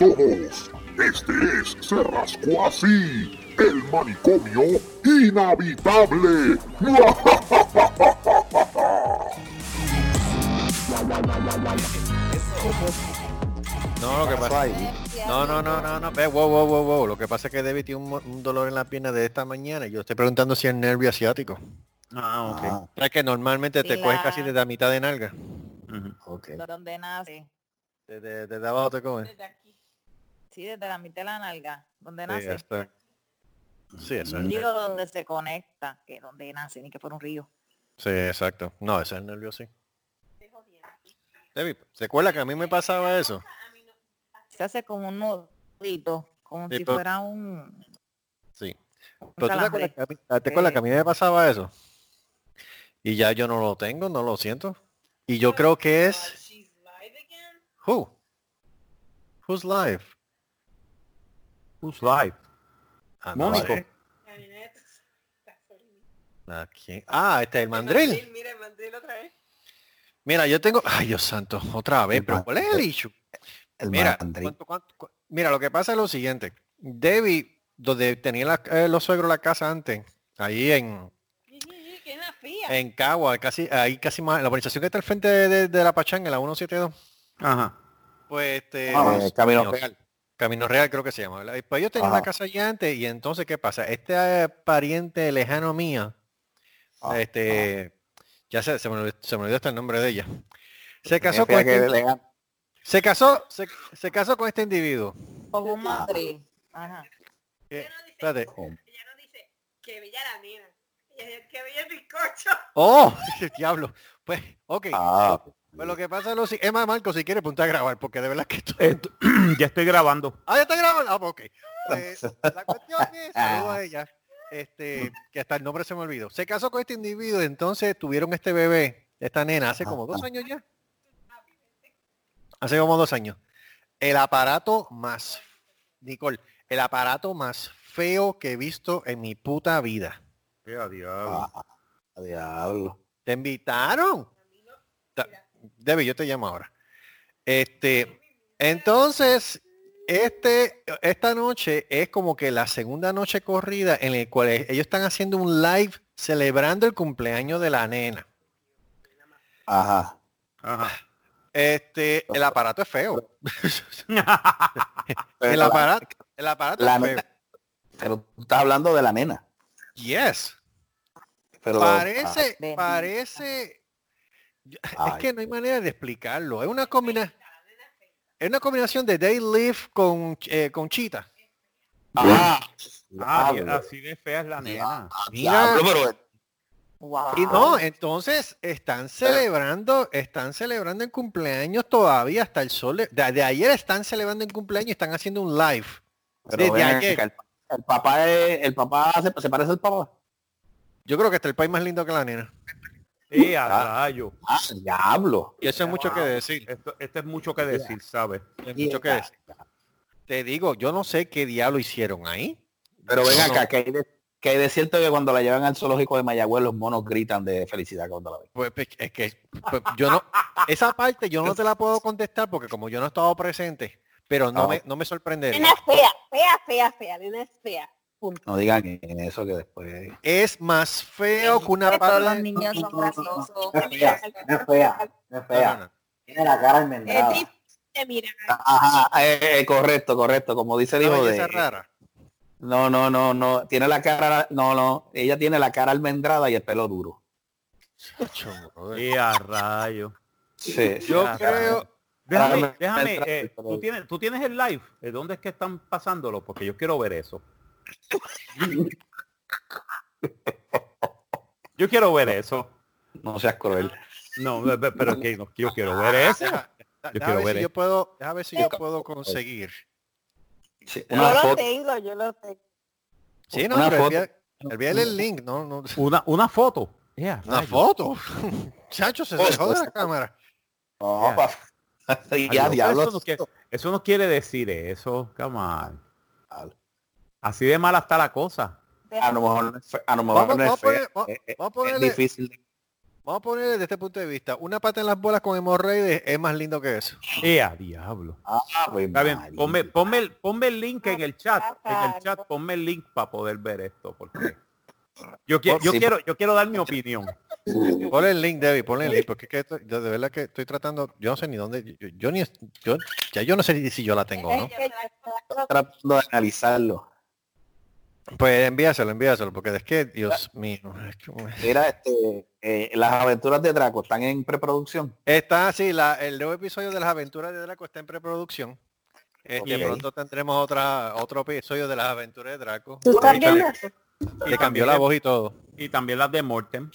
todos. Este es Se Rascó Así, el manicomio inhabitable. No, lo que pasa No, no, no, no, no. Ve, wow, wow, wow, wow. Lo que pasa es que David tiene un, un dolor en la pierna de esta mañana y yo estoy preguntando si es nervio asiático. Ah, ok. Es que normalmente Sí, te coges la- casi desde la mitad de nalga. Ujú. Ok. donde nace. Desde, desde abajo te comes. Desde aquí. Sí, desde la mitad de la nalga, donde Sí, nace. hasta- Sí, eso es. Digo donde se conecta, que donde nace, ni que fuera un río. Sí, exacto. No, ese es el nervio, sí. David, ¿se acuerda que a mí me pasaba eso? A mí no. Se hace como un nudito, como Sí, si pero- fuera un, Sí. un Pero tú te acuerdas, calambre. que a mí, ¿te acuerdas que a mí me pasaba eso? Y ya yo no lo tengo, no lo siento. Y yo creo que es... Who? Who's live? Who's live? Ah, no Mónico. feliz. ¿A quién? Ah, este es el mandril. Mira, el mandril otra vez. Mira, yo tengo... Ay, Dios santo, otra vez. El Pero ¿cuál es el issue? El Mira, mandril. ¿cuánto- cuánto- cu- mira, lo que pasa es lo siguiente. David, donde tenía la- eh, los suegros la casa antes, ahí en, en Cagua, casi, ahí casi más, la urbanización que está al frente de, de- de la Pachanga, la 172. Ajá. Pues este... Ah, eh, Camino Real. Camino Real creo que se llama. Pues tenían Ajá. una casa allá antes y entonces ¿qué pasa? Este eh, pariente lejano mía, Ah, este, ya se, se, me olvidó, se me olvidó hasta el nombre de ella. Se casó con este, se casó, se, se casó con este individuo. Con un mandril. Ajá. Eh, Ella no dice, espérate. ella no dice que bella la dice que bella el bizcocho. Oh, diablo. Pues, ok. Ah, Pues lo que pasa es lo si- Es más, Marco, si quiere ponte a grabar, porque de verdad que esto... Eh, ya estoy grabando. Ah, ya está grabando. Ah, pues, ok. Pues, la cuestión es, saludo a ella, este, que hasta el nombre se me olvidó. Se casó con este individuo, entonces tuvieron este bebé, esta nena, hace como dos años ya. Hace como dos años. El aparato más, Nicole, el aparato más feo que he visto en mi puta vida. Eh, a diablo. ah, diablo. ¿Te invitaron? Debbie, yo te llamo ahora. Este, entonces, este, esta noche es como que la segunda noche corrida en la cual ellos están haciendo un live celebrando el cumpleaños de la nena. Ajá. Ajá. Este, el aparato es feo. El aparato, el aparato la es feo. nena- Pero tú estás hablando de la nena. Yes. Pero, Parece, bendita. parece. Es que no hay manera de explicarlo. Es una combinación. Es una combinación de Dayleaf con, eh, con Cheetah. ah, Ah, así de fea es la nena. Mira. Wow. Y no, entonces están celebrando, están celebrando el cumpleaños todavía hasta el sol. De, de- ayer están celebrando el cumpleaños y están haciendo un live. Pero Desde ven ayer. El, el papá es, el papá se, se parece al papá. Yo creo que está el país más lindo que la nena. A Ah. rayo. Ah, diablo. Y eso es mucho que decir. Esto, esto es mucho que decir, ¿sabes? Es mucho que decir. Te digo, yo no sé qué diablo hicieron ahí. Pero ven acá, que hay, de, que hay de cierto que cuando la llevan al zoológico de Mayagüez los monos gritan de felicidad cuando la ven. Pues, pues, es que pues, yo no, esa parte yo no te la puedo contestar porque como yo no he estado presente, pero no Ah. me, no me. Nena es fea, fea, fea, fea. Nena es fea. Punto. No digan eso que después. Es más feo que una Todos los niños son graciosos. No es fea, no es fea, no es No, no, no. Tiene la cara Es de mirar. Ajá, eh, eh, correcto, correcto. Como dice el hijo de. rara. No, no, no, no. Tiene la cara, no, no. Ella tiene la cara almendrada y el pelo duro. Eh, a rayo. Sí, Yo sí. creo, Déjame, Claro, déjame, entra- eh, ¿tú, tienes, tú tienes el live. ¿De dónde es que están pasándolo? Porque yo quiero ver eso. Yo quiero ver eso. No seas cruel. No, pe- pe- pero que no, yo quiero ver eso. deja, deja quiero ver si eso. yo puedo, deja ver si yo puedo conseguir. Sí, Yo una lo foto. tengo, yo lo tengo. Sí, no, Una pero foto. envía- envíale el link, no, no. Una, una foto. Yeah, Una foto. Chacho, se dejó de la cámara. No, Ay, ya, no, diablo. Eso no, quiere, eso no quiere decir eso, come on. Así de mala está la cosa. A lo mejor, no es fe- a lo mejor Vamos- no es vamos a fea. poner- va- Es- vamos es ponerle- difícil. Vamos Vamos a poner desde este punto de vista. Una pata en las bolas con hemorroides es más lindo que eso. ¡Eh, a diablo! Ah, pues, Está bien, ponme, ponme, el, ponme el link en el chat, en el chat, ponme el link para poder ver esto, porque yo, qui- yo Sí, quiero, yo quiero dar mi opinión. Ponle el link, Debbie, ponle el link, porque es que esto- yo de verdad que estoy tratando, yo no sé ni dónde, yo, yo ni, yo, ya yo no sé ni si yo la tengo, ¿no? Estoy tratando de analizarlo. Pues envíaselo, envíaselo, porque es que, Dios mío. es que- Mira, este, eh, las aventuras de Draco están en preproducción. Está, sí, la, el nuevo episodio de las aventuras de Draco está en preproducción. Este. Pronto tendremos otra otro episodio de las aventuras de Draco. ¿Tú estás viendo? Le cambió la voz y todo. Y también las de Morten.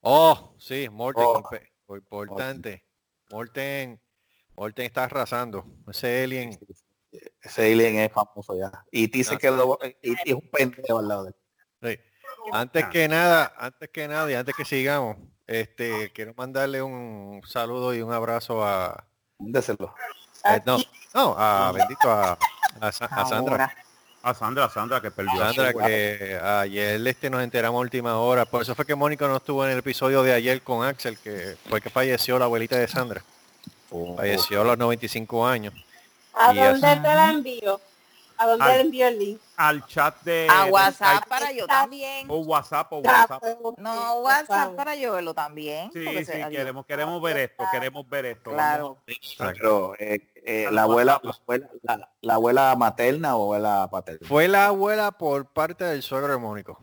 Oh, sí, Morten, Oh. importante. Morten, Morten está arrasando. Ese alien. Ese alien es famoso ya. Y T se Ah, quedó, y es un pendejo al lado de él. sí. Antes que nada, antes que nada y antes que sigamos, este, quiero mandarle un saludo y un abrazo a, Mándeselo. eh, no, no, a bendito a, a Sa- a Sandra. A Sandra, Sandra que perdió. Sandra, que ayer este nos enteramos a última hora. Por eso fue que Mónica no estuvo en el episodio de ayer con Axel, que fue que falleció la abuelita de Sandra. Oh, Falleció a los 95 años. ¿A Y dónde te la envío? ¿A dónde Al- envío el link? Al chat de... A WhatsApp para yo también. O WhatsApp o WhatsApp. No, WhatsApp para yo verlo también. Sí, sí, se- queremos, queremos ver esto, queremos ver esto. Claro. Pero eh, eh, la abuela, la abuela, la, la abuela materna o abuela paterna. Fue la abuela por parte del suegro de Mónico.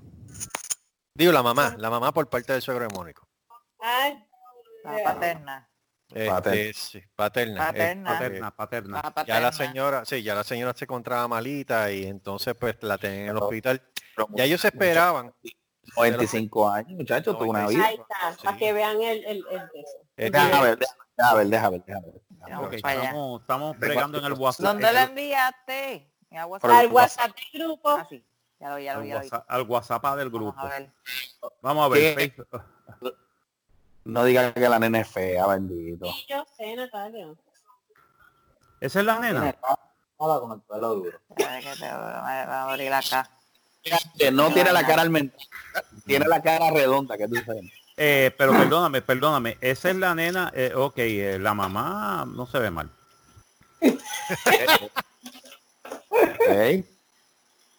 Digo, la mamá, la mamá por parte del suegro de Mónico. Ay, La paterna. Este, Paterna. sí, paterna. Paterna. Este, Paterna, paterna. Ya paterna. la señora, sí, ya la señora se encontraba malita y entonces pues la tenían en el hospital. Pero Ya ellos esperaban. 95 años, muchachos, tuvo una vida. ahí está, Sí. para que vean el, el, el. Este, Déjame ver, déjame ver, déjame ver, déjame ver. Vamos Ok, para allá. estamos, estamos bregando en el WhatsApp. ¿Dónde el- enviaste? En WhatsApp. Al WhatsApp del grupo. Ah, sí. Ya lo ya lo al ya lo. WhatsApp, al WhatsApp del Vamos grupo. a ver. Vamos a ver. No digas que la nena es fea, bendito. Sí, yo sé, Natalia. Esa es la nena. Nada con el pelo duro. Espera que te- Vamos a abrir acá. Que no tiene la cara almendra, tiene la cara redonda, que es diferente. Eh, pero perdóname, perdóname. Esa es la nena. eh, ok, eh, la mamá no se ve mal. Ok.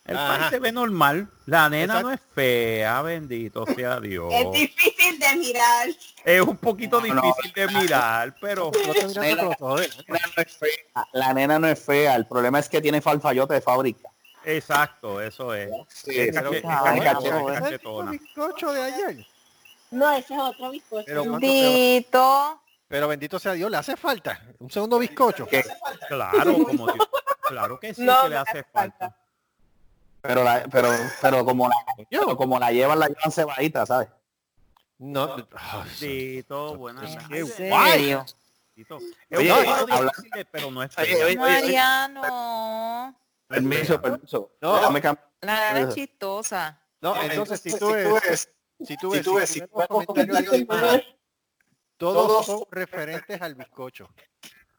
El Ajá. país se ve normal. La nena Exacto. no es fea, bendito sea Dios. Es difícil de mirar. Es un poquito No, no. difícil de mirar, pero. La nena no es fea. La nena no es fea, el problema es que tiene falfayote de fábrica. exacto, eso es. Sí, Es pero- cache- es Ah, cache- bueno, es bueno. cachetona. ¿El bizcocho de ayer? No, ese es otro bizcocho. Pero ¿cuánto te- Bendito. Pero bendito sea Dios, le hace falta un segundo bizcocho. ¿Qué? Claro, como claro que sí No, que le hace hace falta. falta. Pero, la, pero, pero como la, como la llevan, la llevan cebadita, ¿sabes? No, ah, Bendito, buenas Qué noches. ¿En guay. Oye, habla- pero no es Oye, fea. oye, Mariano. Permiso, permiso. No. Déjame cambiar. La nena es chistosa. no, entonces si tú ves, si tú ves, tú ves, si si tú ves comentarios de imagen, todos son referentes al bizcocho.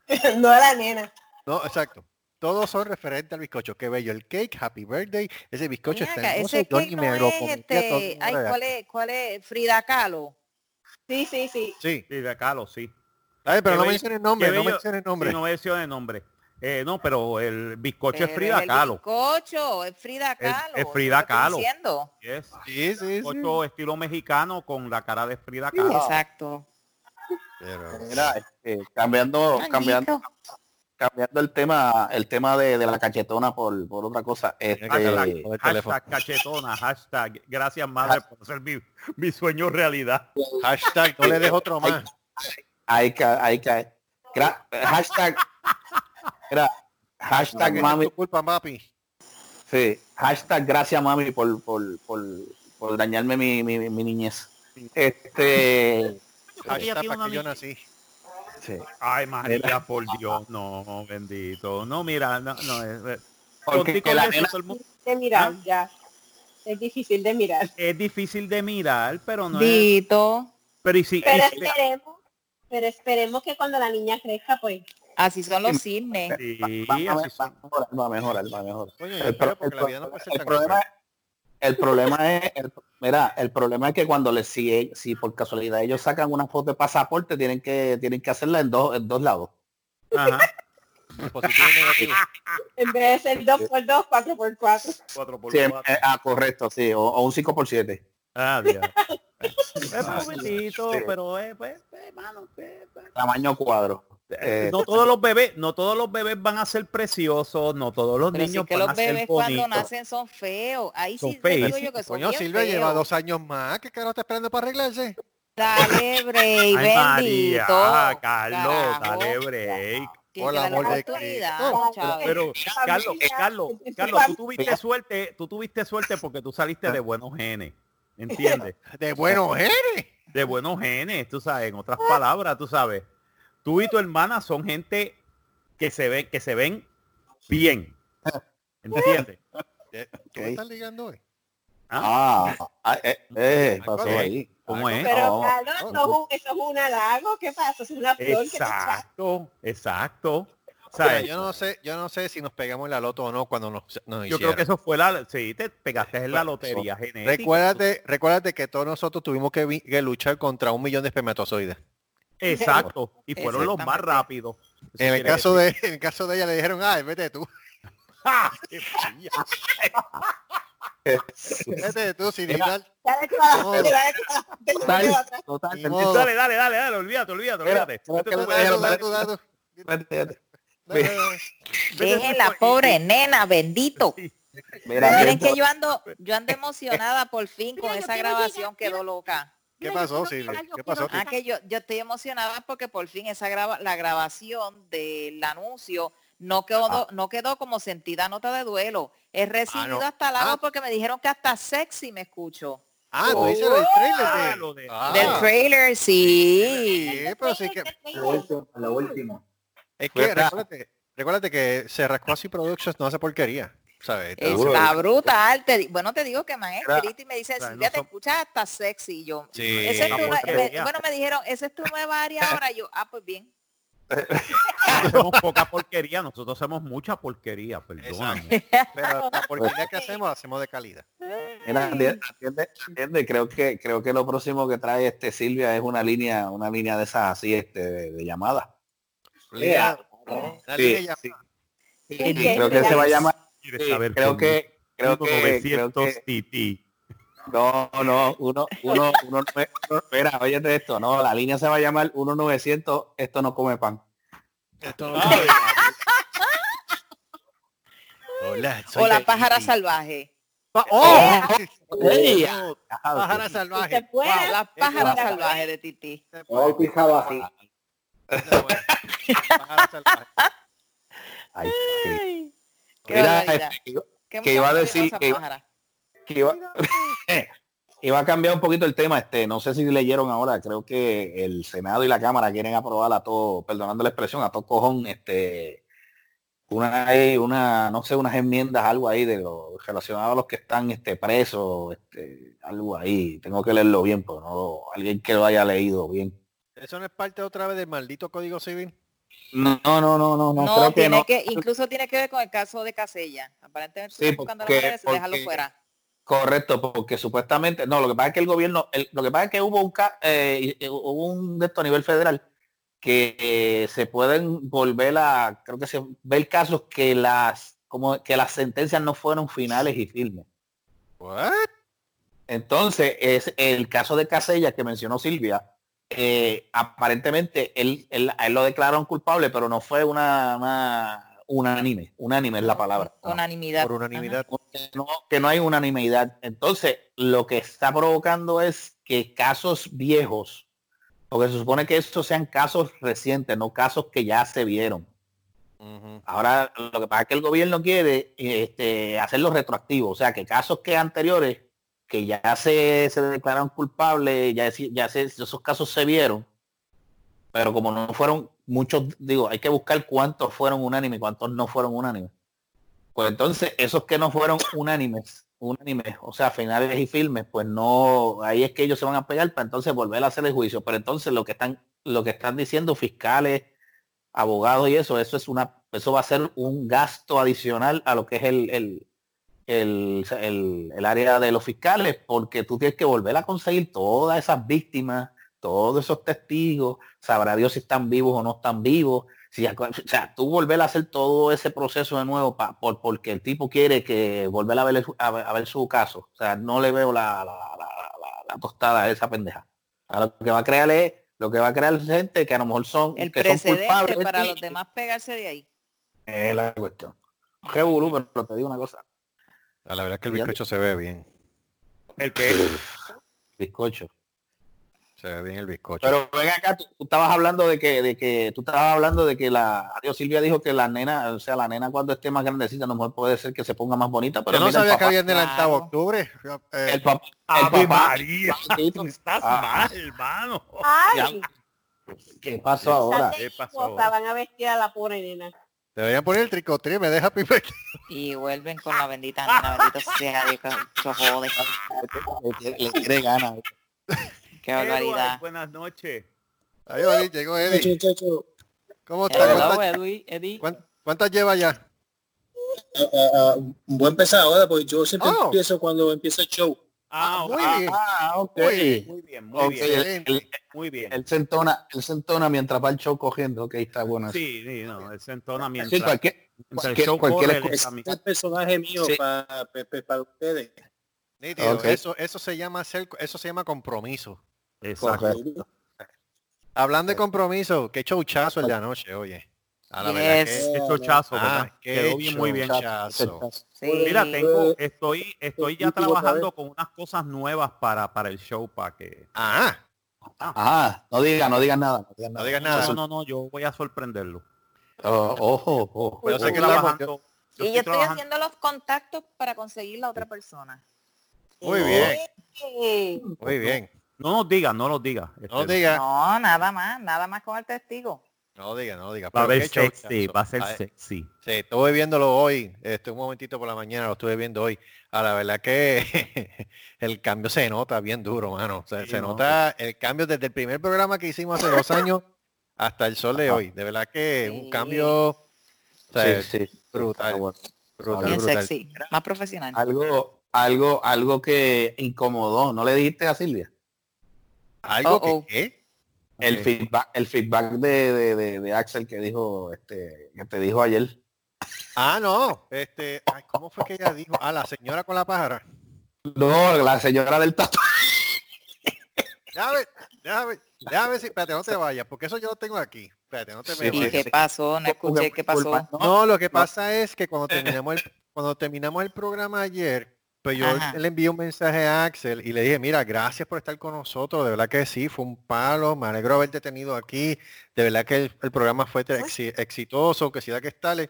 no a la nena. No, exacto. Todos son referentes al bizcocho. Qué bello el cake, happy birthday. Ese bizcocho Ven está acá, hermoso. ese cake no me lo es este. Ay, el ¿cuál es? ¿Cuál es? Frida Kahlo. Sí, sí, sí. Sí. Sí, de Calo, sí. Ay, pero Qué no bello- menciones nombre, qué no menciones Sí, nombre. no menciona el nombre. Eh, no, pero el bizcocho es Frida el Kahlo. bizcocho, es Frida Kahlo. es Frida Kahlo. Yes. Sí, sí, sí. Bizcocho estilo mexicano con la cara de Frida Kahlo. Exacto. Pero- Mira, este, cambiando, cambiando. Cambiando el tema, el tema de, de la cachetona por, por otra cosa. Este, Hashtag, hashtag cachetona, hashtag gracias madre por hacer mi, mi sueño realidad. Hashtag, no le des otro más. hay que, hay que, gra- hashtag, mira, hashtag Que mami, tu culpa, papi. sí, hashtag gracias mami por, por, por, por dañarme mi, mi, mi niñez. Este, Hashtag para una que yo nací. Sí. Ay María, por Dios, no, bendito. No, mira, no, no, es, Porque la eso, nena- el De mirar, ¿Ah? ya. Es difícil de mirar. es difícil de mirar, pero no es. Dito. Pero y si, y Pero si- esperemos, pero esperemos que cuando la niña crezca, pues, Así son los cisnes. sí, va, así va- son. va a mejorar, va a mejorar, va a mejorar. Coño, El el la vida no puede ser el tan problema. El problema es, el- mira, el problema es que cuando les si, si por casualidad ellos sacan una foto de pasaporte, tienen que, tienen que hacerla en dos, en dos lados. Ajá. Positivo y negativo. En vez de ser 2x2, 4x4. Cuatro por Sí, cuatro. eh, ah, correcto, sí, o, o un 5 por 7 Ah, Dios. Es poquitito, Sí. pero es, pues, pues, mano, pues, pues. tamaño cuadro. Eh, no todos los bebés, no todos los bebés van a ser preciosos, no todos los Pero sí niños que van a los ser bebés cuando bonitos. nacen son feos. Ahí Son sí te digo yo que son Coño, Silvia lleva feos. dos años más. ¿Qué carajo está esperando para arreglarse? Dale, break, Ay, María, bendito. Carlos, Carajo. dale break. Que Por te da la amor de chavo. Pero, Carlos, Familia, Carlos, Carlos, tú tuviste suerte, tú tuviste suerte porque tú saliste de buenos genes. ¿Entiendes? De buenos genes. De buenos genes, tú sabes, en otras palabras, tú sabes. Tú y tu hermana son gente que se ven, que se ven bien. ¿Entiendes? ¿Qué Ok. me estás ligando hoy? ah, ah, eh, eh, pasó ahí. ¿Cómo es? Pero. Carlos, eso, es un, eso es un halago. ¿Qué pasa? Es una flor que. Exacto, exacto. O sea, ¿Sabes? yo no sé, yo no sé si nos pegamos en la loto o no cuando nos, nos Yo creo que eso fue la, sí, te pegaste en la lotería genética. Recuérdate, recuérdate que todos nosotros tuvimos que, que luchar contra un millón de espermatozoides. Exacto, y fueron los más rápidos. Eso En el caso decir- de, en el caso de ella le dijeron, ah, vete tú, vete tú sin Mira. Dale. No. dale dale dale olvídate, olvídate, olvídate. Dejen la pobre nena, bendito. Mira, Miren que yo ando, yo ando emocionada por fin con esa grabación, quedó loca. ¿Qué pasó, Silvia? ¿Qué pasó? Ah, que yo, yo estoy emocionada porque por fin esa graba, la grabación del anuncio no quedó, no quedó como sentida nota de duelo. He recibido no. hasta halagos Ah. porque me dijeron que hasta sexy me escucho. Ah, tú dices el trailer Ah, de... de- Ah, Del trailer, sí. sí, pero sí que... La última. Es que recuérdate, recuérdate que se rascó así Productions no hace porquería. ¿Sabes? Está brutal. Te bueno, te digo que me han escrito y me dicen, O sea, no Silvia, te escuchas hasta sexy. Y yo, Sí. "Esa es tu Una nue- porquería. me- bueno, me dijeron, esa es tu nueva área ahora. Y yo, ah, pues bien. Poca porquería, nosotros hacemos mucha porquería, perdóname. Pero la porquería que hacemos, la hacemos de calidad. Mira, atiende, atiende, creo que creo que lo próximo que trae este Silvia es una línea una línea de esas así este de, de llamada. Línea- la Sí, creo que se va a llamar ¿Quieres sí, saber creo que creo que, creo 900 que TT. no no uno uno uno uno- espera óyete esto no la línea se va a llamar 1900 esto no come pan Esto no- Hola, soy O la pájara salvaje. Pa- ¡Oh! Oh, ah, Pájara salvaje. se puede. Wow, la pájara salvaje de Titi. bautizado así Pájara salvaje. Ay, este, iba- que iba a decir que- pájara. que iba, iba a cambiar un poquito el tema este no sé si leyeron ahora creo que el senado y la cámara quieren aprobar a todo perdonando la expresión a todo cojón este una una no sé unas enmiendas algo ahí de lo relacionado a los que están este presos este algo ahí tengo que leerlo bien pero no alguien que lo haya leído bien Eso no es parte otra vez del maldito código civil. No no no no no, creo que tiene no que, incluso tiene que ver con el caso de Casella. Aparentemente Sí, buscando la porque- porque- fuera. Correcto, porque supuestamente, no, lo que pasa es que el gobierno, el- lo que pasa es que hubo un, eh, eh, hubo un de esto a nivel federal que eh, se pueden volver a, creo que se ver casos que las, como que las sentencias no fueron finales y firmes. What? Entonces, es el caso de Casella que mencionó Silvia, eh, aparentemente él, él, él lo declararon culpable, pero no fue una, una unánime, unánime es la palabra. Unanimidad. Por unanimidad. que no, que no hay unanimidad. Entonces, lo que está provocando es que casos viejos, porque se supone que estos sean casos recientes, no casos que ya se vieron. Ahora, lo que pasa es que el gobierno quiere este, hacerlo retroactivo, o sea, que casos que anteriores, que ya se, se declararon culpables, ya, ya esos casos se vieron, pero como no fueron muchos, digo, hay que buscar cuántos fueron unánimes, cuántos no fueron unánimes. Pues entonces, esos que no fueron unánimes, unánimes, o sea, finales y filmes, pues no, ahí es que ellos se van a pegar para entonces volver a hacer el juicio. Pero entonces lo que están, lo que están diciendo fiscales, abogados y eso, eso es una, eso va a ser un gasto adicional a lo que es el, el, el, el- el área de los fiscales porque tú tienes que volver a conseguir todas esas víctimas, todos esos testigos, sabrá Dios si están vivos o no están vivos. Si, ya- o sea, tú volver a hacer todo ese proceso de nuevo pa- por, porque el tipo quiere que volver a ver, a, ver- a ver su caso. O sea, no le veo la, la, la- la- la tostada a esa pendeja. Lo que va a crear es, lo que va a crear gente que a lo mejor son, El que son culpables para los demás pegarse de ahí. es la cuestión. Revolú, pero te digo una cosa. A la verdad es que el bizcocho se ve bien. El que Bizcocho. Se ve bien el bizcocho. Pero ven acá, tú, tú estabas hablando de que, de que, tú estabas hablando de que la, adiós, Silvia dijo que la nena, o sea, la nena cuando esté más grandecita, a lo mejor puede ser que se ponga más bonita, pero Yo no sabía que habían adelantado Claro. octubre. Eh, el papá, el papá, María, tú estás Ah. mal, hermano. Ay, ¿qué pasó ahora? ¿Qué pasó van a vestir a la pobre nena. Deberían poner el tricotri, me deja pipe. Y vuelven con la bendita nena, bendito sea Dios, que jode. Le, quiere ganas. Qué barbaridad. buenas noches. Ahí va, llegó Eddie. ¿Cómo está? Hello, ¿Cuántas, cuántas lleva ya? ah, ah, un buen empezar ahora, porque yo siempre Oh. empiezo cuando empieza el show. Ah, muy ah, bien. Ah, ok. Muy muy bien, muy Ok, bien, él- muy bien. él se entona, él se entona mientras va el show cogiendo, ok, está bueno. Sí, sí, no, él se entona Sí, mientras, cualquier, mientras el cualquier- cualquier Este es el personaje mío Sí. para, para, para ustedes. Nítido, Ok. Eso, eso se llama ser, eso se llama compromiso. Exacto. Correcto. Hablando de compromiso, qué showchazo el de anoche, oye. A la verdad Yes. que Qué chochazo, Ah, Quedó bien, muy bien. chochazo. Sí. Mira, tengo, estoy, estoy ya trabajando con unas cosas nuevas para, para el show, para que... Ah, Ajá, no digas, no digas nada. No digas no nada. No, nada. no, no, yo voy a sorprenderlo. Oh, ojo, ojo. Pero sé Estoy que trabajando- yo Y yo estoy trabajando- haciendo los contactos para conseguir la otra persona. Muy bien, muy bien. No nos digas, no nos digas. No Este, diga, No, nada más, nada más con el testigo. No diga, no diga. Va a qué sexy, va a ser Ah, sexy. Sí, estuve viéndolo hoy, este, un momentito por la mañana, lo estuve viendo hoy. A la verdad que el cambio se nota bien duro, mano. O sea, Sí, se no. nota el cambio desde el primer programa que hicimos hace dos años hasta el sol de hoy. De verdad que un Sí. cambio o sea, Sí, sí. brutal, brutal, Bien brutal. sexy, más profesional. Algo, algo, algo que incomodó. ¿No le dijiste a Silvia? ¿Algo Oh, oh. que El feedback, el feedback de, de, de, de Axel que dijo, este, que te dijo ayer. Ah, no. Este, ay, ¿cómo fue que ella dijo? Ah, la señora con la pájara. No, la señora del tatu. Déjame, déjame, déjame si, espérate, no te vayas, porque eso yo lo tengo aquí. Espérate, no te me Sí, ¿Y qué pasó? No escuché qué pasó. No, lo que pasa es que cuando terminamos el, cuando terminamos el programa ayer, pues yo Ajá. le envié un mensaje a Axel y le dije, mira, gracias por estar con nosotros, de verdad que sí, fue un palo, me alegro de haberte tenido aquí, de verdad que el, el programa fue exitoso, que sí da que estarle.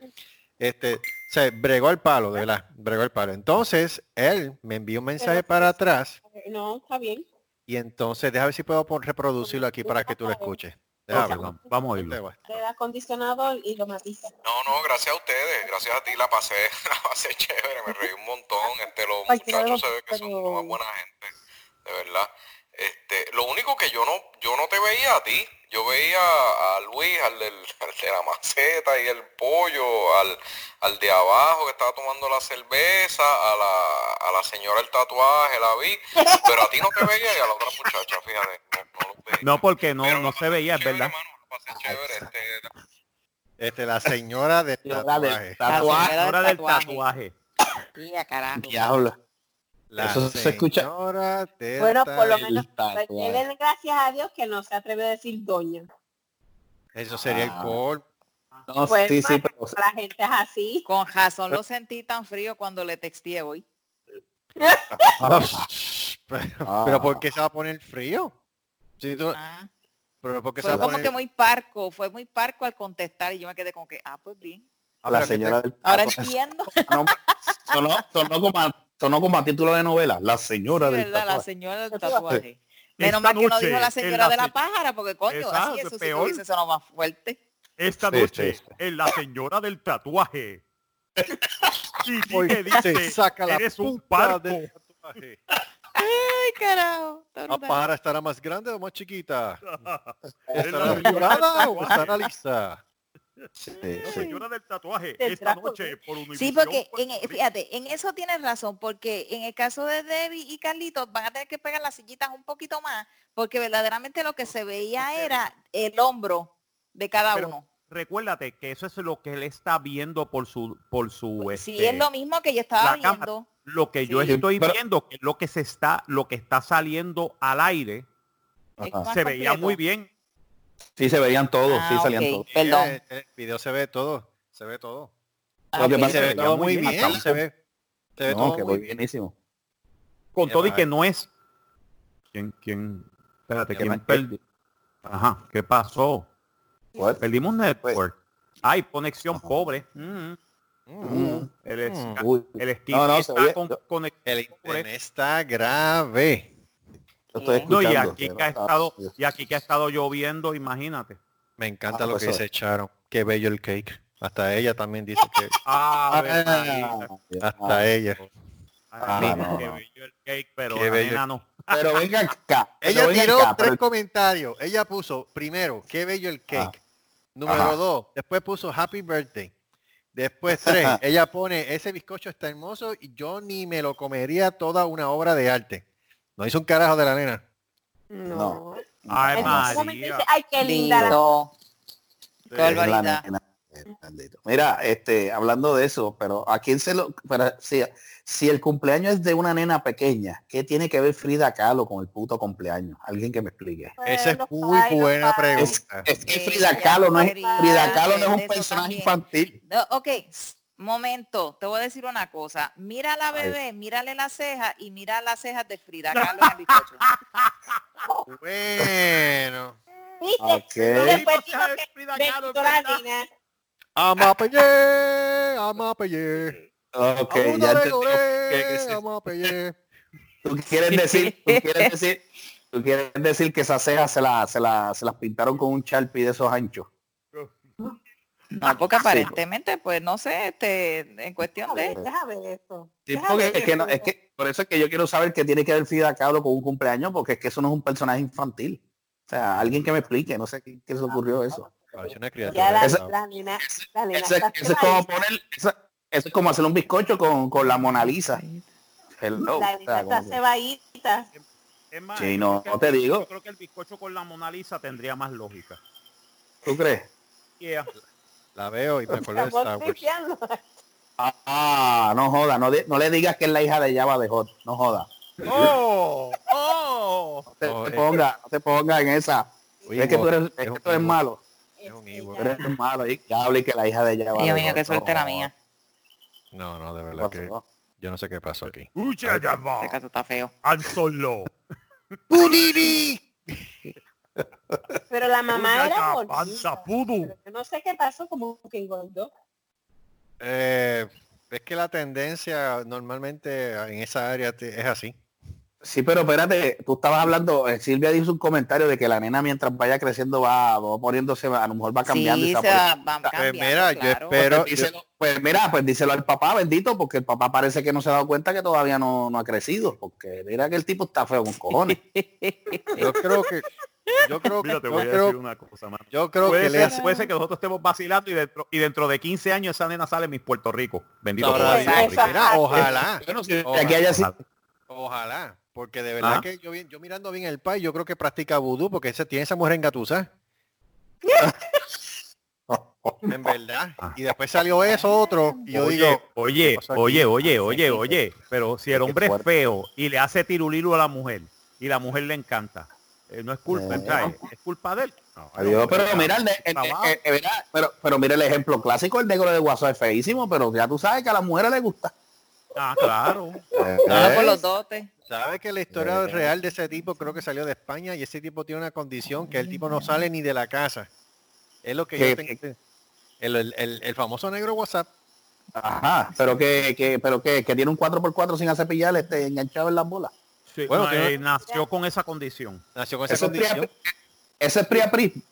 Este, se bregó el palo, de verdad, bregó el palo. Entonces, él me envió un mensaje para atrás no, está bien. y entonces, déjame ver si puedo reproducirlo aquí para que tú lo escuches. Vamos, vamos a vayas. Le da acondicionador y lo matiza. No, no, gracias a ustedes, gracias a ti la pasé, la pasé chévere, me reí un montón, este, los muchachos se ve que son una buena gente, de verdad. Este, lo único que yo no, yo no te veía a ti, yo veía a Luis, al, del, al de la maceta y el pollo, al, al de abajo que estaba tomando la cerveza, a la, a la señora el tatuaje, la vi, pero a ti no te veía y a la otra muchacha, fíjate, no, no los veía. No, porque no, Pero no la se veía, es verdad. la chévere, este, Este, la señora de Señora del tatuaje. tatuaje. señora Hora del tatuaje. tatuaje. Tía, carajo. Diablo. La Eso se escucha. Bueno, por lo menos, denle gracias a Dios que no se atreve a decir doña. Eso sería el Ah. colmo. No, Pues, sí, sí, pero la gente es así. Con razón lo sentí tan frío cuando le texteé hoy. pero, Ah. pero ¿por qué se va a poner frío? Si tú- Ah, pero ¿por qué se Fue va como poner que muy parco, fue muy parco al contestar y yo me quedé como que, ah, pues bien. la señora del Ahora entiendo, Sonó, sonó, sonó como a, sonó como a título de novela. La señora del ¿verdad? La tatuaje. señora del Tatuaje. Menos Esta mal que no noche, dijo la señora la de la se- pájara, porque coño, Exacto, así eso sí peor. hubiese sonado más fuerte. Esta Sí, noche sí, sí. en la señora del tatuaje. Y se dice, saca la eres un parco. del tatuaje. Ay, carajo. ¿La pájara estará más grande o más chiquita? ¿Estará la arrugada o estará lisa? Sí, La sí. señora del tatuaje, Del esta trapo. noche por Sí, porque en, Rico. fíjate, en eso tienes razón, porque en el caso de Debbie y Carlitos van a tener que pegar las sillitas un poquito más, porque verdaderamente lo que se veía era el hombro de cada Pero- uno. Recuérdate que eso es lo que él está viendo por su por su Sí, este, es lo mismo que yo estaba la cámara. viendo. lo que yo Sí. estoy Pero- viendo, que es lo que se está lo que está saliendo al aire, se veía completo. muy bien. Sí, se veían todos, sí Ah, salían ok. todos. Perdón. El, el video se ve todo, se ve todo. Ah, Se ve todo muy bien, bien, se ve, se ve No, todo que muy voy bienísimo. Con todo y que no es quién quién espérate, Qué quién Ajá, ¿qué pasó? What? Perdimos network. Ay, conexión Ajá. pobre. Mm, Mm. el, es- Mm. Uy, el skin No, no, está con, El pobre. internet está grave. Yo estoy No, y aquí que ha estado, y aquí que ha estado lloviendo, imagínate. Me encanta Ah, lo pues que eso se echaron. Qué bello el cake. Hasta ella también dice que Ah, Ah, hasta ella. Ah, no, qué no. bello el cake, pero Qué la bello. nena no. Pero venga acá. Ella venga tiró acá, tres pero- comentarios. Ella puso, primero, qué bello el cake. Número Ajá. dos, después puso happy birthday. Después tres, ella pone, ese bizcocho está hermoso y yo ni me lo comería toda una obra de arte. No hizo un carajo de la nena. No. Ay, María. Ay, qué linda. Qué barbaridad. Eh, maldito. Mira, este, hablando de eso, pero a quién se lo, pero si, si el cumpleaños es de una nena pequeña, ¿qué tiene que ver Frida Kahlo con el puto cumpleaños? Alguien que me explique. Esa es muy buena pregunta. es que Sí, Frida Kahlo no es, Frida Kahlo no es un personaje también. infantil. No, ok, momento, te voy a decir una cosa. Mira a la bebé, mírale las cejas y mira las cejas de Frida Kahlo en el bizcocho. Bueno. ¿Viste? Ok. Y después Sí, dijo porque que Frida me Kahlo, quitó la ¿verdad? nena. Amapelle, amapelle. Ok, ya entendí. logré, Que- que sí. amapelle. Tú quieres decir, tú quieres decir, tú quieres decir que esas cejas se, la- se, la- se las pintaron con un charpi de esos anchos. No, porque aparentemente, pues no sé, este, en cuestión de... deja ver eso. Sí, porque es que, no, es que por eso es que yo quiero saber qué tiene que ver Frida Kahlo con un cumpleaños, porque es que eso no es un personaje infantil. O sea, alguien que me explique, no sé qué, qué se ocurrió eso. La, Eso- nena Eso, es- como cebadita. poner, eso, eso es como hacer un bizcocho con, con la Mona Lisa. Hello. La O sea, cebadita. Es más, Sí, no, no te el- digo. Yo creo que el bizcocho con la Mona Lisa tendría más lógica. ¿Tú crees? Yeah. La veo y me acuerdo de Star Wars. Ah, no joda, no, di- no le digas que es la hija de Java de Hot, no joda. ¡Oh! ¡Oh! No te, Oh, te eh. ponga, no te ponga en esa. Oye, es que tú eres, es es que tú eres malo. Es un Ewok. Tú eres malo y ya hablé que la hija de Java Dios de mío, qué suerte no la mía. No, no, de ¿Qué verdad que yo no sé qué pasó aquí. ¡Ucha, ya va! Este caso está feo. ¡Han solo! Pero la mamá era gordita. no sé qué pasó, como que engordó. Eh, es que la tendencia normalmente en esa área te- es así. Sí, pero espérate, tú estabas hablando, eh, Silvia dijo un comentario de que la nena mientras vaya creciendo va, va poniéndose, a lo mejor va cambiando y Sí, se va se va, Pues cambiando, mira, yo espero- Pues díselo- pues mira, pues díselo al papá, bendito, porque el papá parece que no se ha dado cuenta que todavía no, no ha crecido, porque mira que el tipo está feo con cojones. Yo creo que yo creo que Mira, te yo decir creo, una cosa, mano. yo creo Puede que le ser, hace puede ser que nosotros estemos vacilando y dentro, y dentro de 15 años esa nena sale en mis Puerto Rico. Bendito mira, ojalá, Bueno, si Ojalá. aquí haya sido- ojalá, porque de verdad Ajá. que yo, yo mirando bien el país, yo creo que practica vudú porque ese tiene esa mujer engatusa. En verdad. Ah. Y después salió eso otro y yo oye, digo, oye, oye, oye, oye, oye, pero si el hombre es feo y le hace tirulilo a la mujer y la mujer le encanta, eh, no es culpa, Eh. es culpa de él. No, Adiós, no, pero está- mira, el eh, eh, pero, pero mira el ejemplo clásico, el negro de WhatsApp es feísimo, pero ya tú sabes que a las mujeres les gusta. Ah, claro. Por los dotes. ¿sabes que la historia Eh. real de ese tipo creo que salió de España y ese tipo tiene una condición que el tipo no sale ni de la casa? Es lo que yo ¿Qué- tengo. El, el- el- famoso negro WhatsApp. Ajá, pero que, que, pero que, que tiene un 4x4 sin hacer pillar, este, enganchado en las bolas. Sí, Bueno, no, tiene- eh, nació con esa condición. Nació con esa Eso es, condición. priapi- eso es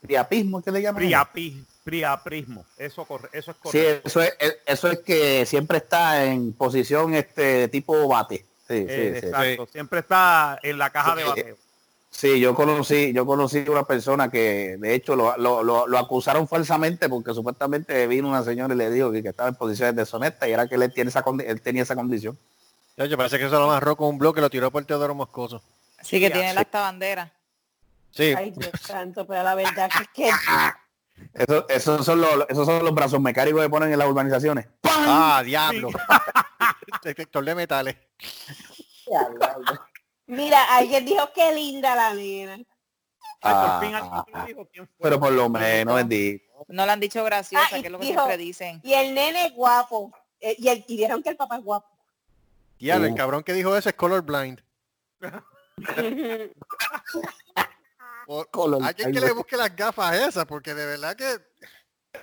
priapismo, ¿qué le llaman? Priapi- priaprismo. Eso, corre- eso es Sí, correcto. eso es, es- eso es que siempre está en posición este tipo bate. Sí, sí, Eh, sí. exacto. Siempre está en la caja de Sí. bateo. Sí, yo conocí, yo conocí una persona que de hecho lo, lo- lo- lo acusaron falsamente porque supuestamente vino una señora y le dijo que, que estaba en posiciones deshonestas y era que él, tiene esa, condi- él tenía esa condición. Ya, yo parece que se lo amarró con un bloque lo tiró por Teodoro Moscoso. Sí que tiene la esta bandera. Sí, Ay, Dios santo, pero la verdad que es que Eso, esos, son los, esos son los brazos mecánicos que ponen en las urbanizaciones. ah, diablo. Detector de metales. Mira, alguien dijo que linda la nena. Ay, Ah, por fin alguien ah, me dijo quién fue. pero por lo menos, bendito. No le han dicho graciosa, Ah, y que es lo que dijo- siempre dicen. Y el nene es guapo. Eh, y, el, y dijeron que el papá es guapo. El Uh. cabrón que dijo eso es colorblind. O- Color- Alguien que le busque las gafas esas, porque de verdad que...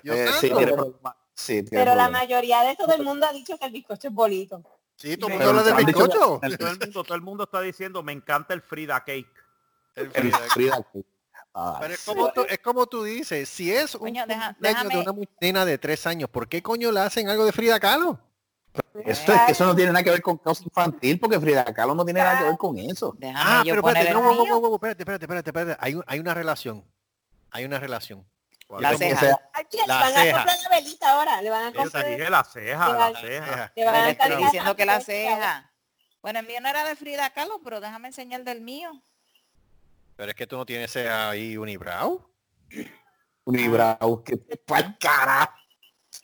Dios Eh, sí, tiene problema. Sí, tiene Pero la mayoría de todo el mundo ha dicho que el bizcocho es bonito. Sí, todo el Pero mundo habla del bizcocho. Todo el, mundo, todo el mundo está diciendo, me encanta el Frida Cake. El El Frida. Frida. Ah, Pero es como, tú, es como tú dices, si es un Coño, deja- cumpleaños de una mu- nena de tres años, ¿por qué coño le hacen algo de Frida Kahlo? Eso, es que eso no tiene nada que ver con causa infantil, porque Frida Kahlo no tiene nada que ver con eso. Déjame Ah, yo pero espérate, no, wow, wow, espérate, espérate, espérate, espérate. Hay, un- hay una relación. Hay una relación. La ceja. sea- La le van ceja. a comprar la velita ahora. Le van a comprar. dije la ceja, Le la van- ceja. Ceja. le van a estoy encargar diciendo que la la ceja. ceja. Bueno, el mío no era de Frida Kahlo, pero déjame enseñar del mío. Pero es que tú no tienes ese ahí unibrow. Unibrau, que pa'l carajo.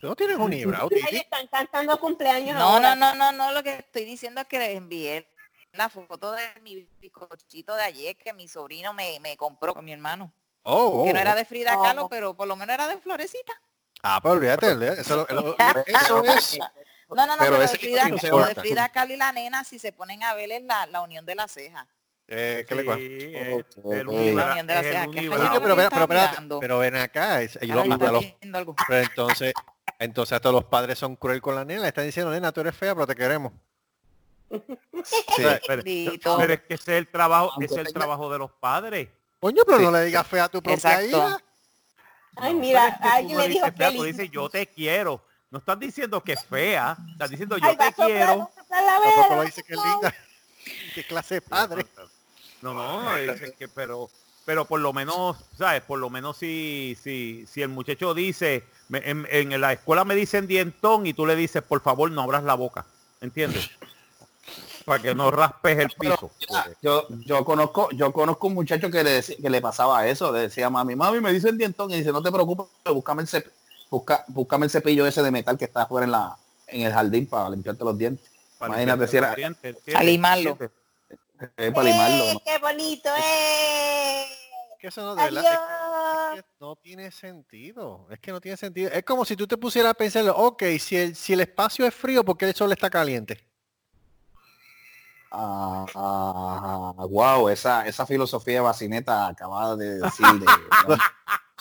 Tú no tienes Ay, Titi. están cantando cumpleaños No, ahora. no, no, no, no, lo que estoy diciendo es que les envié la foto de mi bizcochito de ayer que mi sobrino me, me compró con mi hermano. Oh, Que oh. no era de Frida Oh. Kahlo, pero por lo menos era de Florecita. Ah, pero olvídate, olvídate, Eso, lo- lo- eso es. No, no, no, Pero pero, de Frida, de. Frida Kahlo y la nena, si se ponen a ver es la, la unión de la ceja. Eh, ¿qué le Sí, el La unión de la es el que Oye, yo pero, pero, pero, pero ven acá, es- y Ahora los- está hasta los- pero entonces, entonces hasta los padres son cruel con la nena, le están diciendo, nena, tú eres fea, pero te queremos. Sí. pero, es que ese es el trabajo, ese es el trabajo de los padres. Coño, pero Sí. no le digas fea a tu propia Exacto. hija. Ay, No, mira, alguien no le dijo fea, tú dices yo te quiero. No estás diciendo que es fea, estás diciendo yo Ay, te quiero. va a soplar la Tampoco vela. lo dice que es linda. ¿Qué clase de padre? No, no, es que, pero, pero por lo menos, ¿sabes? Por lo menos si, si, si el muchacho dice, me- en, en la escuela me dicen dientón y tú le dices, por favor, no abras la boca, ¿entiendes? Para que no raspes el piso. Yo, yo conozco, yo conozco un muchacho que le, que le pasaba eso, le decía mami, mami me dice el dientón y dice, no te preocupes, búscame el, cep- busca, búscame el cepillo ese de metal que está afuera en la, en el jardín para limpiarte los dientes. Para Imagínate si era- los Eh, para limarlo. ¡Eh, ¿no? ¡Qué bonito! ¡Eh! Que eso no, de verdad, es- es que no tiene sentido. Es que no tiene sentido. Es como si tú te pusieras a pensar, ok, si el, si el espacio es frío, ¿por qué el sol está caliente? Ah, ah, wow, esa, esa filosofía de bacineta acabada de decir. de-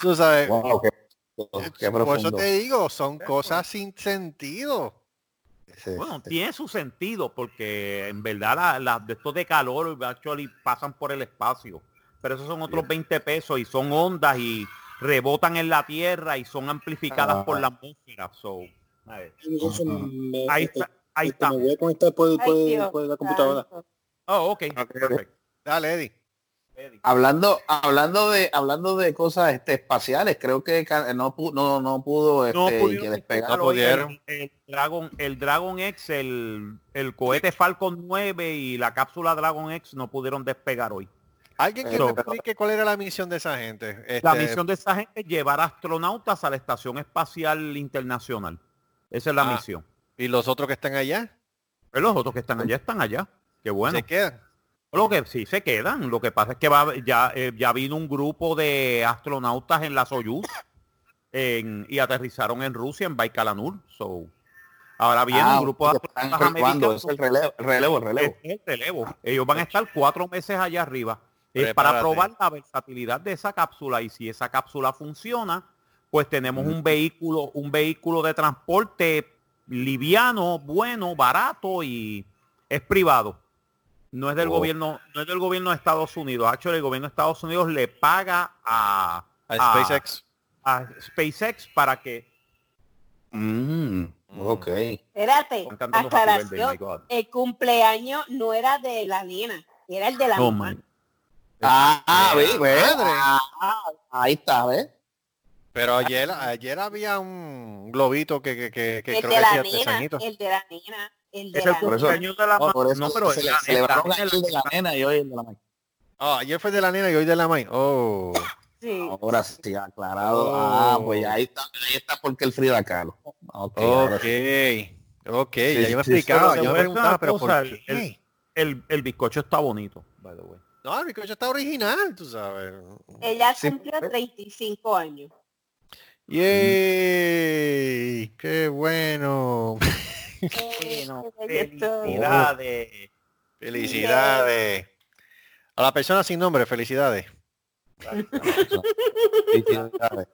Tú sabes, wow, qué, qué por eso profundo. te digo, son cosas sin sentido. Sí, Bueno, sí. tiene su sentido porque en verdad las la, de estos de calor actually pasan por el espacio. Pero esos son otros 20 pesos y son ondas y rebotan en la tierra y son amplificadas Ah. por la atmósfera. So, a ver, Eso me- ahí está, ahí este, está. Me voy a conectar por, Ay, por- por la computadora. Oh, ok, perfecto. Dale, Eddie. Hablando, hablando de, hablando de cosas este, espaciales, creo que no, no, no pudo No este, pudieron que No hoy pudieron. El, el Dragon, el Dragon X, el, el cohete Falcon 9 y la cápsula Dragon X no pudieron despegar hoy. Alguien que me explique cuál era la misión de esa gente. La Este, misión de esa gente es llevar astronautas a la Estación Espacial Internacional. Esa es la Ah. misión. Y los otros que están allá, Pero los otros que están allá están allá. Qué bueno. se quedan. Lo que sí se quedan. Lo que pasa es que va, ya, eh, ya vino un grupo de astronautas en la Soyuz en- y aterrizaron en Rusia, en Baikonur. So, ahora viene Ah, un grupo de astronautas americanos. es el relevo, el relevo, el relevo. Es el relevo. Ellos van a estar cuatro meses allá arriba eh, para probar la versatilidad de esa cápsula y si esa cápsula funciona, pues tenemos un vehículo, un vehículo de transporte liviano, bueno, barato y es privado. No es del Oh. gobierno, no es del gobierno de Estados Unidos. Hecho, el gobierno de Estados Unidos le paga a, A Ah. SpaceX. a SpaceX para que Mm, ok. Espérate, aclaración. God. El cumpleaños no era de la nena, era el de la Oh mamá. my. Ah, ve, ve. Madre. Ah, ahí está, ¿ves? Pero ayer, ayer había un globito que, que, que, que El creo de que la nena, el de la nena, el de Es el la cumpleaños de la ma- por eso No, pero se celebraron el de la nena y hoy el de la mañana. Ah, ayer fue de la nena y hoy de la maíz. Oh. Sí. Ahora sí, aclarado. Oh. Ah, pues ahí está, ahí está porque el Frida Kahlo. Ok, Ok. sí. Ok, Sí, ya yo me explicaba, yo me voy a decir preguntaba, pero cosa, ¿por el- qué? el- El, el bizcocho está bonito, by the way. No, el bizcocho está original, tú sabes. Ella cumplió pues. 35 años. ¡Yay! ¡Qué bueno! Bueno, Eh, esto- felicidades. Felicidades. A la persona sin nombre, felicidades. Felicidades.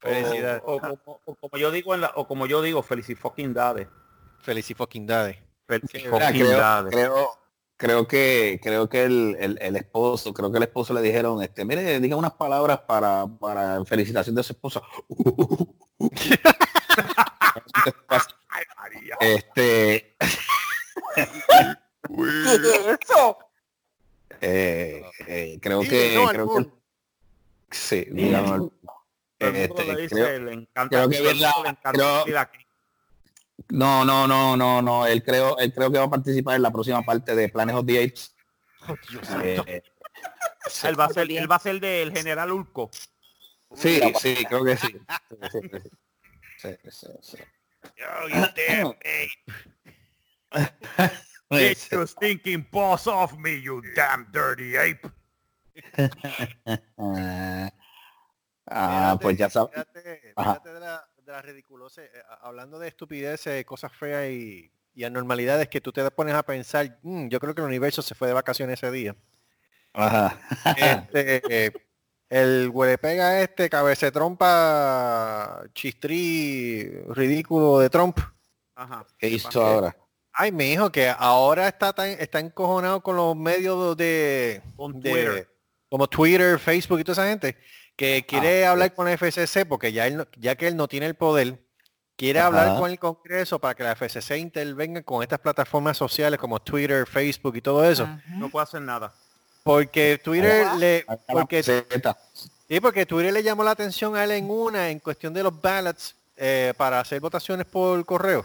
Felicidades. O, o como, o como yo digo en la, o como yo digo, felicidades. Felicidades. Mira, Felicidades. creo, creo, creo que creo que el, el, el esposo, creo que el esposo le dijeron, este, mire, diga unas palabras para, para felicitación de su esposa. Este ¿Qué es eso? eh, eh, creo Sí, que no, creo que sí, mundo este, creo- creo que todo el la- mundo le encanta creo-. No, no, no, no, no, él creo, él creo que va a participar en la próxima parte de Planes of the Apes. Eh, Él va a ser, él va a ser del general Ulco. sí, sí, creo que sí. Sí, sí, sí. Yo, you damn ape. Get your stinking paws off me, you damn dirty ape. Ah, pues ya sabes. Fíjate, Ajá. fíjate de la, de la ridiculez, eh, hablando de estupideces, cosas feas y, y anormalidades que tú te pones a pensar, "Mm, yo creo que el universo se fue de vacaciones ese día. Ajá. Este, eh, el huelepega este, cabece trompa, chistrí, ridículo de Trump. Ajá. ¿Qué hizo ahora? Ay, mi hijo, que ahora está tan, está encojonado con los medios de, Con de- como Twitter, Facebook y toda esa gente, que quiere Ah, hablar con la FCC porque ya él, no- ya que él no tiene el poder, quiere Ajá. hablar con el Congreso para que la FCC intervenga con estas plataformas sociales como Twitter, Facebook y todo eso. No puede hacer nada. Porque Twitter Ah. le, porque. Sí, porque Twitter le llamó la atención a él en una, en cuestión de los ballots, eh, para hacer votaciones por correo.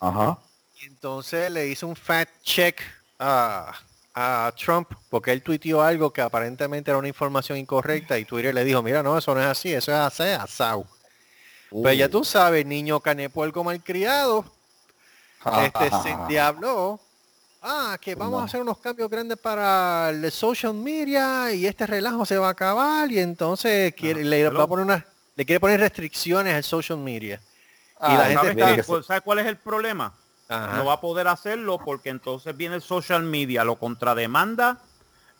Ajá. Y entonces le hizo un fact check a, a Trump, porque él tuiteó algo que aparentemente era una información incorrecta y Twitter le dijo, mira, no, eso no es así, eso es así, asado. Pues ya tú sabes, niño canepuerco malcriado, este se endiabló. Ah, que vamos a hacer unos cambios grandes para el social media y este relajo se va a acabar y entonces quiere, le va a poner una, le quiere poner restricciones al social media. Ah, y la gente ¿Sabes, está- qué- ¿Sabes cuál es el problema? Ajá. No va a poder hacerlo porque entonces viene el social media, lo contrademanda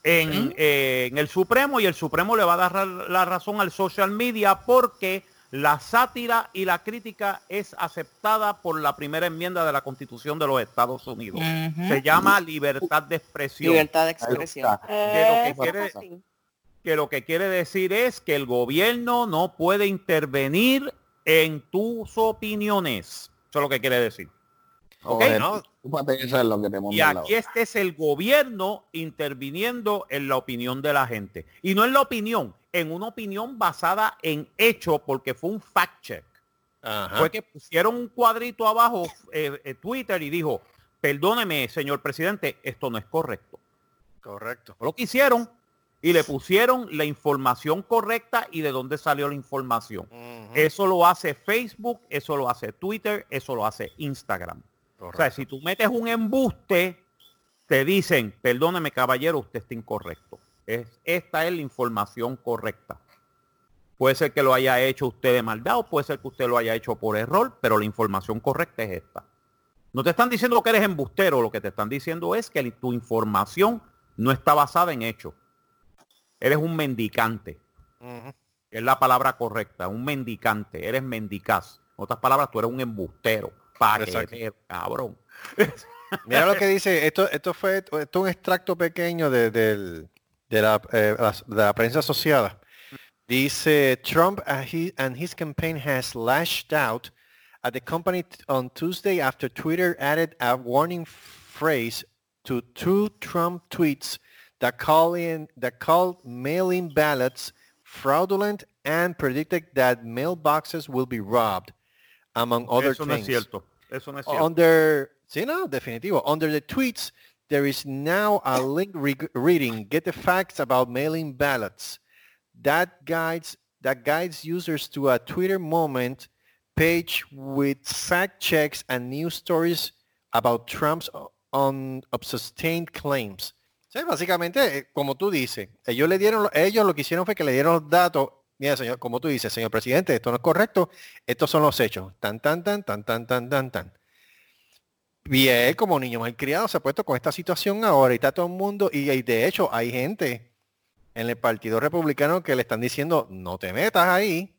en, eh, en el Supremo y el Supremo le va a dar la razón al social media porque la sátira y la crítica es aceptada por la primera enmienda de la Constitución de los Estados Unidos. Se llama libertad de expresión. Libertad de expresión. está. que Eso quiere- que lo que quiere decir es que el gobierno no puede intervenir en tus opiniones. Eso es lo que quiere decir. ¿Ok? No. lo que te Y aquí este es el gobierno interviniendo en la opinión de la gente. Y no en la opinión, en una opinión basada en hecho porque fue un fact check. Ajá. Fue que pusieron un cuadrito abajo eh, eh, Twitter y dijo, perdóneme, señor presidente, esto no es correcto. Correcto. Lo que hicieron y le pusieron la información correcta y de dónde salió la información. Eso lo hace Facebook, eso lo hace Twitter, eso lo hace Instagram. O sea, si tú metes un embuste, te dicen, perdóneme caballero, usted está incorrecto. Es, esta es la información correcta. Puede ser que lo haya hecho usted de maldad o puede ser que usted lo haya hecho por error, pero la información correcta es esta. No te están diciendo que eres embustero, lo que te están diciendo es que tu información no está basada en hechos. Eres un mendicante, es la palabra correcta, un mendicante, eres mendicaz. En otras palabras, tú eres un embustero, paquetero, cabrón. Mira lo que dice, esto, esto fue esto es un extracto pequeño de, del- de la, eh, de la prensa asociada. Dice, Trump and his, campaign has lashed out at the company on Tuesday after Twitter added a warning phrase to two Trump tweets that calling that called mail-in ballots fraudulent and predicted that mailboxes will be robbed, among other Eso no es things. cierto. Eso no es cierto. Under, sí, no, definitivo. Under the tweets, there is now a link re- reading, get the facts about mailing ballots. That guides, that guides users to a Twitter moment page with fact checks and news stories about Trump's on sustained claims. Sí, básicamente, eh, como tú dices, ellos le dieron, ellos lo que hicieron fue que le dieron los datos. Mira, señor, como tú dices, señor presidente, esto no es correcto. Estos son los hechos. Tan, tan, tan, tan, tan, tan, tan, tan. Y él como niño mal criado se ha puesto con esta situación ahora y está todo el mundo y, y de hecho hay gente en el Partido Republicano que le están diciendo no te metas ahí.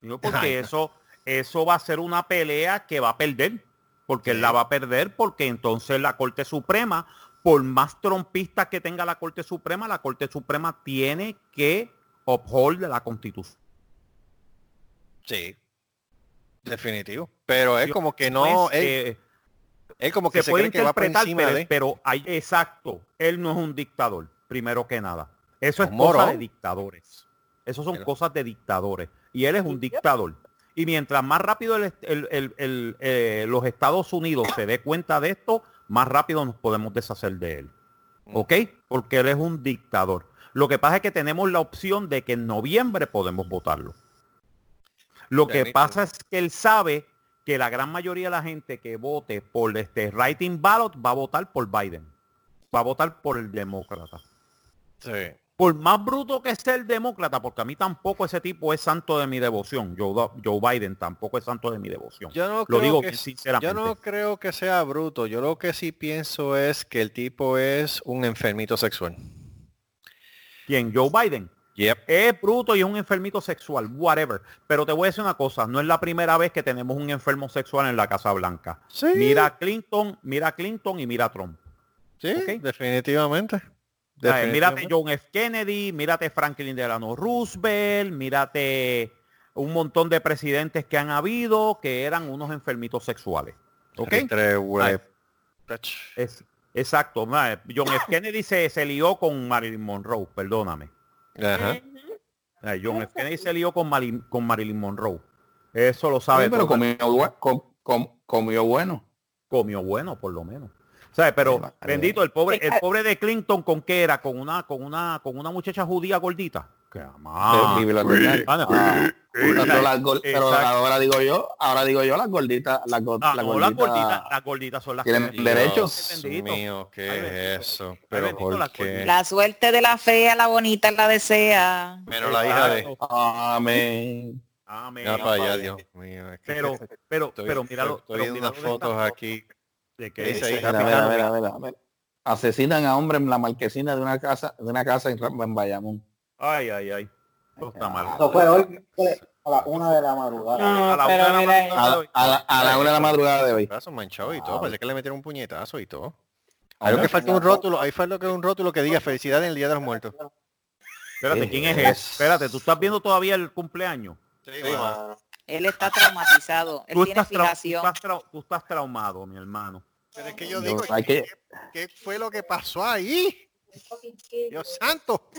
Digo, porque Ay, eso, eso va a ser una pelea que va a perder. Porque él la va a perder porque entonces la Corte Suprema, por más trompistas que tenga la Corte Suprema, la Corte Suprema tiene que uphold la Constitución. Sí. Definitivo. Pero es como que no, Pues, él, eh, él como que se se, puede cree que va por interpretar, encima pero, de... pero hay, exacto, él no es un dictador, primero que nada. Eso es cosa de dictadores. Eso son Pero- cosas de dictadores. Y él es un dictador. Y mientras más rápido el est- el- el- el, eh, los Estados Unidos se dé cuenta de esto, más rápido nos podemos deshacer de él. ¿Ok? Porque él es un dictador. Lo que pasa es que tenemos la opción de que en noviembre podemos votarlo. Lo que pasa es que él sabe que la gran mayoría de la gente que vote por este writing ballot va a votar por Biden. Va a votar por el demócrata. Sí. Por más bruto que sea el demócrata, porque a mí tampoco ese tipo es santo de mi devoción. Joe, Joe Biden tampoco es santo de mi devoción. Yo no Lo digo que, sinceramente. Yo no creo que sea bruto. Yo lo que sí pienso es que el tipo es un enfermito sexual. ¿Quién? Joe Biden. Yep. Es bruto y es un enfermito sexual, whatever. Pero te voy a decir una cosa, no es la primera vez que tenemos un enfermo sexual en la Casa Blanca. Sí. Mira a Clinton, mira a Clinton y mira a Trump. Sí, Ok. definitivamente. Sea, Mírate Definitivamente. John F. Kennedy, mírate Franklin Delano Roosevelt, mírate un montón de presidentes que han habido que eran unos enfermitos sexuales. ¿Ok? Entre Es, exacto. John F. Kennedy se, se lió con Marilyn Monroe, perdóname. Ajá. Eh, John F. Kennedy se lió con, Mari- con Marilyn Monroe. Eso lo sabe Sí, pero todo. comió, bue- com- com- comió bueno. comió bueno por lo menos. ¿Sabes? Pero vale. bendito el pobre, el pobre de Clinton con qué era, con una, con una, con una muchacha judía gordita. No. Ah, pero, las pero ahora digo yo, ahora digo yo las gorditas, las, go- Ah, las no, las gorditas gorditas, las gorditas son las tienen que- derechos. Dios mío, ¿qué Ay, es eso? Pero ¿por qué? gorditas. La suerte de la fea, la bonita la desea. Menos la hija de... Amén. Amén. Ya para allá, Dios mío. es que Pero, pero, estoy- pero míralo, Estoy pero viendo unas fotos aquí. de que dice ahí? Mira, mira, mira, mira, mira. Asesinan a hombre en la marquesina de una casa, de una casa en, en Bayamón. Ay, ay, ay. Esto está mal. Eso fue hoy a las una de la madrugada. A la una de pero la madrugada A, de la- hoy. a la, a la una de la madrugada de hoy. Brazo manchado y todo. Parece que le metieron un puñetazo y todo. Hay que falta un rótulo. Ahí falta que un rótulo que diga felicidades en el Día de los Muertos. Espérate, ¿quién es Es- ese? Espérate, ¿tú estás viendo todavía el cumpleaños? Él está traumatizado. Él Tú tiene estás, tú, estás trau- tú estás traumado, mi hermano. Pero es que yo Yo- digo, hay que- ¿qué, qué fue lo que pasó ahí? Dios santo.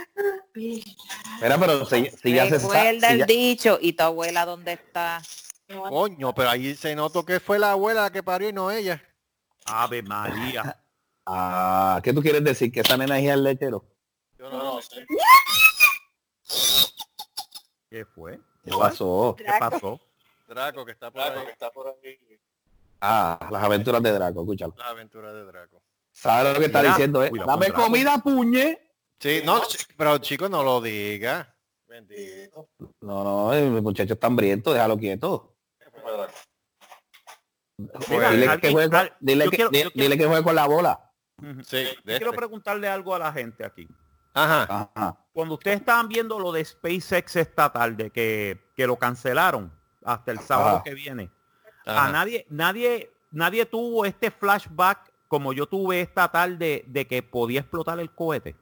Mira, pero si, si ya se. Recuerda el dicho, ¿y tu abuela dónde está? Coño, pero ahí se notó que fue la abuela la que parió y no ella. Ave María. Ah, ¿qué tú quieres decir? ¿Que esa nena es del lechero? Yo no lo sé. ¿Qué fue? ¿Qué pasó? ¿Qué pasó? Draco que está por ahí. está por ahí. Ah, las aventuras de Draco, escúchalo. La aventura de Draco. ¿Sabes lo que está Mira, diciendo? Eh? cuidado Dame comida, puñe. Sí, no, pero chicos, no lo diga. Bendito. No, no, el muchacho está hambriento, déjalo quieto. Dile, alguien- que juegue, con- al- dile, yo que, quiero- di- yo quiero- dile que juegue con la bola. Sí, Yo quiero este. preguntarle algo a la gente aquí. Ajá. Ajá. Cuando ustedes estaban viendo lo de SpaceX esta tarde, que, que lo cancelaron hasta el sábado Ajá. que viene, ajá. a nadie, nadie, nadie tuvo este flashback como yo tuve esta tarde de que podía explotar el cohete.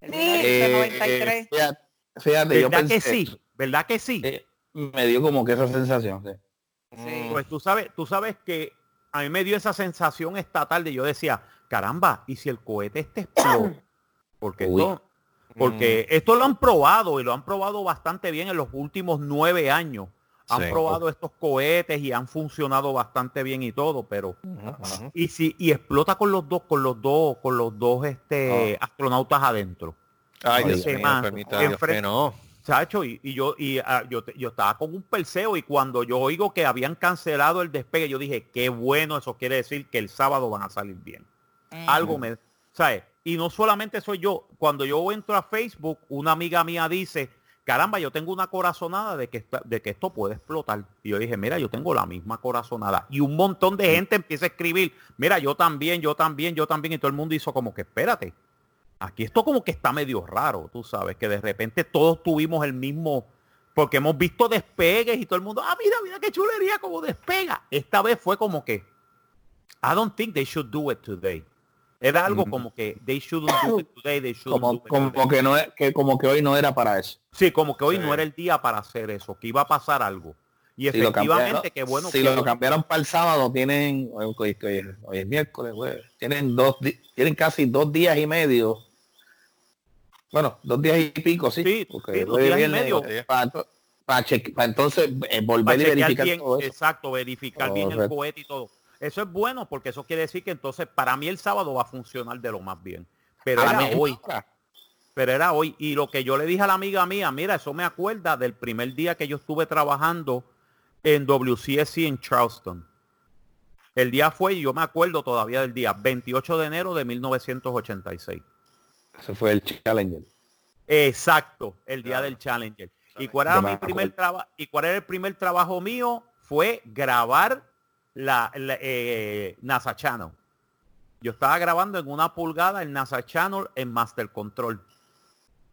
El Eh, 93. fíjate, fíjate, yo ¿Verdad que pensé, sí? ¿Verdad que sí? eh, me dio como que esa sensación. sí. Mm. Pues tú sabes, tú sabes que a mí me dio esa sensación esta tarde. Yo decía, caramba, ¿y si el cohete este explota? Porque esto, porque esto lo han probado y lo han probado bastante bien en los últimos nueve años. Han Sí. probado estos cohetes y han funcionado bastante bien y todo, pero y si y explota con los dos, con los dos, con los dos este astronautas adentro. Ay, Dios mío, man, permita Dios que no. Chacho, y, y yo y ah, yo, yo estaba con un perseo y cuando yo oigo que habían cancelado el despegue, yo dije, qué bueno, eso quiere decir que el sábado van a salir bien. Algo me, ¿sabes? Y no solamente soy yo, cuando yo entro a Facebook, una amiga mía dice, caramba, yo tengo una corazonada de que, esta- de que esto puede explotar. Y yo dije, mira, yo tengo la misma corazonada. Y un montón de gente empieza a escribir, mira, yo también, yo también, yo también. Y todo el mundo hizo como que, espérate, aquí esto como que está medio raro, tú sabes, que de repente todos tuvimos el mismo, porque hemos visto despegues y todo el mundo, ah, mira, mira qué chulería como despega. Esta vez fue como que, I don't think they should do it today. Era algo como que they shouldn't do it today, they shouldn't Como, do it como today. que no es, que como que hoy no era para eso. Sí, como que hoy Sí. no era el día para hacer eso, que iba a pasar algo. Y Si lo efectivamente, qué bueno si que lo cambiaron para el sábado, tienen, hoy, hoy- hoy- hoy es miércoles, güey, tienen dos, tienen casi dos días y medio. Bueno, dos días y pico, sí. Sí, porque sí, dos días y medio. Para, para, cheque- para entonces eh, volver para y verificar bien, todo eso. exacto, verificar bien el cohete y todo. Eso es bueno porque eso quiere decir que entonces para mí el sábado va a funcionar de lo más bien. Pero A era hoy, hora. pero era hoy. Y lo que yo le dije a la amiga mía, mira, eso me acuerda del primer día que yo estuve trabajando en WCSC en Charleston. El día fue, y yo me acuerdo todavía del día, 28 de enero de 1986. Ese fue el Challenger. Exacto, el día del Challenger. ¿Y cuál era mi primer trabajo? ¿Y cuál era el primer trabajo mío? Fue grabar la, la, eh, NASA Channel. Yo estaba grabando en una pulgada el NASA Channel en Master Control.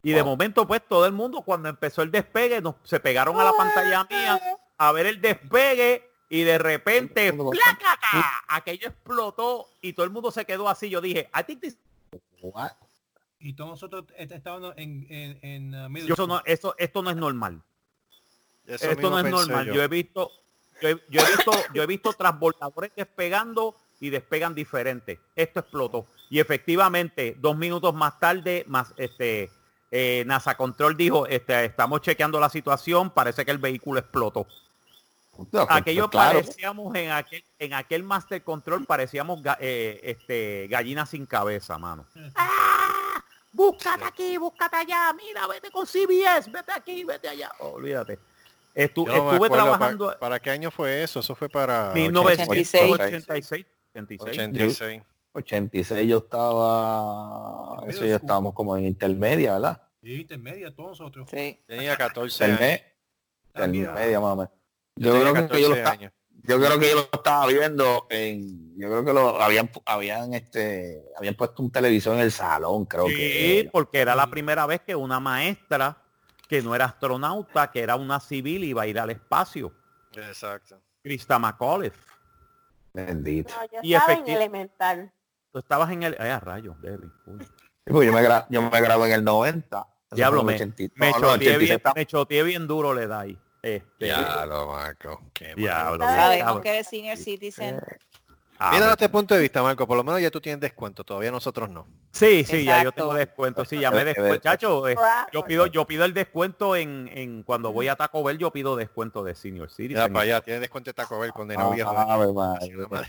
Y de momento, pues todo el mundo cuando empezó el despegue, nos, se pegaron a la pantalla mía a ver el despegue y de repente, ¡plácata! Aquello explotó y todo el mundo se quedó así. Yo dije, I think this- What? Y todos nosotros est- estábamos en, en, en uh, yo, eso no, eso, esto no es normal. Eso esto no es normal. yo. Yo. he visto, yo he, yo he visto, yo he visto transbordadores despegando y despegan diferente. Esto explotó. Y efectivamente, dos minutos más tarde, más este eh, NASA Control dijo, este, estamos chequeando la situación, parece que el vehículo explotó. Pues, Aquello pues, claro. parecíamos en aquel, en aquel Master Control, parecíamos ga- eh, este, gallinas sin cabeza, mano. ¡Ah! Búscate aquí, búscate allá, mira, vete con CBS, vete aquí, vete allá. Olvídate. Estu- no estuve acuerdo trabajando pa- ¿Para, qué año fue eso? Eso fue para 1986. 86. 86. 86. 86 yo estaba, eso ya estábamos como en intermedia, ¿verdad? Sí, intermedia, todos nosotros. Sí. Tenía 14 años. Intermedia, menos. Yo, creo que yo lo 14 estaba, yo creo que yo lo estaba viendo en, yo creo que lo habían, habían este, habían puesto un televisor en el salón, creo Sí, que. porque era la primera vez que una maestra que no era astronauta, que era una civil, iba a ir al espacio. Exacto. Krista McAuliffe. Bendito. No, yo Y estaba en elemental. Tú estabas en el... Eh, a rayos, Debbie. Porque yo me, gra- yo me grabé en el 90. Eso Diablo, me, el 80 me, no, choteé 86 bien, me choteé bien duro le da ahí. Este, Ya lo Marco. Qué. Diablo, Sabemos diablo. que eres senior citizen. Ah, Mira este punto de vista, Marco. Por lo menos ya tú tienes descuento. Todavía nosotros no. Sí, sí, ya yo tengo descuento. Sí, ya me descuento. Chacho, eh, yo pido, yo pido el descuento en, en cuando voy a Taco Bell, yo pido descuento de senior Ya citizen. para allá. Tienes descuento de Taco Bell con no viejo. Ah, Ave María.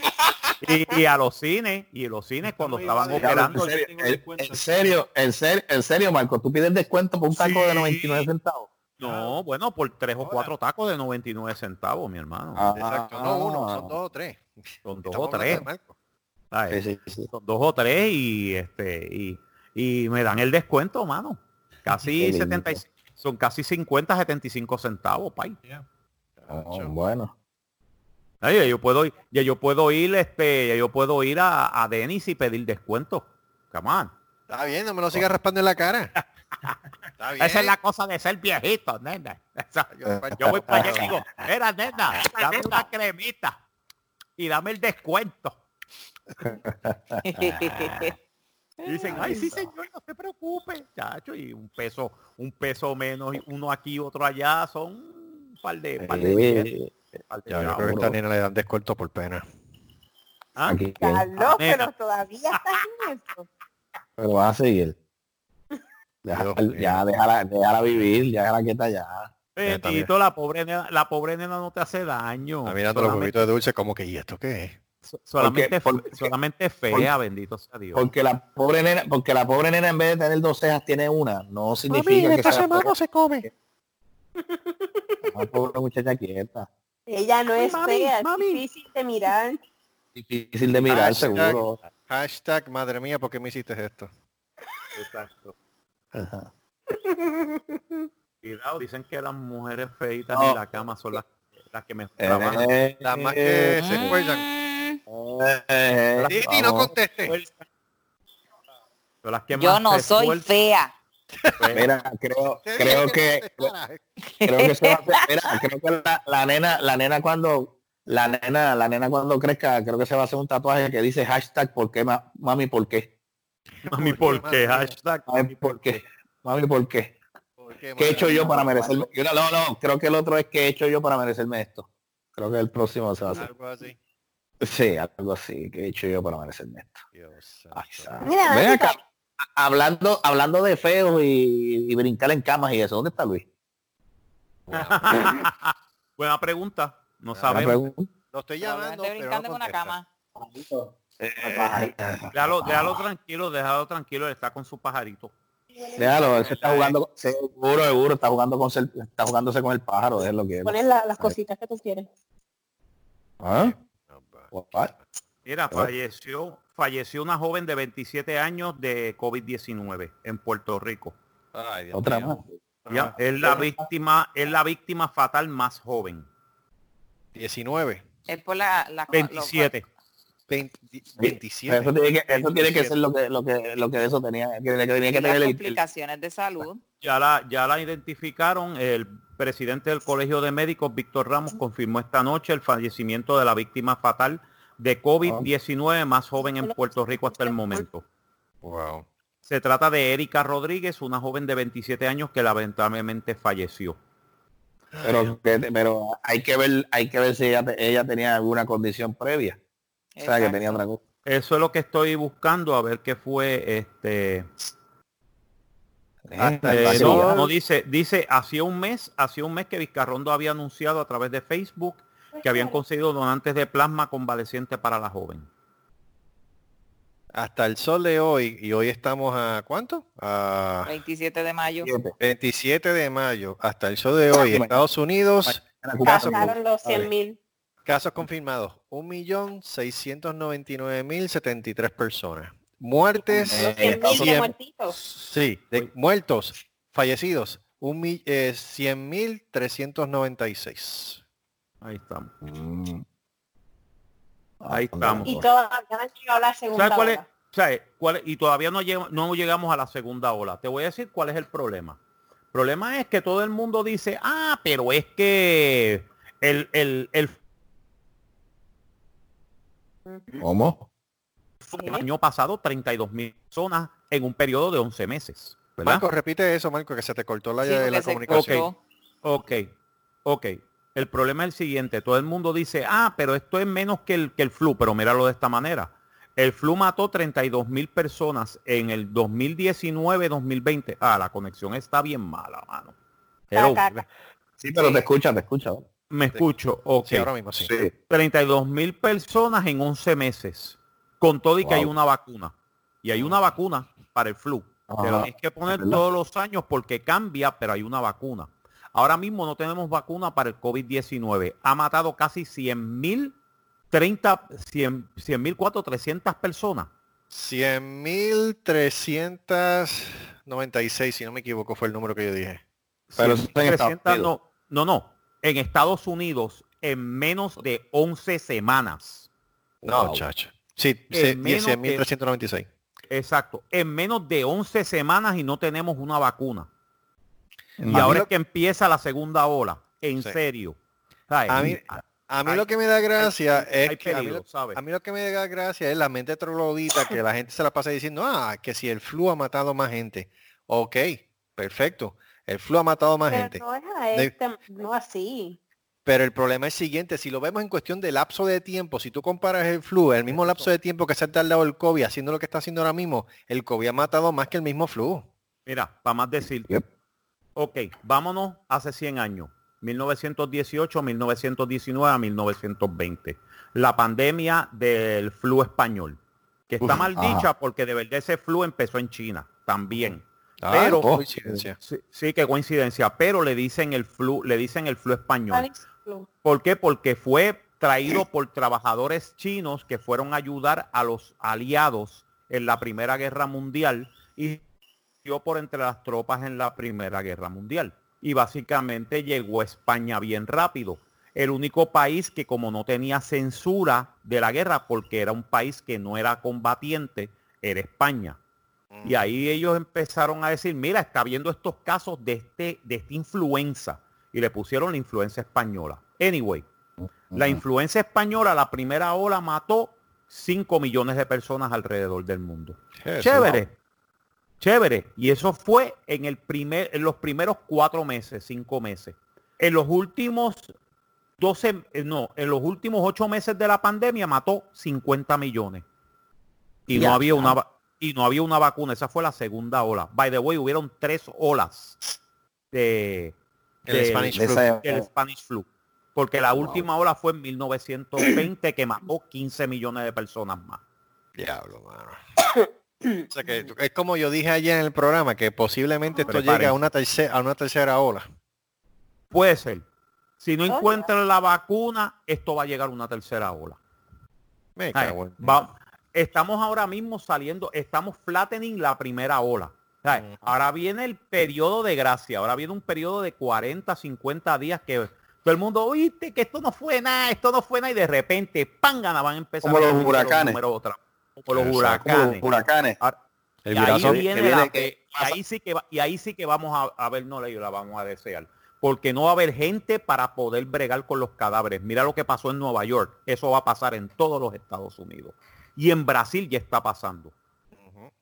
Y, y a los cines, y los cines cuando estaban operando. en, serio, tengo en- descuento. en serio, en serio, en serio, Marco, tú pides descuento por un taco de Sí. 99 centavos. No, bueno, por tres o cuatro tacos de 99 centavos, mi hermano. Ah, Exacto. No uno, son dos o tres. Son dos o tres. sí, sí. Son dos o tres y este y, y me dan el descuento, mano. Casi Qué lindo. 75, son casi 50, 75 centavos, pay. Yeah. Ah, bueno. Ay, ya yo puedo ir, ya yo puedo ir, este, ya yo puedo ir a, a Denis y pedir descuento. Come on. Está bien, no me lo sigas raspando en la cara. Está bien. Esa es la cosa de ser viejito, nena. Yo, yo voy para allá y digo, mira, nena, dame una cremita y dame el descuento. Y dicen, ay, sí, señor, no se preocupe, chacho, y un peso, un peso menos, y uno aquí, otro allá, son un par de, par de Eh, par de Ya, yo creo que esta nena le dan descuento por pena. Ah, aquí, Carlos, pero todavía estás en eso. pero vas a seguir. Deja- ya, déjala, déjala vivir, ya déjala quieta ya. Eh, también. Bendito, la pobre nena, la pobre nena no te hace daño. Está mirando los Solamente- huevitos de dulce como que, ¿y esto qué es? so- solamente, Porque- porque- solamente fea, bendito sea Dios. Porque la pobre nena, porque la pobre nena en vez de tener dos cejas tiene una, no significa que sea la se come. pobre, pobre muchacha quieta. Ella no es mami, fea, mami. difícil de mirar. Difícil de mirar, Hashtag. seguro. Hashtag, madre mía, ¿por qué me hiciste esto? Exacto. Ajá. Cuidado, dicen que las mujeres feitas No. en la cama son las, las que me trabajan. Eh, Las más que se Mm, escuellan. eh, Titi, no conteste. Son las que Yo más no se soy esfuerzan. fea. Mira, creo, creo que, creo que se va a hacer- mira, creo que la, la nena, la nena cuando, la nena, la nena cuando crezca, creo que se va a hacer un tatuaje que dice hashtag ¿por qué, ma- mami, por qué? Mami, ¿por qué? Hashtag, Mami, ¿por qué? Mami, ¿por qué? ¿Por ¿Qué he hecho yo para merecerme? y una- no, no, creo que el otro es que he hecho yo para merecerme esto. Creo que el próximo se va a hacer. Algo así. Sí, algo así, que he hecho yo para merecerme esto. Dios Ay. Mira, Ven acá, hablando, hablando de feos y, y brincar en camas y eso, ¿dónde está Luis? Buena pregunta. No sabemos. pregunta. Lo estoy llamando, pero no una cama. Eh, Déjalo, déjalo tranquilo, déjalo tranquilo, él está con su pajarito. Déjalo, él se está jugando, seguro, seguro, está jugando con está jugándose con el pájaro, es lo que es. pones la- las cositas que tú quieres. ¿Ah? Mira, falleció, falleció una joven de 27 años de COVID-19 en Puerto Rico. Ay, Dios Otra mío. más. Ya, es la víctima, es la víctima fatal más joven. 19. Es por la, la 27. 20 Sí, 27. Eso tiene que, eso tiene que ser lo que, lo que, lo que eso tenía, que, que tenía que las tener el, el- complicaciones de salud. Ya la, ya la identificaron. El presidente del Colegio de Médicos, Víctor Ramos, confirmó esta noche el fallecimiento de la víctima fatal de COVID-19 más joven en Puerto Rico hasta el momento. Wow. Se trata de Erika Rodríguez, una joven de 27 años que lamentablemente falleció. pero, pero hay que ver, hay que ver si ella, ella tenía alguna condición previa. O sea, que Exacto. tenía otra cosa. Eso es lo que estoy buscando, a ver qué fue este. Eh, el no, dice, dice, hacía un mes, hacía un mes que Vizcarrondo había anunciado a través de Facebook que habían conseguido donantes de plasma convaleciente para la joven. Hasta el sol de hoy, y hoy estamos a ¿cuánto? A 27 de mayo. Siete. 27 de mayo. Hasta el sol de hoy, Estados Unidos. Pasaron los 100 mil. Casos confirmados, 1.699.073 personas. Muertes, Eh, 100 mil de cien- muertitos. sí, de muertos, fallecidos, un eh, 100.396. Ahí estamos. Mm. Ahí estamos. Y todavía no han llegado a la segunda ¿Sabes cuál es? ola. ¿Sabes cuál es? Y todavía no, llega- no llegamos a la segunda ola. Te voy a decir cuál es el problema. El problema es que todo el mundo dice, ah, pero es que el, el, el ¿Cómo? el año pasado 32 mil personas en un periodo de 11 meses. ¿verdad? Marco, repite eso, Marco, que se te cortó la, Sí, la porque se comunicación. cortó. Ok, ok. El problema es el siguiente. Todo el mundo dice, ah, pero esto es menos que el, que el flu, pero míralo de esta manera. El flu mató 32 mil personas en el 2019-2020. Ah, la conexión está bien mala, mano. Caca. Sí, pero te escucha, te escucha. Me escucho. Ok. Sí, ahora mismo sí. Sí. 32 mil personas en 11 meses. Con todo y que Wow. hay una vacuna. Y hay una vacuna para el flu. Te tienes que poner todos los años porque cambia, pero hay una vacuna. Ahora mismo no tenemos vacuna para el COVID-19. Ha matado casi 100 mil, 30, 100 mil, 4, 300 personas. 100.396, si no me equivoco, fue el número que yo dije. Pero 100, eso está en Estados 300, no, no, no. En Estados Unidos, en menos de 11 semanas. No, Wow. chacho. Sí, En menos de- 100.396. Exacto. En menos de 11 semanas y no tenemos una vacuna. Y A ahora es que empieza la segunda ola. En Sí. serio. ¿Sabes? A mí, a mí Hay- lo que me da gracia hay es que a mí, peligro, lo, ¿sabes? a mí lo que me da gracia es la mente troglodita que la gente se la pasa diciendo, ah, que si el flu ha matado más gente. Ok, perfecto. El flu ha matado más gente. Pero no es a De- este, no así. Pero el problema es el siguiente, si lo vemos en cuestión de lapso de tiempo, si tú comparas el flu, el mismo lapso de tiempo que se ha tardado el COVID haciendo lo que está haciendo ahora mismo, el COVID ha matado más que el mismo flu. Mira, para más decir. Yep. Ok, vámonos hace 100 años. 1918, 1919 a 1920. La pandemia del flu español. Que está Uf, mal ajá. dicha porque de verdad ese flu empezó en China también. Ah, Pero- coincidencia. Sí, sí, qué coincidencia. Pero le dicen el flu, le dicen el flu español. ¿Por qué? Porque fue traído por trabajadores chinos que fueron a ayudar a los aliados en la Primera Guerra Mundial y dio por entre las tropas en la Primera Guerra Mundial. Y básicamente llegó a España bien rápido. El único país que como no tenía censura de la guerra, porque era un país que no era combatiente, era España. Y ahí ellos empezaron a decir, mira, está viendo estos casos de, este, de esta influenza. Y le pusieron la influenza española. Anyway, la influenza española, la primera ola mató 5 millones de personas alrededor del mundo. Chévere. Chévere. Y eso fue en, el primer, en los primeros cuatro meses, cinco meses. En los últimos 12, eh, no, en los últimos ocho meses de la pandemia mató 50 millones. Y no había una y no había una vacuna. Esa fue la segunda ola. By the way, hubieron tres olas de, El de- Spanish de flu. Spanish flu. Porque la última ola fue en 1920 que mató 15 millones de personas más. Diablo, mano. O sea que es como yo dije ayer en el programa, que posiblemente esto llegue a una tercera, a una tercera ola. Puede ser. Si no Oh, encuentran la vacuna, esto va a llegar a una tercera ola. Me Ay, cago en- va- estamos ahora mismo saliendo, estamos flattening la primera ola. Ahora viene el periodo de gracia, ahora viene un periodo de 40, 50 días que todo el mundo, oíste que esto no fue nada, esto no fue nada, y de repente, pángana, van a empezar Como a los huracanes. números otra. Como los Exacto. Como huracanes. los huracanes. Ahora- El y ahí viene la y sí que va- y ahí sí que vamos a, a ver no le la vamos a desear porque no va a haber gente para poder bregar con los cadáveres mira lo que pasó en Nueva York eso va a pasar en todos los Estados Unidos y en Brasil ya está pasando.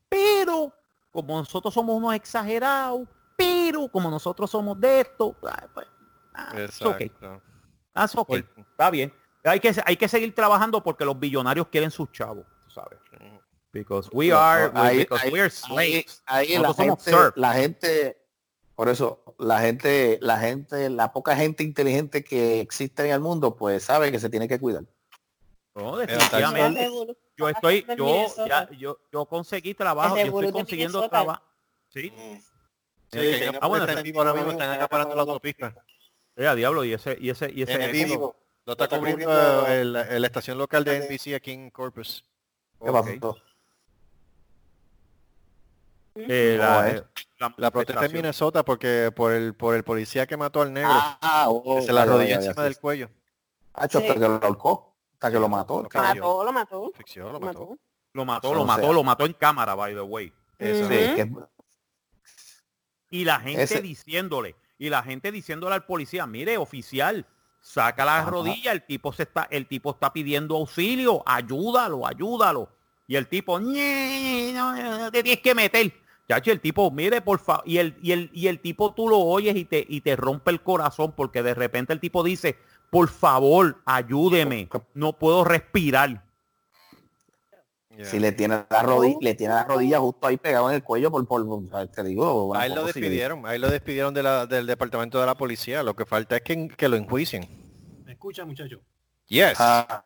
Pero como nosotros somos unos exagerados pero como nosotros somos de esto pues, ah, okay. Okay. Pues- está bien. Hay que hay que seguir trabajando porque los billonarios quieren sus chavos tú sabes. Because we are Ahí- because ahí- we are slaves. ahí la, gente, la gente, por eso, la gente, la gente, la poca gente inteligente que existe en el mundo, pues sabe que se tiene que cuidar. No, definitivamente. Yo estoy, yo, ya, yo, yo conseguí trabajo, yo estoy consiguiendo trabajo. Sí, Sí, Sí, que sí. en Ah, bueno, ese- tipo ahora mismo están acaparando la autopista. eh, a diablo, y ese, y ese, y ese. En vivo. Lo está cubriendo la estación local de NBC aquí en Corpus. ¿Qué pasó? Eh, ¿Cómo la, es? eh, la La protesta en. Minnesota porque por el por el policía que mató al negro. Ah, oh, que se la ya, ya, arrodilló ya, encima del cuello. Hacho, hasta Sí. que lo ahorcó, hasta que lo mató. Lo mató, lo mató. Asfixió, lo mató. Lo mató, lo mató, lo mató en cámara, by the way. Y la gente Ese- diciéndole, y la gente diciéndole al policía, mire, oficial, saca la Ajá. rodilla, el tipo se está, el tipo está pidiendo auxilio, ayúdalo, ayúdalo. Y el tipo, "Ñe, no, no te tienes que meter. Chacho, el tipo, mire, por favor, y el, y el, y el tipo tú lo oyes y te, y te rompe el corazón porque de repente el tipo dice, por favor, ayúdeme, no puedo respirar. Yeah. si le tiene la rodilla, le tiene la rodilla justo ahí pegado en el cuello por, por, sea, te digo, A él lo despidieron, a él lo despidieron de la- del departamento de la policía. Lo que falta es que, que lo enjuicien. ¿Me escucha, muchacho? Yes. Ah,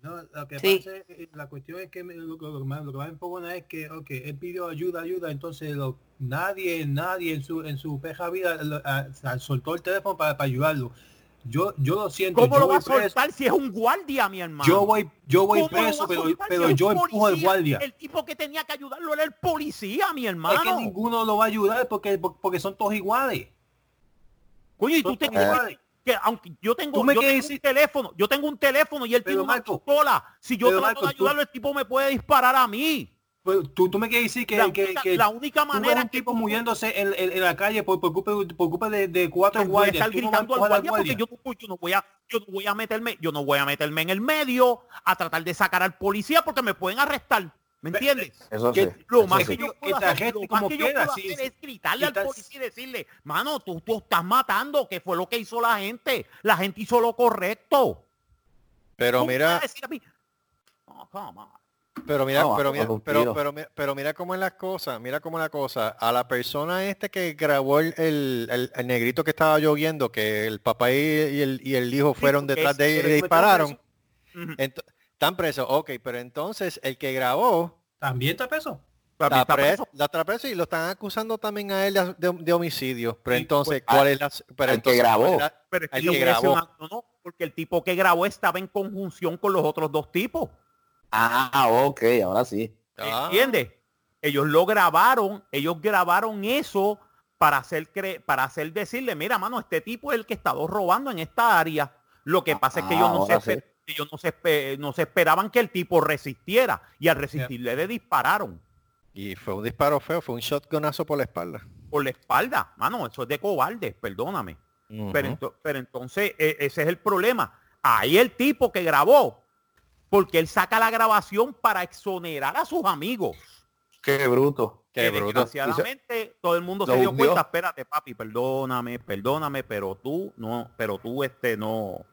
No, lo que Sí. pasa es, eh, la cuestión es que me- lo, lo- lo que más, lo que más me empobona es que, ok, él pidió ayuda, ayuda, entonces lo- nadie, nadie en su en su peja vida lo- a- a- soltó el teléfono para, para ayudarlo. Yo, yo lo siento. ¿Cómo yo lo va a preso, soltar si es un guardia, mi hermano? Yo voy, yo voy ¿Cómo lo preso, pero, si pero es un yo empujo al guardia. El tipo que tenía que ayudarlo era el policía, mi Es hermano. que ninguno lo va a ayudar porque, porque son todos iguales. Coño, y tú te iguales. que aunque yo tengo, Tú me yo tengo un decir- teléfono, yo tengo un teléfono y él tiene Pero, una Marco, pistola. Si yo trato Marco, de tú- ayudarlo, el tipo me puede disparar a mí. Pero tú, tú me quieres decir que, la, que, única, que la única manera un que tipo tú muriéndose en, en- en la calle por, por culpa, por culpa de, de cuatro guardias. estar tú no gritando al empujar guardia porque yo, no- yo no voy a yo no voy a meterme yo no voy a meterme en el medio a tratar de sacar al policía porque me pueden arrestar ¿me entiendes? eso que- sí. Lo eso más sí. que yo Que puedo hacer, lo más como que yo puedo sí, hacer sí. es gritarle al policía y decirle, mano, tú, tú estás matando, que fue lo que hizo la gente. La gente hizo lo correcto. Pero ¿Cómo me vas mira, decir a mí? Oh, come on. Pero mira, No, pero mira, pero, pero, pero mira cómo es la cosa, mira cómo es la cosa. A la persona este que grabó el, el, el- el negrito que estaba lloviendo, que el papá y, el, y el hijo fueron detrás es- de él y le dispararon. Están presos, ok, pero entonces el que grabó ¿También está preso? Está está preso, está preso y lo están acusando también a él de, de- de homicidio. Pero Sí, entonces, pues, ¿cuál es la pero al que grabó. ¿cuál es la- Pero es que que grabó. no, porque el tipo que grabó estaba en conjunción con los otros dos tipos. Ah, ok, ahora sí. Ah. ¿Entiendes? Ellos lo grabaron, ellos grabaron eso para hacer cre- para hacer decirle, mira, mano, este tipo es el que estaba robando en esta área. Lo que pasa es que ellos, no se, sí. ellos no, se, no se esperaban que el tipo resistiera y al resistirle le dispararon Y fue un disparo feo, fue un shotgunazo por la espalda. por la espalda. Mano, eso es de cobarde, perdóname. Pero, Ujú. ento- pero entonces e- ese es el problema. Ahí el tipo que grabó, porque él saca la grabación para exonerar a sus amigos. Qué bruto. Qué que bruto. desgraciadamente todo el mundo se dio hundió. cuenta, espérate papi, perdóname, perdóname, pero tú no, pero tú este no,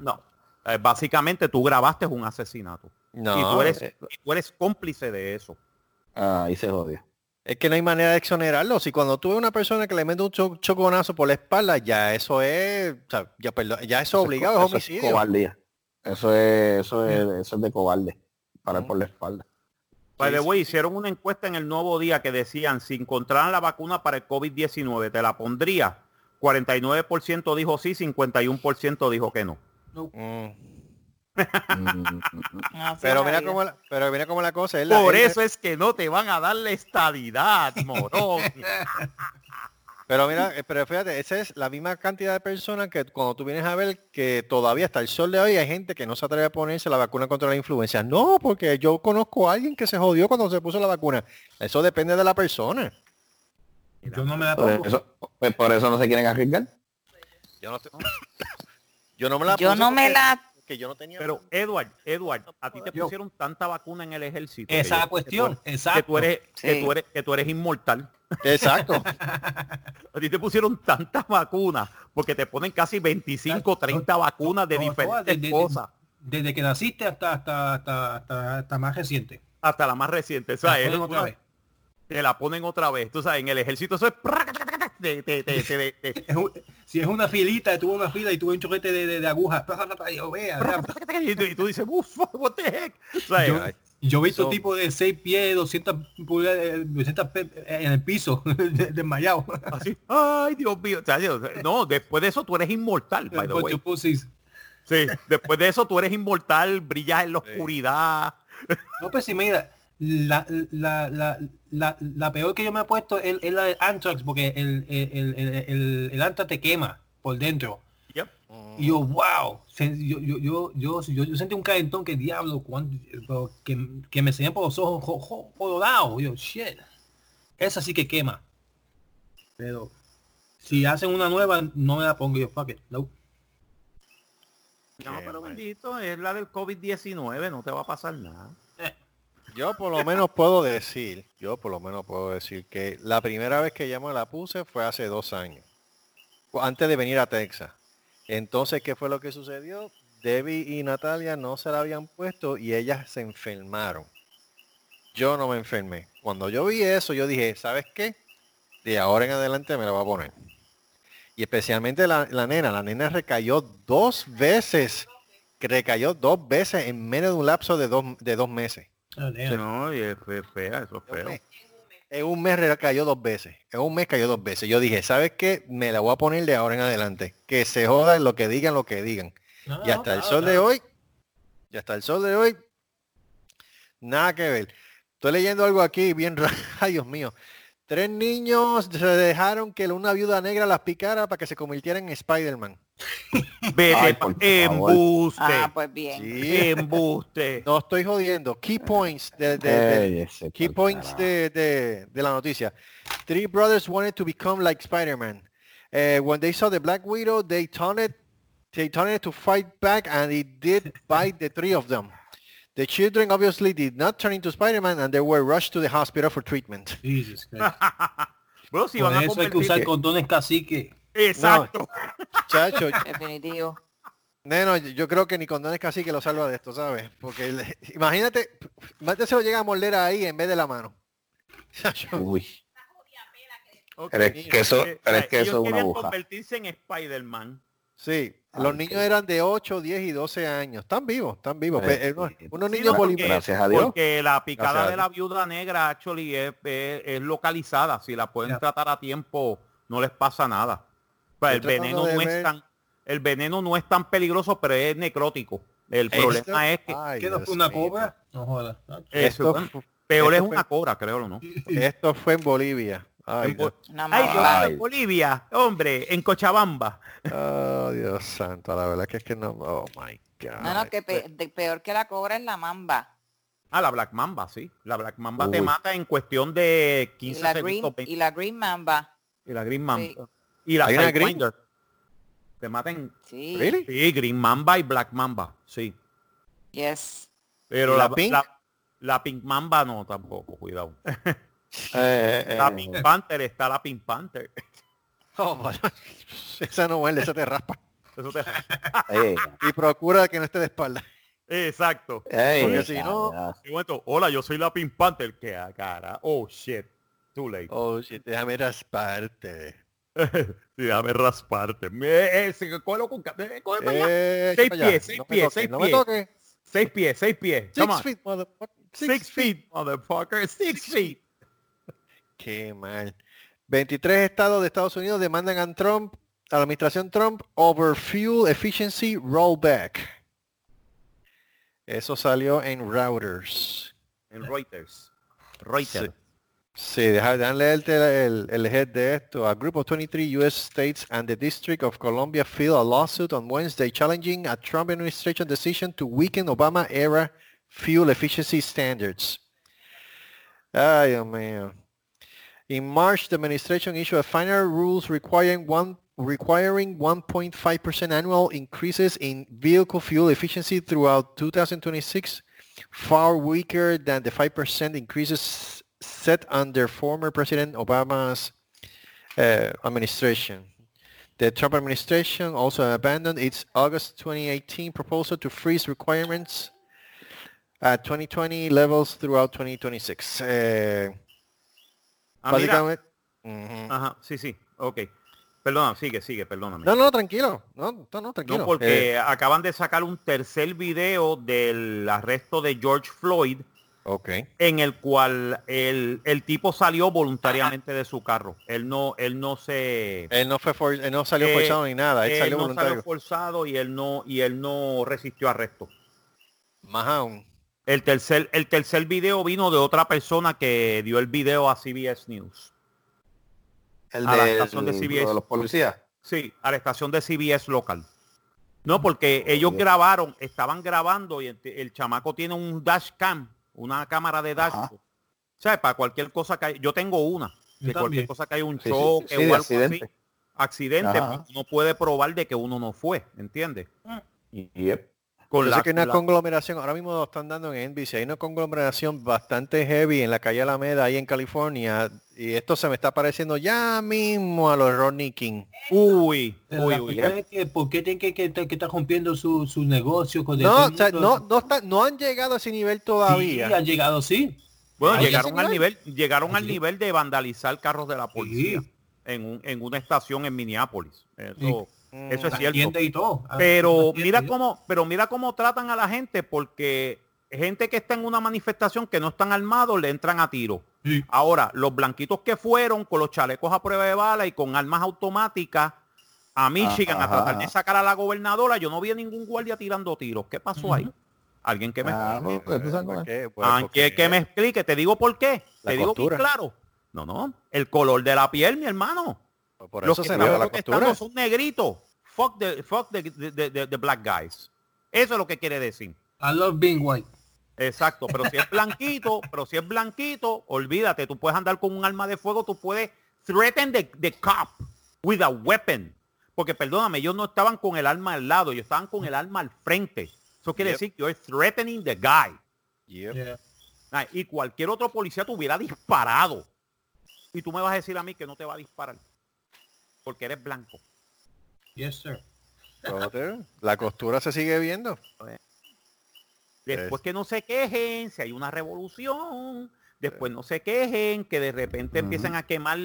no. Eh, básicamente tú grabaste un asesinato No, y, tú eres, eh, y tú eres cómplice de eso. Ah, ahí se jodió. Es que no hay manera de exonerarlo. Si cuando tú ves una persona que le mete un cho- choconazo por la espalda, ya eso es, o sea, ya, perdón, ya eso es obligado, es Eso es homicidio. cobardía. Eso es, eso es, eso es de cobarde. Parar por la espalda. By the way, hicieron una encuesta en el nuevo día que decían, si encontraran la vacuna para el COVID-19, ¿te la pondría? 49% dijo sí, 51% dijo que no. Mm. Mm, Pero mira cómo la, pero mira cómo la cosa es la- Por eso es que no te van a dar la estadidad, morón. Pero mira, eh, pero fíjate, esa es la misma cantidad de personas que cuando tú vienes a ver que todavía hasta el sol de hoy hay gente que no se atreve a ponerse la vacuna contra la influencia. No, porque yo conozco a alguien que se jodió cuando se puso la vacuna. Eso depende de la persona. Yo no me la Por eso, pues por eso no se quieren arriesgar. Yo no, te- yo no me la Yo no me porque- la... que yo no tenía Pero Edward, Edward, a ti te Yo. pusieron tanta vacuna en el ejército. Esa es que yo- que cuestión. tú eres- Que Exacto. tú eres, que tú eres, que tú eres inmortal. Exacto. A ti te pusieron tantas vacunas porque te ponen casi 25, 30 vacunas de diferentes cosas. Desde que naciste hasta hasta hasta hasta, hasta más reciente. Hasta la más reciente. O La ponen otra una- vez. te la ponen otra vez. Tú sabes, en el ejército eso es... te- Es un- si es una filita, tuvo una fila y tuvo un choquete de, de, de agujas. Y yo, vea, y, tú, y tú dices, uff, what the heck. O sea, Yo- Yo he visto So- tipos de 6 pies, 200 pulgadas, eh, 200 pe- en el piso, de- desmayado. así, ay, Dios mío. O sea, yo- no, después de eso tú eres inmortal, by the way. Sí, después de eso tú eres inmortal, brillas en la oscuridad. No, pues sí, mira, la, la, la, la, la peor que yo me he puesto es, es la de Anthrax, porque el, el, el, el, el- el Anthrax te quema por dentro. Yep. Y yo, wow, yo, yo, yo, yo, yo, yo sentí un calentón que diablo, que, que me salían por los ojos jo- jo- colorados. Yo, shit, esa sí que quema. Pero si hacen una nueva, no me la pongo yo, fuck it, no. No, pero bendito, es la del COVID-19, no te va a pasar nada. Yo por lo menos puedo decir, yo por lo menos puedo decir que la primera vez que ya me la puse fue hace dos años, antes de venir a Texas. Entonces, ¿qué fue lo que sucedió? Debbie y Natalia no se la habían puesto y ellas se enfermaron. Yo no me enfermé. Cuando yo vi eso, yo dije, ¿sabes qué? De ahora en adelante me la voy a poner. Y especialmente la, nena, la nena recayó dos veces, recayó dos veces en menos de un lapso de dos, de dos meses. Oh. No, y es fe- fea, eso es En un feo. mes. En un mes recayó dos veces. En un mes cayó dos veces. Yo dije, ¿sabes qué? Me la voy a poner de ahora en adelante. Que se jodan lo que digan, lo que digan. No, Y no, hasta el sol de hoy, y hasta el sol de hoy, nada que ver. Estoy leyendo algo aquí bien raro. Ay, Dios mío. Tres niños se dejaron que una viuda negra las picara para que se convirtieran en Spider-Man. Vete, Ay, embuste, Ah, pues bien. Sí. embuste. No estoy jodiendo. Key points de, de- de- Key points de, de, de la noticia. Three brothers wanted to become like Spider-Man. Uh, when they saw the Black Widow, they turned, they turned to fight back and it did bite the three of them. The children obviously did not turn into Spider-Man and they were rushed to the hospital for treatment. Jesus Christ. Bueno, si Por van a eso hay que usar condones cacique. Exacto. Chacho, Definitivo. Neno, yo creo que ni condones casi que lo salva de esto, ¿sabes? Porque le- imagínate, imagínate se lo llega a morder ahí en vez de la mano. Uy. Ok. Pero es que eso, Eh, pero es que ellos eso es una aguja. convertirse en Spider-Man. Sí, Ah, los niños eran de 8, 10 y 12 años. Están vivos, están vivos. Eh, Pe- eh, unos, sí. unos Sí, niños porque- Gracias a Dios. Porque la picada de la viuda negra actually es, es- es localizada. Si la pueden tratar a tiempo, no les pasa nada. Pues el veneno no es tan, el veneno no es tan peligroso, pero es necrótico. El problema es que Ay, ¿Qué no fue una cobra? No jodas. eso, Esto, peor es fue- una cobra, creo, ¿no? esto fue en Bolivia. Ay, En Bo- Ay, Bolivia, hombre, en Cochabamba. oh, Dios santo, la verdad que es que no. Oh my God. No, no, que pe- de- peor que la cobra es la mamba. Ah, la Black Mamba, sí. La Black Mamba te mata en cuestión de Y 15 la, segundos. green, 20. y la green mamba. Y la Green Mamba. Sí. Y la. Sidewinder. Te maten. Sí. ¿Really? Sí, Green Mamba y Black Mamba. Sí. Yes. Pero ¿Y la, la Pink? La, la Pink Mamba no tampoco, cuidado. Eh, eh, La Pink Panther está la Pink Panther. Oh, esa no huele, esa te raspa. Eso te- eh, Y procura que no esté de espalda. Exacto. eh, Porque si no- momento, hola, yo soy la Pink Panther. Que a cara. Oh, shit. Too late. Oh, shit, déjame rasparte. Sí, déjame rasparte. Me, eh, cógelo con eh, coge para allá. Eh, Seis para allá. pies, seis no pies, seis No pies. toques. Seis pies, seis pies. Six Come on. feet, motherfucker. Six, feet, motherfucker. Six feet. Qué mal. 23 estados de Estados Unidos demandan a Trump, a la administración Trump, over fuel efficiency rollback. Eso salió en Routers. En Reuters. Reuters. Sí, dejan leerte el, el head de esto. A group of 23 U.S. states and the District of Columbia filed a lawsuit on Wednesday challenging a Trump administration decision to weaken Obama-era fuel efficiency standards. Ay, Dios mío. In March, the administration issued a final rules requiring one requiring 1.5% annual increases in vehicle fuel efficiency throughout 2026, far weaker than the 5% increases set under former President Obama's uh, administration. The Trump administration also abandoned its August 2018 proposal to freeze requirements at 2020 levels throughout 2026. Eh, Ah, mira. básicamente... Ujú. Ajá, sí, sí. Ok. Perdona, sigue, sigue, perdóname. No, no, tranquilo. No, no, no, tranquilo. No, porque Eh, acaban de sacar un tercer video del arresto de George Floyd ok. en el cual el, el tipo salió voluntariamente de su carro. Él no, él no se Él no fue for- él no salió Eh, forzado ni nada, él, él salió no voluntario. salió forzado y él no, y él no resistió arresto. Más aún. El tercer, el tercer video vino de otra persona que dio el video a CBS News. El a la de, estación de CBS. de los policías. Sí, a la estación de CBS local. No, porque ellos bien. grabaron, estaban grabando y el, el chamaco tiene un dash cam, una cámara de dash. Ajá. O sea, para cualquier cosa que hay, yo tengo una, que cualquier cosa que hay un Sí, sí, choque sí, de o algo accidente. así, accidente, pues, uno puede probar de que uno no fue, ¿entiendes? Y, yep. Con Yo la, sé que hay una la- conglomeración, ahora mismo lo están dando en NBC, hay una conglomeración bastante heavy en la calle Alameda, ahí en California, y esto se me está pareciendo ya mismo a los Rodney King. Uy, uy, uy. es que, ¿por qué tienen que, que, que estar rompiendo su, su negocio con No, o sea, mundo? no, no, está- no han llegado a ese nivel Sí, todavía. han llegado, sí. Bueno, llegaron al nivel, llegaron al Sí. nivel de vandalizar carros de la policía Sí. en, un- en una estación en Minneapolis. Eso, eso es cierto. y todo. Ah, Pero mira cómo, pero mira cómo tratan a la gente porque gente que está en una manifestación que no están armados le entran a tiro. Sí. Ahora, los blanquitos que fueron con los chalecos a prueba de bala y con armas automáticas a Michigan a Ajá. tratar de sacar a la gobernadora, yo no vi a ningún guardia tirando tiros. ¿Qué pasó ahí? Alguien que me Ah, explique. pues, tú sabes cómo ¿Por es. qué? Pues, Ah, porque- que, me explique, te digo por qué. La te digo bien costura. claro. No, no, el color de la piel, mi hermano. Pues por Los eso que se la son negritos. Fuck the, fuck the, the- the- the black guys. Eso es lo que quiere decir. I love being white. Exacto, pero si es blanquito, pero si es blanquito, olvídate, tú puedes andar con un arma de fuego, tú puedes threaten the, the cop with a weapon. Porque perdóname, ellos no estaban con el arma al lado, ellos estaban con el arma al frente. Eso quiere Yep. decir que you're threatening the guy. Yep. Yeah. Ah, Y cualquier otro policía te hubiera disparado. Y tú me vas a decir a mí que no te va a disparar. Porque eres blanco. Yes, sir. La costura se sigue viendo. Después que no se quejen, si hay una revolución, después no se quejen, que de repente empiezan a quemar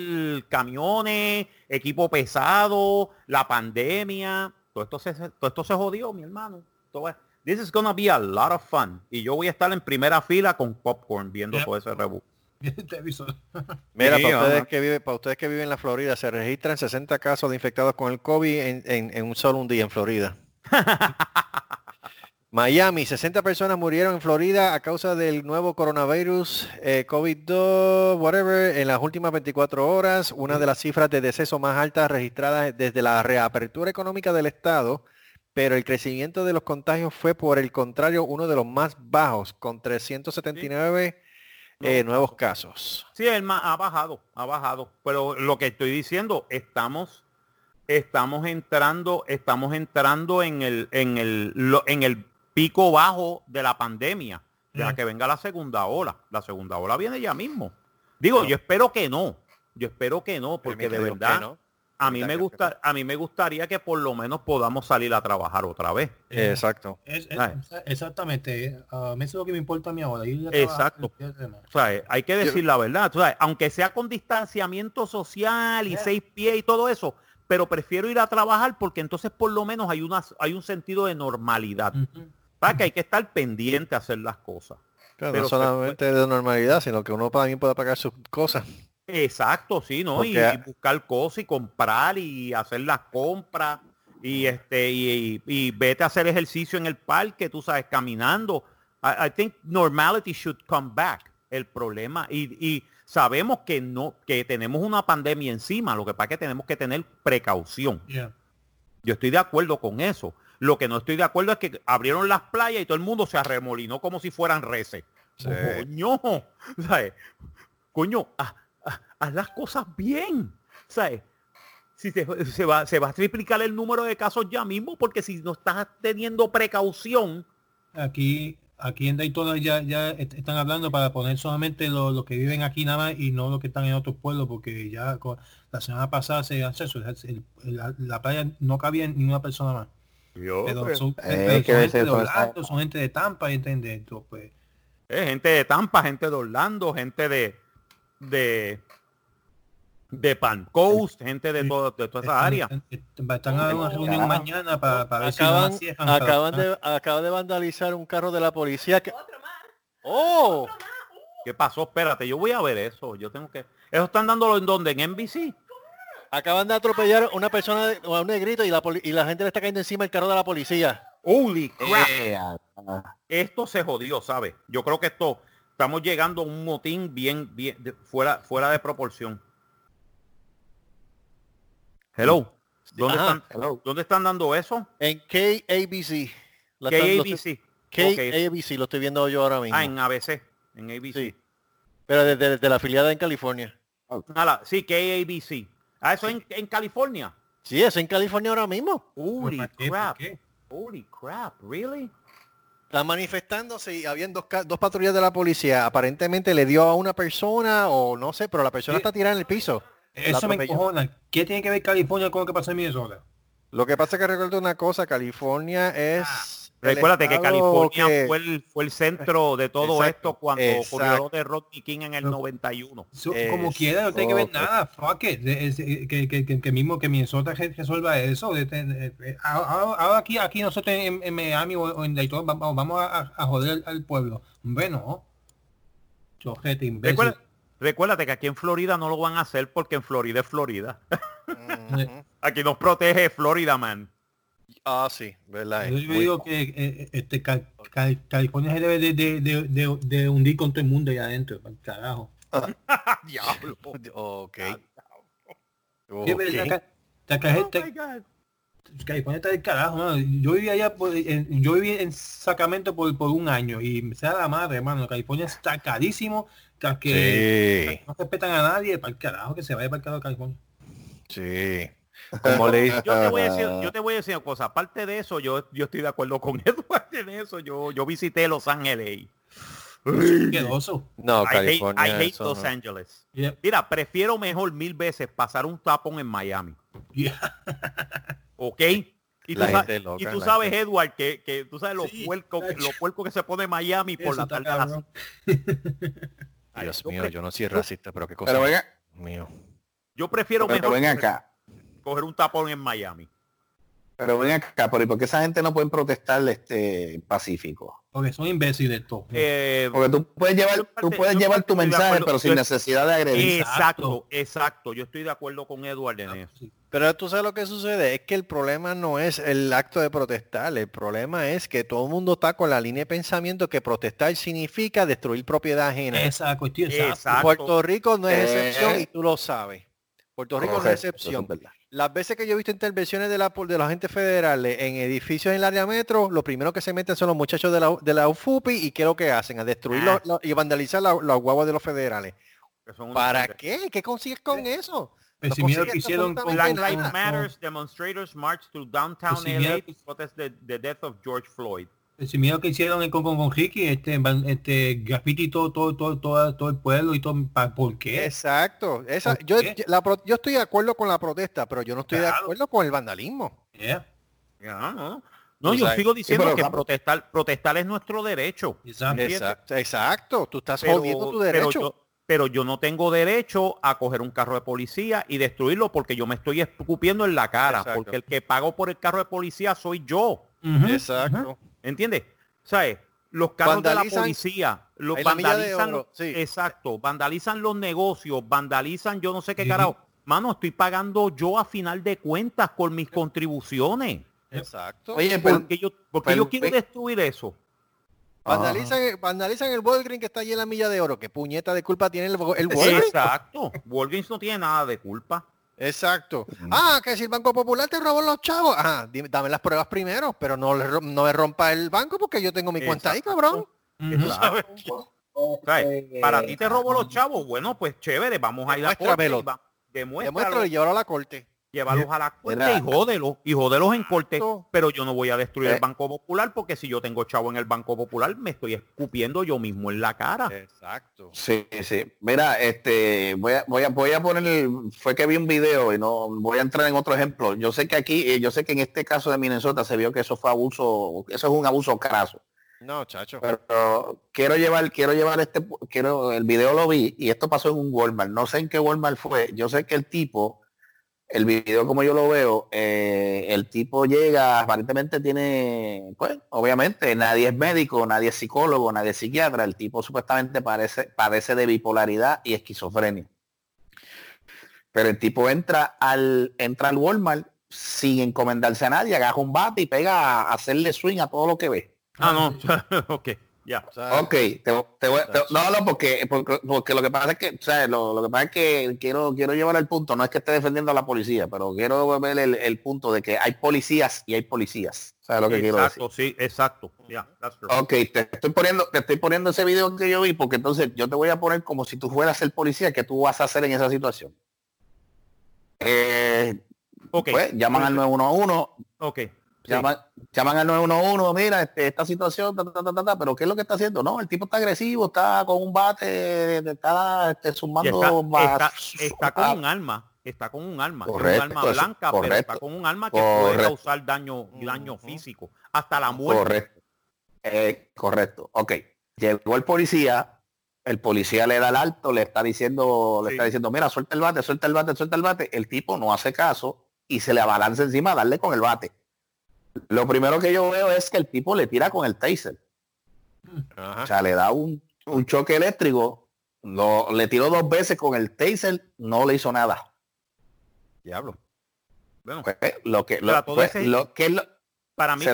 camiones, equipo pesado, la pandemia, todo esto se, todo esto se jodió, mi hermano. Todo This is gonna be a lot of fun. Y yo voy a estar en primera fila con popcorn viendo Yep. todo ese Televisor. Mira, Sí, para, ustedes que viven, para ustedes que viven en la Florida, se registran 60 casos de infectados con el COVID en, en- en un solo un día en Florida. Miami, 60 personas murieron en Florida a causa del nuevo coronavirus eh, COVID-2, whatever, en las últimas 24 horas, una de las cifras de deceso más altas registradas desde la reapertura económica del estado, pero el crecimiento de los contagios fue por el contrario uno de los más bajos, con 379 eh, nuevos casos. Sí, el ha bajado, ha bajado. Pero lo que estoy diciendo, estamos, estamos entrando, estamos entrando en el, en el, en el pico bajo de la pandemia, de la que venga la segunda ola. La segunda ola viene ya mismo. Digo, yo espero que no. Yo espero que no, porque de Permíteme, ¿por qué verdad, no? A mí me gusta, a mí me gustaría que por lo menos podamos salir a trabajar otra vez. Eh, Exacto. es- es- Ay. exactamente. A mí eso es lo que me importa a mí ahora. ir a trabajar Exacto. O sea, eh, hay que decir la verdad, aunque sea con distanciamiento social y seis pies y todo eso, pero prefiero ir a trabajar porque entonces por lo menos hay una, hay un sentido de normalidad. ¿Verdad? Que hay que estar pendiente a hacer las cosas. Claro, Pero no se solamente de normalidad, sino que uno también pueda pagar sus cosas. Exacto, sí, ¿no? Y, Porque- y buscar cosas y comprar y hacer las compras y este y, y- y vete a hacer ejercicio en el parque, tú sabes, caminando. I, I think normality should come back. El problema y, y sabemos que no que tenemos una pandemia encima, lo que pasa es que tenemos que tener precaución. Yeah. Yo estoy de acuerdo con eso. Lo que no estoy de acuerdo es que abrieron las playas y todo el mundo se arremolinó como si fueran reces. Sí. Coño, ¿sabes? Coño, haz, haz- las cosas bien. ¿Sabes? Si te- se, va, se va a triplicar el número de casos ya mismo, porque si no estás teniendo precaución, Aquí, aquí en Daytona ya, ya est- están hablando para poner solamente los que viven aquí nada más y no los que están en otros pueblos, porque ya la semana pasada se hace eso, el- la, la playa no cabía ni una persona más. Pero son, pero Eh, que son veces gente de Orlando, son gente de Tampa, ¿entiendes? Entonces, pues, eh, gente de Tampa, gente de Orlando, gente de de de Pan Coast, gente de, todo, de toda esa área. están- a una reunión carajo. mañana para, para ver si Acaban, cierran para- acaban, de, acaban de vandalizar un carro de la policía que... Otro más. ¡Oh! ¿Qué pasó? Espérate, yo voy a ver eso. Yo tengo que. ¿Eso están dándolo en donde? ¿En NBC? Acaban de atropellar a una persona, de- a un negrito, y la, poli- y la gente le está cayendo encima el carro de la policía. Holy crap. Eh, ah, ah. Esto se jodió, ¿sabes? Yo creo que esto estamos llegando a un motín bien, bien de- fuera, fuera de proporción. Hello. ¿Dónde Ajá. están, hello, ¿Dónde están dando eso? En KABC. La KABC. KABC, lo estoy viendo yo ahora mismo. Ah, en ABC. En ABC. Sí. Pero desde, desde la afiliada en California. Ala, sí, KABC. Ah, eso en, en California. Sí, es en California ahora mismo. Holy ¿Para qué? ¿Por crap. Holy crap. Really? Están manifestándose y habían dos, dos patrullas de la policía. Aparentemente le dio a una persona o no sé, pero la persona Sí. está tirada en el piso. Eso me encojona. ¿Qué tiene que ver California con lo que pasa en Minnesota? Lo que pasa es que recuerdo una cosa, California es... el Recuérdate que California que- Fue, el, fue el centro de todo Exacto, esto cuando ocurrió lo de Rodney King en el No. 91. So- como quiera, no tiene que ver nada. Fuck it. De- es- eh, que, que, que, que mismo que Minnesota re- resuelva eso. eh, Ahora aquí, aquí nosotros en, en Miami o, o en Daytona vamos, vamos a, a joder al pueblo. Hombre, no. Chojete, imbécil. Recuerda- recuérdate que aquí en Florida no lo van a hacer porque en Florida es Florida. Aquí nos protege Florida Man. Ah, sí, verdad. Yo muy- digo que eh, este, Cal- Cal- California se debe de, de, de, de, de hundir con todo el mundo allá adentro. pa'l Carajo. Diablo. Ok. Oh. California está del carajo, mano. Yo viví allá, por- en- yo viví en Sacramento por, por un año y me sea la madre, hermano. California está carísimo, que, que Sí, no respetan a nadie, para el carajo, que se vaya para el carajo de California. sí. Como le Yo te voy a decir, yo te voy a decir una cosa. Aparte de eso, yo, yo estoy de acuerdo con Edward en eso. Yo, yo visité Los Ángeles. Asqueroso. No, I hate, California. I hate eso Los no. Angeles. Yeah, Mira, prefiero mejor mil veces pasar un tapón en Miami. yeah. ¿Ok? Y tú, La sabes, y loca, tú la sabes, gente- Edward, que, que tú sabes los Sí, puercos, los puercos que se pone Miami por Eso la tarde a las Dios yo mío, yo no soy racista, pero qué cosa. Pero venga, mío. Yo prefiero pero mejor ven coger, acá. Coger un tapón en Miami. Pero ven acá, pero ¿y por qué esa gente no puede protestar este pacífico? Porque son imbéciles todos. Eh, Porque tú puedes llevar, tú puedes yo llevar tu mensaje, acuerdo. pero sin Yo- necesidad de agredir. exacto, exacto. Yo estoy de acuerdo con Edward en eso. Sí. Pero tú sabes lo que sucede, es que el problema no es el acto de protestar, el problema es que todo el mundo está con la línea de pensamiento que protestar significa destruir propiedad ajena. Esa cuestión. exacto. Exacto. Puerto Rico no es Eh. excepción y tú lo sabes. Puerto Rico no es excepción. es verdad. Las veces que yo he visto intervenciones de, la, de los agentes federales en edificios en el área metro, lo primero que se meten son los muchachos de la, de la UFUPI y ¿qué es lo que hacen? A destruir Ah. los- los- y vandalizar la- los guaguas de los federales. ¿Para qué? ¿Qué consigues con eso? Pues No que hicieron con, Black Lives Matters demonstrators march to downtown Pues si LA to protest the, the death of George Floyd. Si mira lo que hicieron con, con, con Ricky, este, van- este graffiti todo, todo, todo, todo, todo el pueblo y todo, ¿por qué? Exacto. Esa, ¿Por yo, qué? la pro- yo estoy de acuerdo con la protesta, pero yo no estoy de acuerdo con el vandalismo. Yeah, no, yo sabes. sigo diciendo pero que protestar, protestar es nuestro derecho. exacto. Exacto, exacto. Tú estás Pero, jodiendo tu pero derecho. yo, pero yo no tengo derecho a coger un carro de policía y destruirlo porque yo me estoy escupiendo en la cara. Exacto. Porque el que pago por el carro de policía soy yo. Exacto. ¿Entiendes? ¿Sabes? Los carros de la policía, los vandalizan, oro, sí. exacto, vandalizan los negocios, vandalizan yo no sé qué Ujú. carajo. Mano, estoy pagando yo a final de cuentas con mis contribuciones. Exacto. Oye, pero, Porque yo, porque pero- yo quiero destruir eso. Vandalizan, el- vandalizan el Walgreens que está allí en la milla de oro. ¿Qué puñeta de culpa tiene el, el Walgreens? Exacto. Walgreens no tiene nada de culpa. Exacto. Ah, que si el Banco Popular te robó los chavos. Ah, dime- dame las pruebas primero, pero no no le rompa el banco porque yo tengo mi cuenta ahí, cabrón. Para ti te robó los chavos. Bueno, pues chévere, vamos a ir a corte. Y va- Demuéstralo, Demuéstralo y llévalo a la corte. Llévalos a la corte Mira. y jódelos. Y jódelos en corte. Pero yo no voy a destruir Eh. el Banco Popular porque si yo tengo chavo en el Banco Popular me estoy escupiendo yo mismo en la cara. Exacto. Sí, sí. Mira, este, voy a, voy a, voy a poner, el- fue que vi un video y no voy a entrar en otro ejemplo. Yo sé que aquí, eh, yo sé que en este caso de Minnesota se vio que eso fue abuso, eso es un abuso craso. No, chacho. Pero quiero llevar, quiero llevar este, quiero, el video lo vi y esto pasó en un Walmart. No sé en qué Walmart fue. Yo sé que el tipo, el video como yo lo veo, eh, el tipo llega, aparentemente tiene, pues, obviamente, nadie es médico, nadie es psicólogo, nadie es psiquiatra. El tipo supuestamente parece, padece de bipolaridad y esquizofrenia. Pero el tipo entra al, entra al Walmart sin encomendarse a nadie, agarra un bate y pega a hacerle swing a todo lo que ve. Ah, no. ok, ya. O sea, Ok, te, te voy- te- no, no, porque, porque, porque lo que pasa es que, sea, lo, lo que pasa es que quiero, quiero llevar el punto, no es que esté defendiendo a la policía, pero quiero ver el, el punto de que hay policías y hay policías. ¿Sabes lo que quiero decir? Exacto, sí, exacto. That's true. Ok, te estoy poniendo, te estoy poniendo ese video que yo vi, porque entonces yo te voy a poner como si tú fueras el policía, que tú vas a hacer en esa situación. Eh, Ok, pues llaman al 911, ok. Sí. Llaman, llaman al 911, mira, este, esta situación, ta, ta, ta, ta, ta, pero ¿qué es lo que está haciendo? No, el tipo está agresivo, está con un bate, está este, sumando... está, está- está con un arma, está con un arma, es Correcto, un arma blanca, pero está correcto, con un arma que puede correcto. causar daño, daño físico, hasta la muerte. Correcto. Eh, correcto. Ok. Llegó el policía, el policía le da el alto, le está diciendo, le Sí. está diciendo, mira, suelta el bate, suelta el bate, suelta el bate. El tipo no hace caso y se le abalanza encima a darle con el bate. Lo primero que yo veo es que el tipo le tira con el taser. ajá. O sea, le da un, un choque eléctrico, lo, le tiró dos veces con el taser, no le hizo nada. Diablo. Bueno, Pues, lo que, lo, pues, lo que lo- para mí que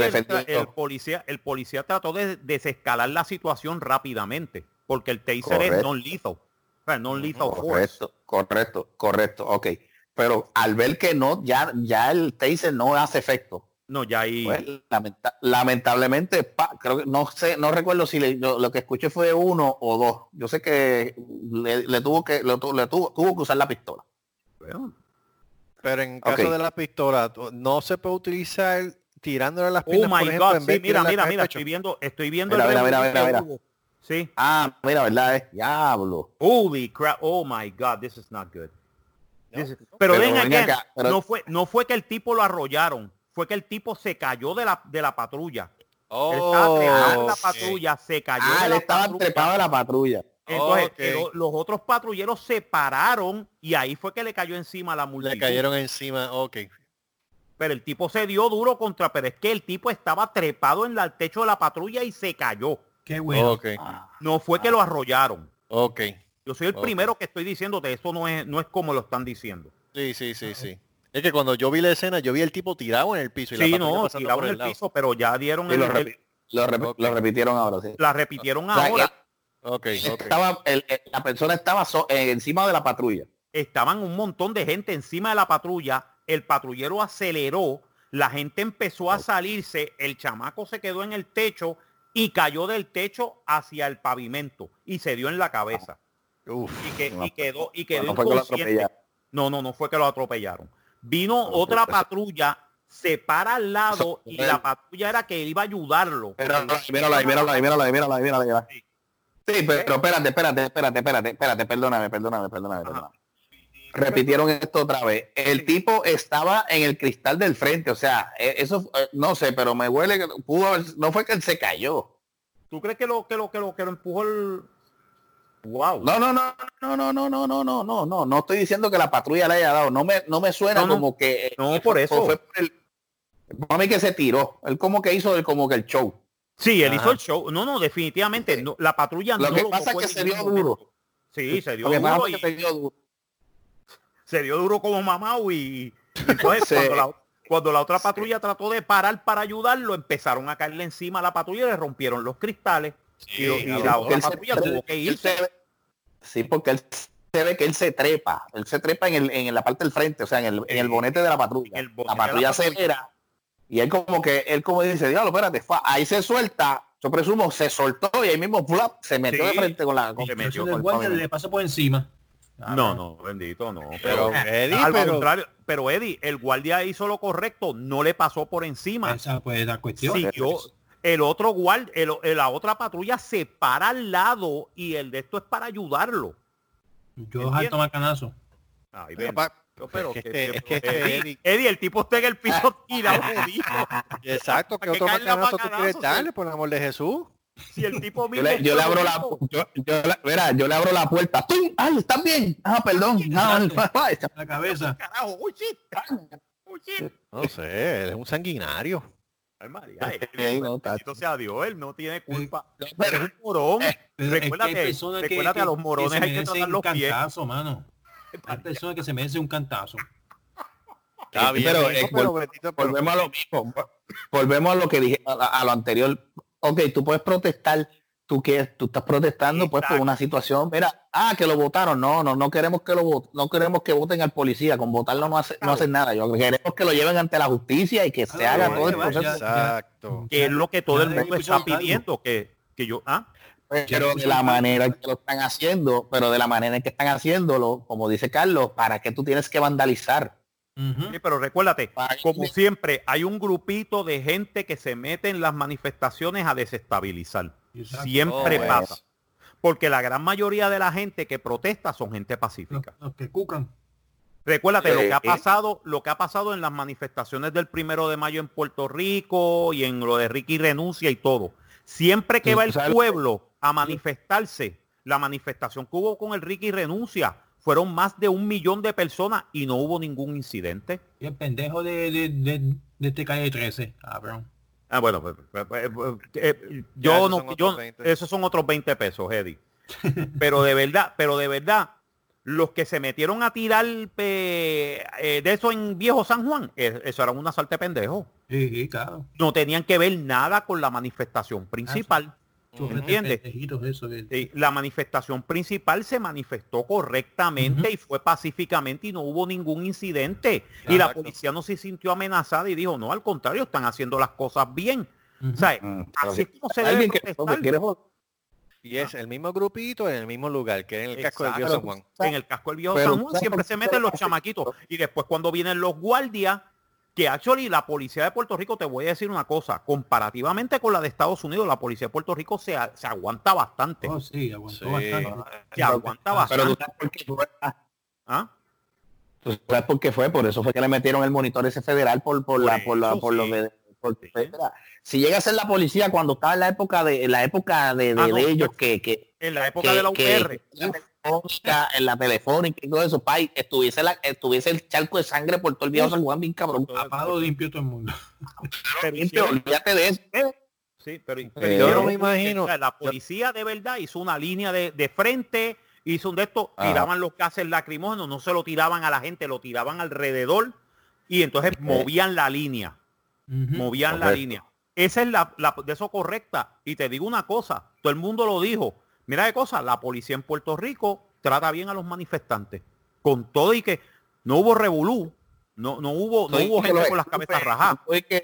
el, policía, el policía trató de desescalar la situación rápidamente, porque el taser es non lethal. O sea, non lethal force. Correcto, correcto, correcto, ok. Pero al ver que no, ya, ya el taser no hace efecto. No, ya ahí. pues, lamenta- lamentablemente, pa- creo que no sé, no recuerdo si le- lo, lo que escuché fue uno o dos. Yo sé que le, le tuvo que, le tuvo, tuvo que usar la pistola. bueno, Pero en caso de la pistola, no se puede utilizar tirándole a las Oh piernas, my por ejemplo, God, en sí, vez mira, mira, mira, estoy viendo, estoy viendo Mira, el mira, mira. Sí. Ah, mira, ¿verdad? Es diablo. Holy crap. Oh my God, this is not good. No, This is- no. Pero, Pero ven ven again, acá, pero- no fue, no fue que el tipo lo arrollaron, fue que el tipo se cayó de la, de la patrulla. Él estaba trepado en la patrulla, se cayó Ah, de él la estaba patrulla. trepado de la patrulla. Entonces, los otros patrulleros se pararon y ahí fue que le cayó encima la multitud. Le cayeron encima, ok. Pero el tipo se dio duro contra, pero es que el tipo estaba trepado en la- el techo de la patrulla y se cayó. Qué bueno. Ok, No fue que lo arrollaron. ok. Yo soy el primero que estoy diciéndote, eso no es, no es como lo están diciendo. Sí, sí, sí, sí. Es que cuando yo vi la escena, yo vi el tipo tirado en el piso y la Sí, no, tirado en el lado. piso, pero ya dieron Sí, el- lo, el- repitieron ahora, sí. la repitieron O sea, ahora. Ok, ok. Estaba, el- el- la persona estaba so- eh, encima de la patrulla. estaban un montón de gente encima de la patrulla, el patrullero aceleró, la gente empezó a salirse, el chamaco se quedó en el techo y cayó del techo hacia el pavimento y se dio en la cabeza. Uf. Y, que, y quedó, y quedó No fue que lo inconsciente. No, no, no fue que lo atropellaron. Vino otra patrulla, se para al lado y la patrulla era que iba a ayudarlo. Míralo ahí, míralo ahí, míralo ahí. Sí, pero espérate, espérate, espérate, espérate, espérate, perdóname, perdóname, perdóname, perdóname. Repitieron esto otra vez. El tipo estaba en el cristal del frente, o sea, eh, eso, eh, no sé, pero me huele que pudo haber, no fue que él se cayó. ¿Tú crees que lo que lo que lo que lo empujó el Wow. No, no, no, no, no, no, no, no, no, no, no, no estoy diciendo que la patrulla le haya dado, no me, no me suena No, como que eh, No, por eso. fue por el, mí que se tiró, él como que hizo el, como que el show. Sí, él Ajá. hizo el show. No, no, definitivamente. no, la patrulla Lo no que lo pasa es que se dio momento. duro. Sí, se dio duro y se dio duro. se dio duro como mamá y, y entonces Sí. cuando, la, cuando la otra patrulla trató de parar para ayudarlo, empezaron a caerle encima a la patrulla y le rompieron los cristales. Y, lo- y la porque otra él se- tuvo que irse. se ve- sí, porque él se ve que él se trepa, él se trepa en, el, en la parte del frente, o sea, en el, en el bonete de la patrulla. El la la patrulla patrulla. acelera y él como que, él como dice, diablo, espérate, fa", ahí se suelta, yo presumo, se soltó y ahí mismo flap, se metió Sí. de frente con la con, Se metió con el guardia le pasa por encima. Ah, No, no, bendito, no. Pero, Pero, Eddie, al pero, contrario, pero Eddie, el guardia hizo lo correcto, no le pasó por encima. Esa pues la cuestión. siguió el otro guard, el- el- la otra patrulla se para al lado y el de esto es para ayudarlo. Yo ¿Entiendes? salto macanazo. Ay, ven. pa- Pero es que que- es que este Eddie, Eddie- Eddie, el tipo está en el piso tirado jodido. exacto, ¿qué ¿Para qué otro macanazo tú quieres darle, por el amor de Jesús? Si el tipo Yo le, yo le abro la yo, yo le- mira, yo le abro la puerta. ¡Tum! ¡Ay, están bien! Ah, perdón. Ah, ay, La cabeza. Carajo, uy, shit. Uy, shit. No sé, él es un sanguinario. Ay, María, él, Sí, no, sea Dios, él no tiene culpa. No, Él pero- es un morón. Pero es que Recuérdate, que- recuérdate que- a los que morones se hay que tratar los pies. cantazo, mano. Hay personas que se merecen un cantazo. Está Sí, bien, pero, eh, vol- bendito, pero- volvemos a lo mismo. Volvemos a lo que dije, a, a lo anterior. Ok, tú puedes protestar. Tú que tú estás protestando pues por una situación. Mira, ah, que lo votaron. No, no, no queremos que lo vot- no queremos que voten al policía. Con votarlo no hace, no hacen nada. Yo queremos que lo lleven ante la justicia y que se Ah, haga bueno, todo el proceso. Exacto. Que es lo que todo Ya el mundo está pidiendo. Que, que yo, ah, Pero de la manera en que lo están haciendo, pero de la manera en que están haciéndolo, como dice Carlos, ¿para qué tú tienes que vandalizar? Sí, pero recuérdate, como siempre, hay un grupito de gente que se mete en las manifestaciones a desestabilizar. Exacto. Siempre Oh, pasa. Porque la gran mayoría de la gente que protesta son gente pacífica. los que cucan. Recuérdate lo que ha eh. pasado, lo que ha pasado en las manifestaciones del primero de mayo en Puerto Rico y en lo de Ricky renuncia y todo. Siempre que Sí, va el ¿sabes? pueblo a manifestarse, la manifestación que hubo con el Ricky renuncia, fueron más de un millón de personas y no hubo ningún incidente. Y el pendejo de, de, de, de este calle 13, cabrón. Ah, bueno, pues, pues, pues, eh, yo no, yo, otros 20. esos son otros 20 pesos, Eddie. pero de verdad, pero de verdad, los que se metieron a tirar eh, de eso en Viejo San Juan, eh, eso era un asalto de pendejo. Sí, claro. No tenían que ver nada con la manifestación principal. Churrete La manifestación principal se manifestó correctamente y fue pacíficamente y no hubo ningún incidente. Y la Exacto. policía no se sintió amenazada y dijo, no, al contrario, están haciendo las cosas bien. Ujú. O sea, Mm, así es como se debe protestar. Y es el mismo grupito en el mismo lugar, que en el casco del Dios Exacto. San Juan. En el casco del viejo Pero, San Juan ¿sabes siempre se meten los chamaquitos. Y después cuando vienen los guardias, que actually la policía de Puerto Rico, te voy a decir una cosa, comparativamente con la de Estados Unidos, la policía de Puerto Rico se, se aguanta bastante. Oh, sí, aguantó Sí. bastante. Se aguanta Pero tú bastante. sabes por qué tú- ah, ¿Ah? ¿Tú sabes por qué fue? Por eso fue que le metieron el monitor ese federal por, por, Por la, por, la, por lo sí. de... por- Sí. mira, si llega a ser la policía cuando estaba en la época de en la época de, de- Ah, no, de ellos que, que, En la época que- de la que- UPR. Telefónica, en la telefónica y todo eso, pay, estuviese la, estuviese el charco de sangre por todo el viejo San Juan, bien cabrón. Limpio todo el mundo. pero Limpio, hicieron- olvídate de eso. Sí, pero, pero yo no me imagino- la policía de verdad hizo una línea de, de frente, hizo un de estos, Ah. tiraban los gases lacrimógenos, no se lo tiraban a la gente, lo tiraban alrededor y entonces movían la línea, movían la línea. Esa es la, la- de eso correcta. Y te digo una cosa, todo el mundo lo dijo. Mira qué cosa, la policía en Puerto Rico trata bien a los manifestantes. Con todo y que no hubo revolú, no, no hubo, no hubo gente con las escupen, cabezas rajadas. que-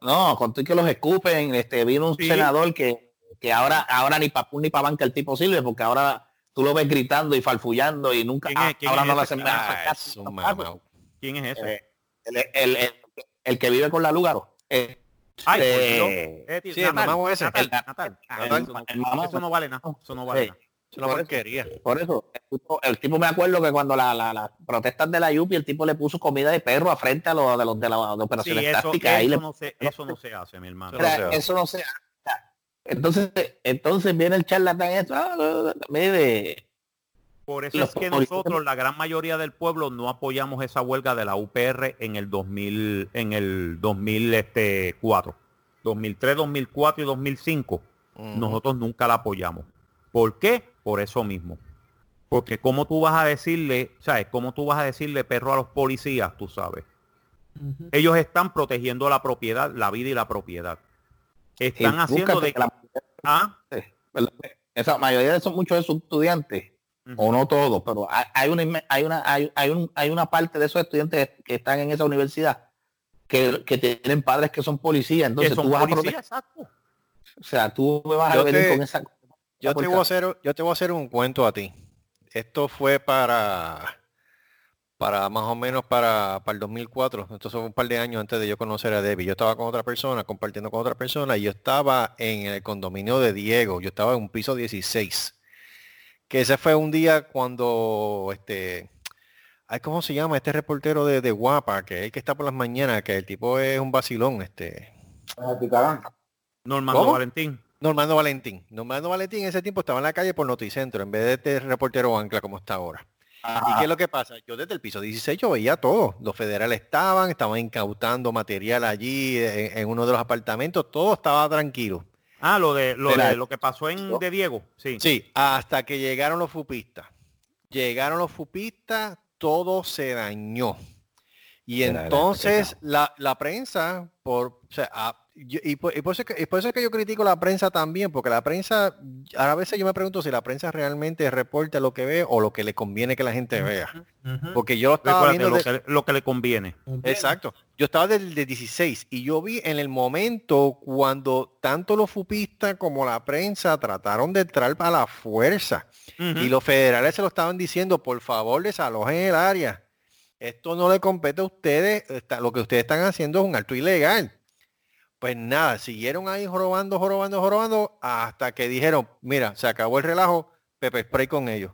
no, con todo y que los escupen, este, vino un Sí. senador que, que ahora, ahora ni para ni pa banca el tipo sirve, porque ahora tú lo ves gritando y farfullando y nunca, ¿Quién es- ah, quién ahora es no le hacen Ah, nada. mamao. ¿Quién es ese? Eh, el, el, el, el que vive con la Lúgaro. Eh, Ay, eh. Eh, tío, sí, el Natal, mamá ese. Natal, El- Natal. Ah, el- eso, no, el eso no vale nada. Eso no vale Sí. nada. Es una Por eso. Por eso, el tipo, el tipo me acuerdo que cuando la, la, las protestas de la Yupi, el tipo le puso comida de perro a frente a los de los de la de Sí, operaciones eso, tácticas. Ahí eso le- no se, eso no se hace, mi hermano. Eso no se Mira, hace. eso no se hace. Entonces, entonces viene el charlatán esto, ah, mire, Por eso los es que nosotros, la gran mayoría del pueblo, no apoyamos esa huelga de la UPR en el 2000, en el 2004. 2003, 2004 y 2005. Ujú. Nosotros nunca la apoyamos. ¿Por qué? Por eso mismo. Porque cómo tú vas a decirle, ¿sabes? ¿Cómo tú vas a decirle perro a los policías? Tú sabes. Ellos están protegiendo la propiedad, la vida y la propiedad. Están y haciendo de que la- Ah, esa mayoría de esos muchos de esos estudiantes, O no todos, pero hay, hay una hay una hay, hay un, hay una parte de esos estudiantes que están en esa universidad que, que tienen padres que son policías, entonces son tú vas a policías, proteger, exacto. o sea, tú me vas Yo a venir te- con esa Yo te, voy a hacer, yo te voy a hacer un cuento a ti. Esto fue para, para más o menos para, para el 2004. Entonces fue un par de años antes de yo conocer a Debbie. Yo estaba con otra persona, compartiendo con otra persona, y yo estaba en el condominio de Diego. Yo estaba en un piso 16. Que ese fue un día cuando, este, ay, ¿cómo se llama? Este reportero de, de Guapa, que es el que está por las mañanas, que el tipo es un vacilón, este. Picarán. Normando ¿Cómo? Valentín. Normando Valentín. Normando Valentín en ese tiempo estaba en la calle por Noticentro en vez de este reportero ancla como está ahora. ¿Y qué es lo que pasa? Yo desde el piso 16 yo veía todo. Los federales estaban, estaban incautando material allí en, en uno de los apartamentos, todo estaba tranquilo. Ah, lo de lo, de, lo que pasó en yo- de Diego. Sí. Sí, hasta que llegaron los fupistas. Llegaron los fupistas, todo se dañó. Y entonces la, la prensa, por, o sea, yo- y, por, y por eso es que, y por eso es que yo critico la prensa también, porque la prensa, a veces yo me pregunto si la prensa realmente reporta lo que ve o lo que le conviene que la gente vea. Porque yo lo estaba viendo... lo, de- que, lo que le conviene. Exacto. Yo estaba del de 16 y yo vi en el momento cuando tanto los fupistas como la prensa trataron de entrar a la fuerza y los federales se lo estaban diciendo, por favor, desalojen el área. Esto no le compete a ustedes, está- lo que ustedes están haciendo es un acto ilegal. Pues nada, siguieron ahí jorobando, jorobando, jorobando, hasta que dijeron, mira, se acabó el relajo, pepper spray con ellos.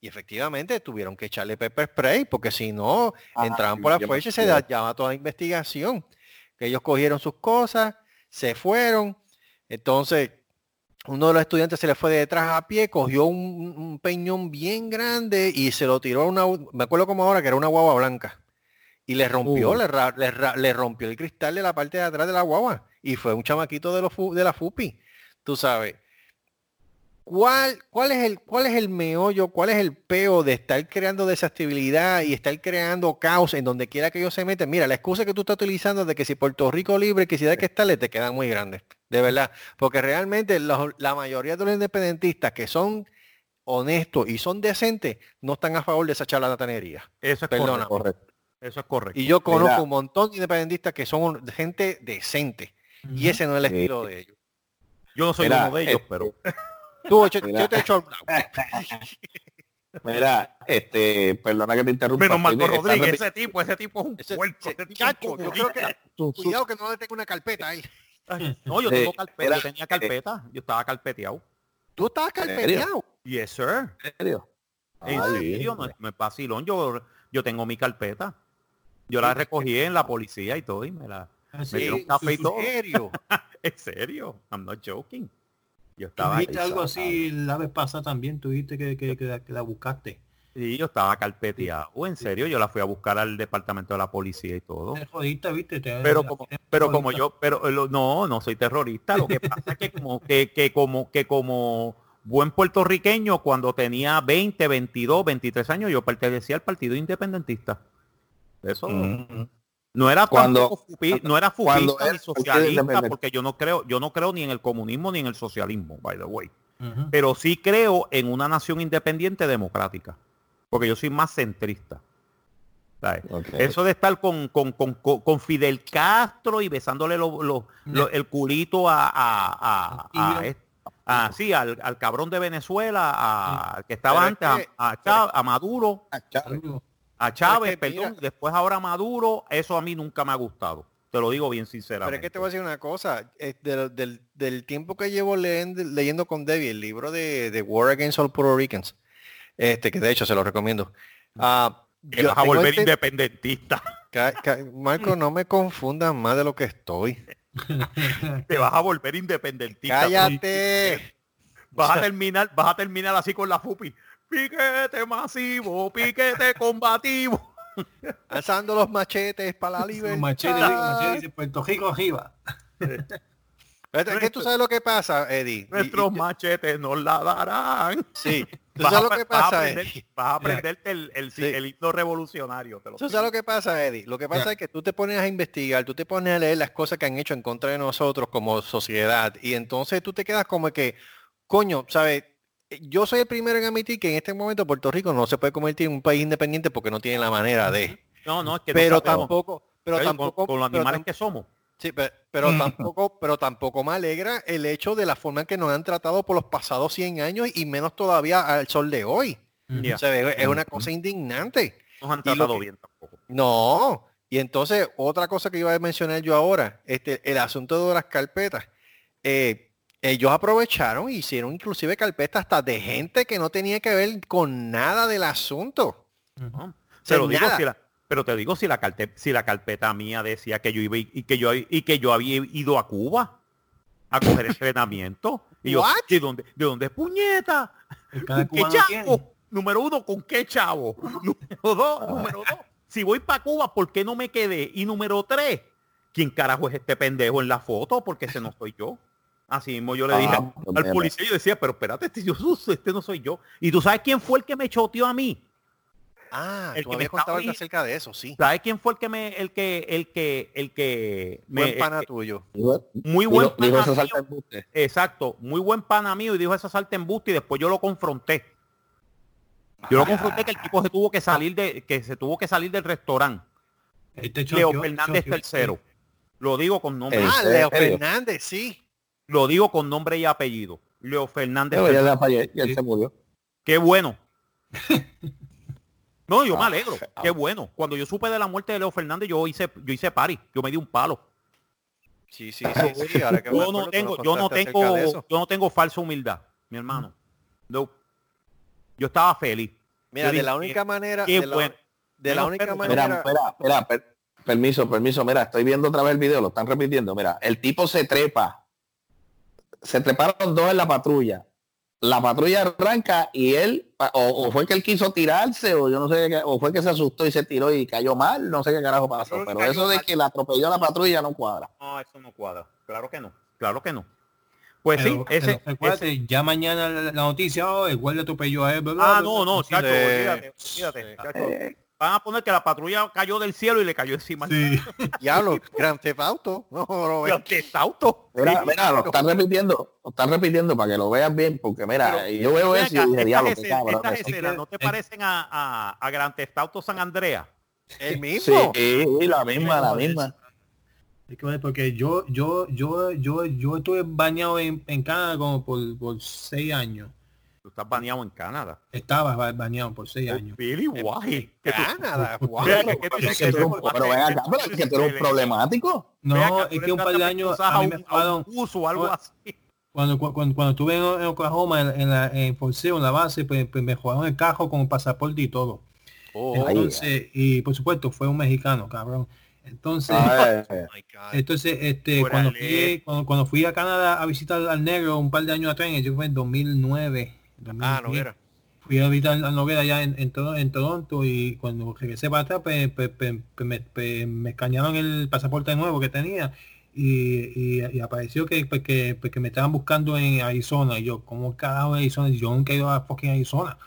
Y efectivamente tuvieron que echarle pepper spray, porque si no, Ah, entraban por la fuerza y se dañaba toda la investigación. Que ellos cogieron sus cosas, se fueron. Entonces, uno de los estudiantes se le fue de detrás a pie, cogió un, un peñón bien grande y se lo tiró a una, me acuerdo como ahora que era una guagua blanca. Y le rompió, Uh. le, ra- le ra- le rompió el cristal de la parte de atrás de la guagua. Y fue un chamaquito de, los de la FUPI. Tú sabes. ¿Cuál, cuál, es el, ¿Cuál es el meollo, cuál es el peo de estar creando desestabilidad y estar creando caos en donde quiera que ellos se meten? Mira, la excusa que tú estás utilizando de que si Puerto Rico libre, que si que estarle, te quedan muy grandes. De verdad. Porque realmente los- la mayoría de los independentistas que son honestos y son decentes, no están a favor de esa charlatanería. Eso es Perdona. correcto. Eso es correcto. Y yo conozco un montón de independentistas que son gente decente. Y ese no es el estilo de ellos. Yo no soy uno de ellos, este, pero Tú, yo, yo te echo Mira, este, perdona que te interrumpa. menos Marco Rodríguez, ese tipo, ese tipo es un Ese- puerco, tipo chacho, yo creo que tú- tú- cuidado que no le tenga una carpeta ahí. No, yo tengo carpeta, era- yo tenía carpeta, yo estaba carpeteado. Tú estabas carpeteado. Yes, sir. ¿En serio? En serio, no, es vacilón. Yo, yo tengo mi carpeta. Yo la recogí en la policía y todo y me la me Sí, dieron café y ¿En todo. serio? En serio, I'm not joking. Yo estaba, dijiste algo así la vez pasada también, tú dijiste que, que, que la, que la buscaste. sí, yo estaba carpeteado. En serio, yo la fui a buscar al departamento de la policía y todo. Te jodiste, viste. Te- pero como pero como yo pero eh, lo- no no soy terrorista lo que pasa es que como que, que como que como buen puertorriqueño cuando tenía 20 22 23 años yo pertenecía al partido independentista eso. Mm. no era Cuando- no era cuando ni socialista porque yo no creo yo no creo ni en el comunismo ni en el socialismo by the way. Pero sí creo en una nación independiente democrática porque yo soy más centrista. Eso de estar con, con, con, con- Fidel Castro y besándole lo- lo- lo- el culito a, a, a, a- Tibio. a- sí, al, al cabrón de Venezuela, al que estaba Pero antes, a- que- a, Maduro, Chávez. A Chávez, Pero es que perdón, mira- después ahora Maduro, eso a mí nunca me ha gustado. Te lo digo bien Pero sinceramente. es que te voy a decir una cosa, eh, del, del- del tiempo que llevo leyendo, leyendo con Debbie, el libro de, de War Against All Puerto Ricans, este, que de hecho se lo recomiendo. Que yo vas a volver este- independentista. Marco, no me confundas más de lo que estoy. Te vas a volver independentista. Cállate. Vas a terminar, vas a terminar así con la fupi. Piquete masivo, piquete combativo. Alzando los machetes para la libertad. Machete, machete dice Puerto Rico arriba. Es que tú sabes lo que pasa, Eddie. Nuestros y- machetes nos la darán. sí. ¿Tú Vas sabes lo que vas a pasa, aprender- Eddie? vas a aprenderte el, el, Sí. el himno revolucionario. Te lo ¿Tú sabes lo que pasa, Eddie? Lo que pasa es que tú te pones a investigar, tú te pones a leer las cosas que han hecho en contra de nosotros como sociedad y entonces tú te quedas como que, coño, ¿sabes? Yo soy el primero en admitir que en este momento Puerto Rico no se puede convertir en un país independiente porque no tiene la manera de. No, no, es que Pero tampoco, pero tampoco, con, los pero animales que somos. sí, pe- pero, Mm. tampoco, pero tampoco me alegra el hecho de la forma en que nos han tratado por los pasados 100 años y menos todavía al sol de hoy. Ya. O sea, es es una cosa indignante. Nos han tratado que- bien tampoco. No. Y entonces, otra cosa que iba a mencionar yo ahora, este, el asunto de las carpetas. Eh, ellos aprovecharon e hicieron inclusive carpetas hasta de gente que no tenía que ver con nada del asunto. Pero, digo, si la, pero te digo si la, carte- si la carpeta mía decía que yo iba y y que yo y que yo había ido a Cuba a coger entrenamiento. Y yo, What? ¿de dónde, ¿de dónde es puñeta? Cada ¿Con qué chavo? Número uno, ¿con qué chavo? Número dos, número dos. Si voy para Cuba, ¿por qué no me quedé? Y número tres, ¿quién carajo es este pendejo en la foto? Porque ese no soy yo. Así mismo yo le Ah, dije pues al policía, yo decía, pero espérate, este, yo, este no soy yo. ¿Y tú sabes quién fue el que me choteó a mí? Ah, El tú que me algo ahí- acerca de eso, sí. ¿Sabes quién fue el que me, el que, el que, el que me, Buen pana eh, tuyo. Muy buen dijo, dijo pana mío, exacto, muy buen pana mío y dijo esa salta en busto y después yo lo confronté. Yo lo confronté que el tipo se tuvo que salir de, que se tuvo que salir del restaurante. Este Leo choqueó- Fernández choqueó- tercero. Lo digo con nombre, ¿En Ah, Leo? Fernández, sí. Lo digo con nombre y apellido. Leo Fernández Pero ya, tercero. ya fallé, ya Sí. se murió. Qué bueno. No, yo me Ah, alegro. Qué bueno. Cuando yo supe de la muerte de Leo Fernández, yo hice, yo hice party. Yo me di un palo. Sí, sí, sí, sí. Ahora que me Yo acuerdo, no tengo, yo no tengo, yo no tengo falsa humildad, mi hermano. No. Yo estaba feliz. Mira, Yo de dije, la única manera, de la, bueno. de la Menos única manera, Mira, espera, espera, per- permiso, permiso, mira, estoy viendo otra vez el video, lo están repitiendo, mira, el tipo se trepa, se treparon dos en la patrulla, la patrulla arranca y él, o, o fue que él quiso tirarse, o yo no sé, qué- o fue que se asustó y se tiró y cayó mal, no sé qué carajo pasó, pero eso de mal. que la atropelló la patrulla no cuadra. No, eso no cuadra. Claro que no. Claro que no. Pues Pero- sí, ese, ese- ya mañana la, la noticia, oh, el guardia atropelló a él. bla, bla, Ah, bla, no, no, olvídate, olvídate, chacho. Van a poner que la patrulla cayó del cielo y le cayó encima. Sí. diablo, Gran Theft Auto. No, no, Pero ¿qué es auto? Mira, Sí. mira, lo están repitiendo, lo están repitiendo para que lo veas bien, porque mira, Pero, yo veo eso y dije, diablo, qué cabrón. estas es". escenas que- no te es- parecen a, a, a Grand Theft Auto San Andreas. el Sí, mismo. sí, la misma, la misma. Es que, porque yo, yo, yo, yo, yo estuve bañado en, en Canadá como por, por seis años. Tú estás baneado en Canadá. Estaba ba- bañado por seis años. Billy, tú- Canadá, Pero que tú- eres un problemático. No, es que un par de años usas a mí un- me a un pagaron. uso o algo Oh. así. Cuando, cu- cuando, cuando estuve en, Oklahoma, en, en la en Forceo, en la base, pues, pues me jugaron el cajo con pasaporte y todo. Oh. Entonces, y por supuesto, fue un mexicano, cabrón. Entonces, Ah, eh, my God. entonces este, cuando fui, cuando, cuando fui a Canadá a visitar al negro un par de años atrás, yo fue en 2009. Ah, 2010, no era. Fui a visitar al Noguera allá en, en, en Toronto y cuando regresé para atrás, pues, pues, pues, pues, me, pues, me escanearon el pasaporte nuevo que tenía y, y, y apareció que, pues, que, que me estaban buscando en Arizona y yo, ¿cómo carajo Arizona? Yo nunca he ido a fucking Arizona.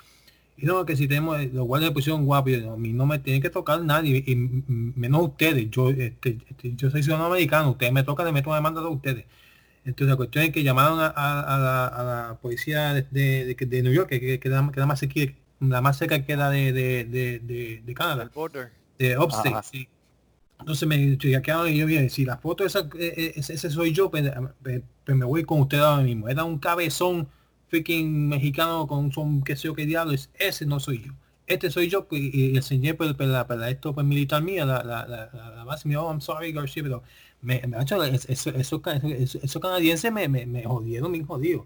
Y no, que si tenemos, los guardias me pusieron guapo, yo, a mí no me tiene que tocar nadie, y, y menos ustedes, yo este, este, yo soy ciudadano americano, ustedes me tocan, le meto una demanda a ustedes. Entonces la cuestión es que llamaron a, a- a la, a la policía de, de, de- de New York, que, que, que más cerca, la más cerca queda de, Canadá El border. de Upstate, Ajá. sí. Entonces me chequearon y yo dije, si la foto esa, eh, eh, ese, ese soy yo, pues, me voy con usted ahora mismo. Era un cabezón freaking mexicano con son qué sé yo qué diablo, es, ese no soy yo. Este soy yo pues, y, y enseñé pues, pues, la, pues, la- esto pues militar mía, la, la, la, la, la base, me dijo, oh, I'm sorry García, pero me, me ha hecho eso, eso, eso, eso, eso canadiense me, me, me jodieron, me jodido.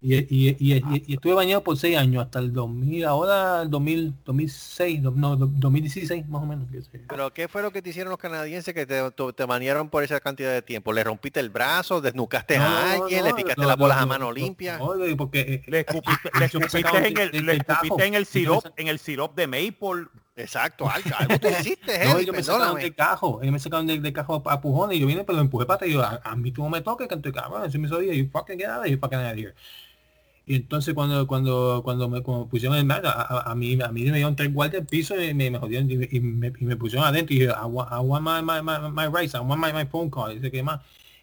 Y, y, y, y- y estuve bañado por seis años, hasta el 2000, ahora el 2000, 2006, no, no, 2016 más o menos. Pero ¿qué fue lo que te hicieron los canadienses que te, te, manearon por esa cantidad de tiempo? ¿Le rompiste el brazo? ¿Desnucaste No, a alguien? no, ¿Le picaste no, las bolas no, a mano no, limpia? no, no, porque eh, Le escupiste, le Yo me escupiste en el, le escupiste en el sirop, en el sirop de maple. Exacto, algo, algo tú hiciste, no, ellos me sacaron del cajo, ellos me sacaron del, del cajo a, a pujones y yo vine, pero lo empujé para atrás y yo, a, a mí tú no me toques, canto de cabrón, eso me sabía, you fucking get out of here, fucking out of here. Y entonces cuando cuando cuando me cuando pusieron el mar, a, a- mí a mí me dieron tres guardias al piso y me, me jodieron y, y me, y me pusieron adentro y dije, I want, I want my, my, my, my rights, I want my, my phone call, y dice que más.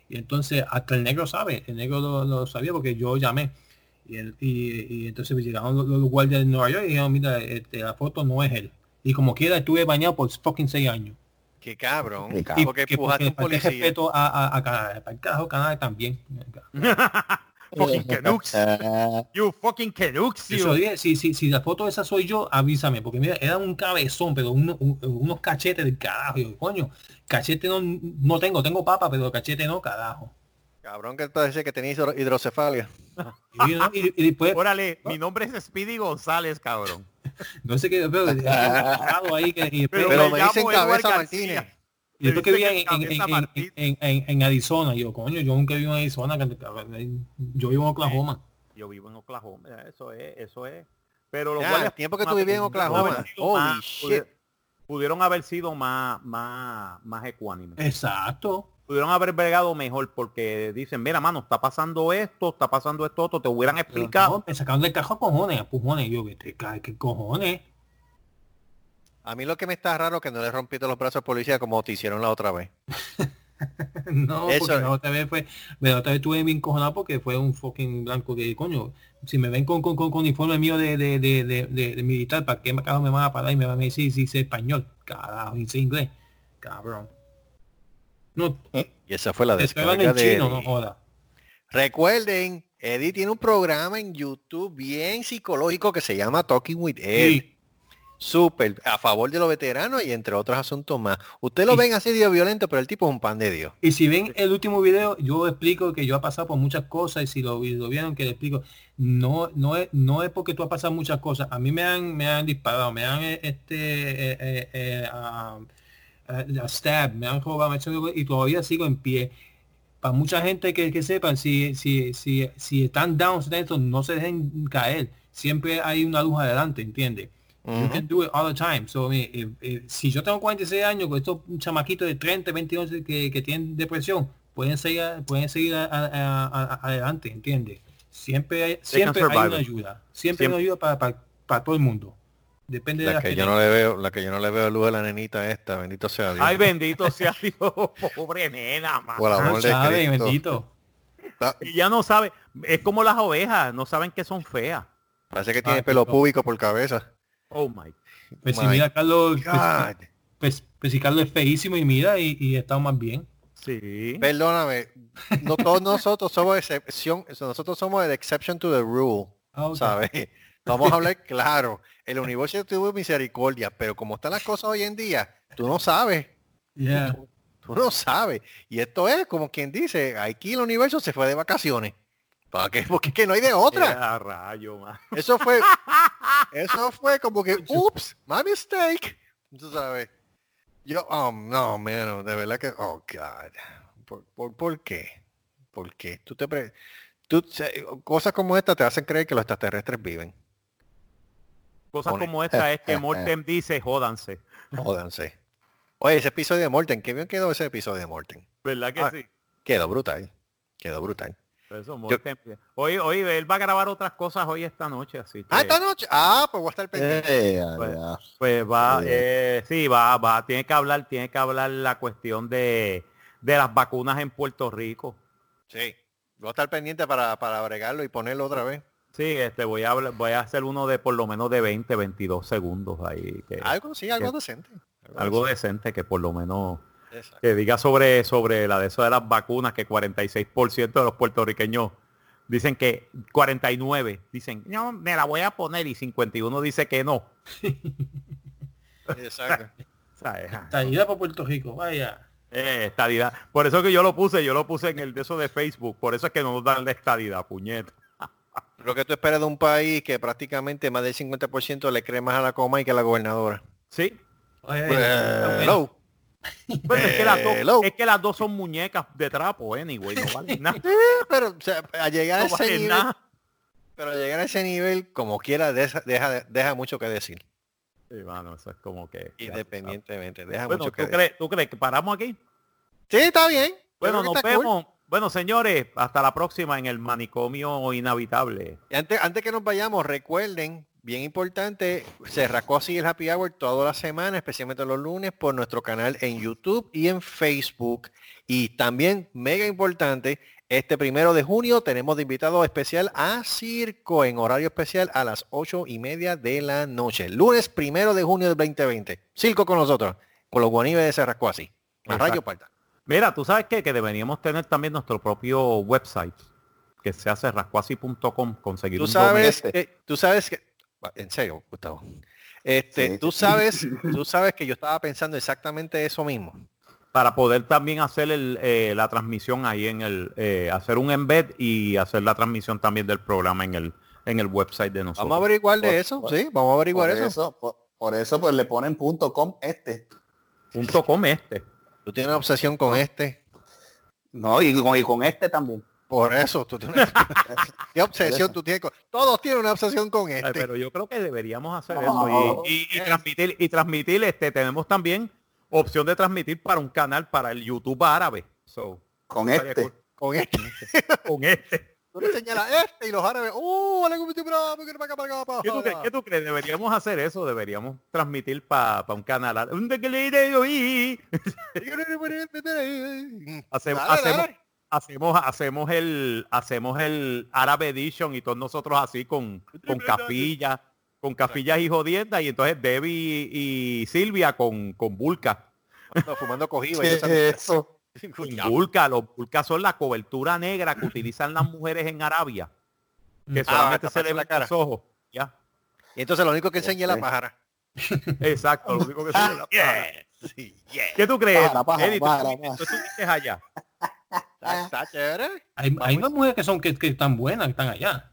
Y entonces hasta el negro sabe, el negro lo, lo sabía porque yo llamé. Y, el- y, y entonces llegaron los, los guardias de Nueva York y dijeron, mira, este, la foto no es él. Y como quiera estuve bañado por fucking seis años. Qué cabrón. Qué Y. Porque que a un policía. respeto a, a, a Canadá. Para el carajo, Canadá también. fucking Canucks. You fucking Canucks, si, si, si la foto esa soy yo, avísame, porque mira, era un cabezón, pero uno- un- unos cachetes del carajo. Yo, coño, cachete no, no tengo, tengo papa, pero cachete no, carajo. Cabrón que parece que tenía hidro- hidrocefalia. Y, y- y- y después, Órale, mi nombre es Speedy González, cabrón. no sé qué, pero, ahí, que- y después, Pero Pero me dicen cabeza. Martínez. y después que vi en, en, en, en, en, en Arizona, yo, coño, yo nunca vivo en Arizona, yo vivo en Oklahoma. Yo vivo en Oklahoma, eso es, eso es. Pero los Ya, guardias el tiempo que tú pudieron vivías en haber Oklahoma. sido Holy más- shit. pudi- Pudieron haber sido más, más, más ecuánimes. Exacto. Pudieron haber bregado mejor porque dicen, mira, mano, está pasando esto, está pasando esto otro, te hubieran Pero explicado. no, me sacaron del cajo a cojones, a pujones. Yo, ¿qué, qué, qué cojones? A mí lo que me está raro es que no le rompiste los brazos al policía como te hicieron la otra vez. No, Eso porque es. la otra vez fue, la otra vez estuve bien cojonado porque fue un fucking blanco que, coño, si me ven con, con, con, con uniforme mío de, de, de, de, de- de militar, ¿para qué me van a parar y me van a decir si sé español? Carajo, y sé inglés. Cabrón. No, Y esa fue la descarga en de chino, no Eddie. joda. Recuerden, Eddie tiene un programa en YouTube bien psicológico que se llama Talking with Ed. Sí. Súper, a favor de los veteranos y entre otros asuntos más. Ustedes lo Y- ven así de violento, pero el tipo es un pan de Dios. Y si ven el último video, yo explico que yo he pasado por muchas cosas y si lo, lo vieron que le explico, no, no es, no es porque tú has pasado muchas cosas. A mí me han, me han disparado, me han eh, este eh, eh, eh, ah, eh, stab, me han robado, me han hecho- y todavía sigo en pie. Para mucha gente que, que sepan, si, si, si, si están down, no se dejen caer. Siempre hay una luz adelante, ¿entiendes? You Ujú. can do it all the time. So, eh, eh, eh, si yo tengo 46 años con estos chamaquitos de 30, 22 que, que tienen depresión, pueden seguir, pueden seguir a- a- a- a- adelante, ¿entiendes? Siempre hay, siempre hay una ayuda. Siempre hay una ayuda para, para, para todo el mundo. Depende de La la que yo no le veo, la que yo no le veo luz a la nenita esta, bendito sea Dios. Ay, bendito sea Dios, pobre nena, man. Por amor de sabe, Cristo. bendito. Ah, Y ya no sabe, es como las ovejas, no saben que son feas. Parece que tiene Ah, pelo no. púbico por cabeza. Oh my. Pues si mira Carlos, pues, God. pues, pues si Carlos es feísimo y mira y, y está más bien. Sí. Perdóname, no todos nosotros somos excepción, nosotros somos el exception to the rule, Ah. ¿sabes? Vamos a hablar claro. El universo tuvo misericordia, pero como están las cosas hoy en día, tú no sabes, Yeah. tú no sabes. Y esto es como quien dice, aquí el universo se fue de vacaciones. ¿Para qué? Porque es que no hay de otra. Rayo, man. Eso fue, eso fue como que, ups, my mistake. Tú sabes. Yo, oh, no, man, de verdad que, oh, God. ¿Por, por, por qué? ¿Por qué? Tú te pre- tú, cosas como esta te hacen creer que los extraterrestres viven. Cosas Pone. como esta es que Mortem dice, jódanse. Jódanse. Oye, ese episodio de Morten, qué bien quedó ese episodio de Morten. ¿Verdad que Ah, sí? Quedó brutal. Quedó brutal. Eso. Hoy, hoy él va a grabar otras cosas hoy esta noche, así que, Ah, esta noche. Ah, pues voy a estar pendiente. Eh, Pues, pues va, eh, sí, va, va, tiene que hablar, tiene que hablar la cuestión de, de las vacunas en Puerto Rico. Sí. Voy a estar pendiente para, para bregarlo y ponerlo otra vez. Sí, este voy a hablar- voy a hacer uno de por lo menos de 20, 22 segundos ahí. Que, Algo, sí, algo que- decente. algo decente que por lo menos Exacto. que diga sobre, sobre la de eso de las vacunas, que 46% de los puertorriqueños dicen que 49 dicen, no, me la voy a poner y 51 dice que no. Exacto. ¿Sabes? Estadidad para Puerto Rico, vaya. Eh, estadidad. Por eso que yo lo puse, yo lo puse en el de eso de Facebook. Por eso es que no nos dan la estadidad, puñeta. Lo que tú esperas de un país que prácticamente más del 50% le cree más a la coma y que a la gobernadora. Sí. Oye, Pues, eh, hello. Bueno, es, que las dos, es que las dos son muñecas de trapo, anyway, no valen nada. Eh, Pero o sea, a llegar a No ese valen nivel, nada. pero a llegar a ese nivel, como quiera, deja, deja, deja mucho que decir. Sí, mano, eso es como que... Independientemente, deja. Bueno, mucho ¿tú que decir. crees, ¿tú crees que paramos aquí? Sí, está bien. Bueno, nos está cool. Bueno, señores, hasta la próxima en el manicomio inhabitable. Y antes, antes que nos vayamos, recuerden, bien importante, se rascó así el happy hour toda la semana, especialmente los lunes, por nuestro canal en YouTube y en Facebook. Y también, mega importante, este primero de junio tenemos de invitado especial a Circo en horario especial a las ocho y media de la noche. Lunes primero de junio del 2020. Circo con nosotros, con los guanibes de Cerrasco así. A rayo parta. Mira, tú sabes qué? que deberíamos tener también nuestro propio website que se hace rascuasi.com, conseguir Tú un sabes dominio. que, tú sabes que, en serio, Gustavo. Este, Sí. tú sabes, tú sabes que yo estaba pensando exactamente eso mismo. para poder también hacer el, eh, la transmisión ahí en el, eh, hacer un embed y hacer la transmisión también del programa en el, en el website de nosotros. Vamos a averiguar de Por- eso, por- sí, vamos a averiguar Por eso. eso, por, por eso pues le ponen punto com este. Punto com este. Tú tienes una obsesión con este, No, y con, y con este también. por eso tú tienes qué obsesión tú tienes con, todos tienen una obsesión con Ay, este. pero yo creo que deberíamos hacer eso y, y- y transmitir y transmitir este tenemos también opción de transmitir para un canal para el YouTube árabe. So, Con este. cool. Con este. con este. Tú le señalas este y los árabes, ¡uh! le comí bravo, que para acá, para acá, para ¿Qué tú, crees, acá". qué tú crees? Deberíamos hacer eso, deberíamos transmitir para un canal árabe. Un oí. Hacemos, hacemos, hacemos, hacemos el, hacemos el Árabe Edition y todos nosotros así con, con capillas, con capillas y jodiendas, y entonces Debbie y Silvia con, con Vulca. No, fumando cogido. Vulca, los Vulcas son la cobertura negra que utilizan las mujeres en Arabia, que Ah, solamente se taparse le la ven cara. los ojos. Ya, Y entonces lo único que enseña es la pájara. exacto. Lo único que se ve es la pájara. Sí, yeah. ¿Qué tú crees? Pájara, pájara, Eddie? ¿Tú pájara, tú allá? Está, está chévere. Hay, hay más mujeres que son que, que están buenas, que están allá.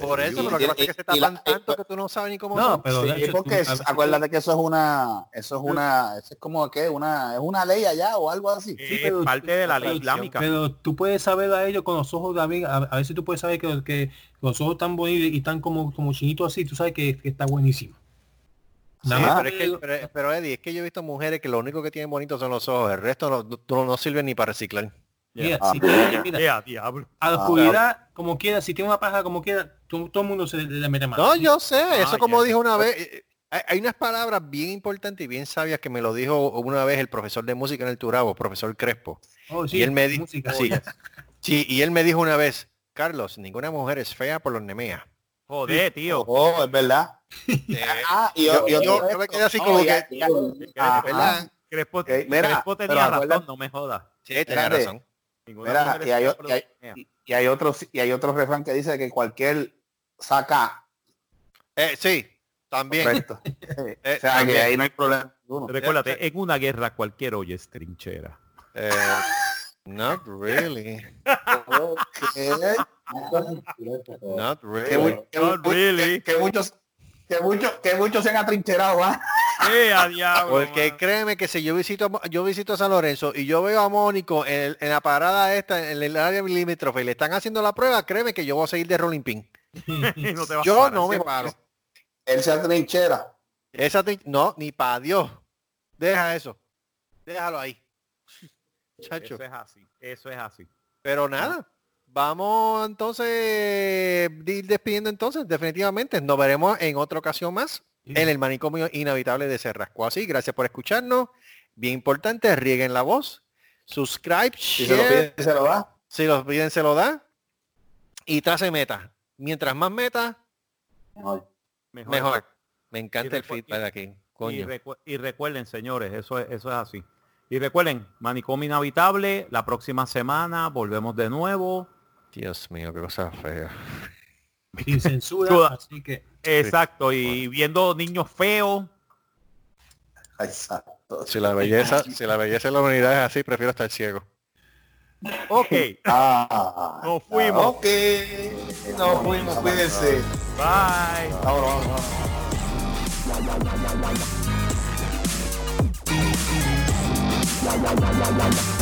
Por eso, Y- pero lo que y- pasa es que se tapan tanto que tú no sabes ni cómo No, son. pero de Sí, hecho, porque tú- es- acuérdate que eso es una, eso es una, eso es como que una, es una ley allá o algo así. Es pero- parte de la ley islámica. Pero tú puedes saber a ellos con los ojos también, a, a veces tú puedes saber que, que los ojos están bonitos y están como, como chinitos así, tú sabes que, que está buenísimo. Sí, pero, es que, pero, pero, Eddie, es que yo he visto mujeres que lo único que tienen bonitos son los ojos, el resto no, no, no sirve ni para reciclar. Mira, Ah. si tiene- mira, Ya, diablo. a la Ah, oscuridad, como quiera, si tiene una paja como quiera, tú- todo el mundo se le, le mete mano. No, yo sé, Ah, eso como ya. dijo una vez, eh, hay, hay unas palabras bien importantes y bien sabias que me lo dijo una vez el profesor de música en el Turabo, profesor Crespo. Oh, sí, y él me dijo, música. sí, sí, y él me dijo una vez, Carlos, ninguna mujer es fea por los nemeas. Joder, tío. Oh, es verdad. Eh, Ah, y, yo- yo- otro yo me quedé así como ya- que- ya- Ajá. ¿verdad? Crespo, Ok, mira, Crespo tenía razón, no me jodas. sí, tenía razón. Mira, y hay, y hay- que y hay otro, y hay otro refrán que dice que cualquier saca Eh, sí, también. correcto. Eh, o sea que también. ahí no hay problema. ninguno. Recuérdate, en una guerra cualquier hoy es trinchera. Eh, Not really. Not Que, really. que Not que- que muchos que muchos que muchos se han atrincherado ¿ah? ¡Eh, a diablo! Porque créeme que si yo visito yo visito San Lorenzo y yo veo a Mónico en, en la parada esta, en el área limítrofe y le están haciendo la prueba, créeme que yo voy a seguir de rolling pin. Y no te vas a Yo parar. no me paro. Él se atrinchera. Esa no, ni para Dios. Deja eso. Déjalo ahí. Chacho. Eso es así. Eso es así. Pero nada. Vamos entonces ir despidiendo entonces, definitivamente. Nos veremos en otra ocasión más en el manicomio inhabitable de Cerrasco. Así, gracias por escucharnos. Bien importante, rieguen la voz. Subscribe, Si se lo share. pide, se lo da. Si los piden, se lo da. Y trace meta. Mientras más meta, Mejor. Mejor. mejor. Me encanta el feedback de aquí. Y, Coño. recu- y recuerden, señores, eso es, eso es así. Y recuerden, Manicomio Inhabitable, la próxima semana volvemos de nuevo. Dios mío, qué cosa fea. Sin censura, Toda- así que Exacto, y viendo niños feos. Exacto. Si la belleza, si la belleza de la humanidad es así, prefiero estar ciego. Ok, Ah, Nos fuimos. Ok. Nos fuimos, cuídense. bye. Vámonos, vámonos, vámonos.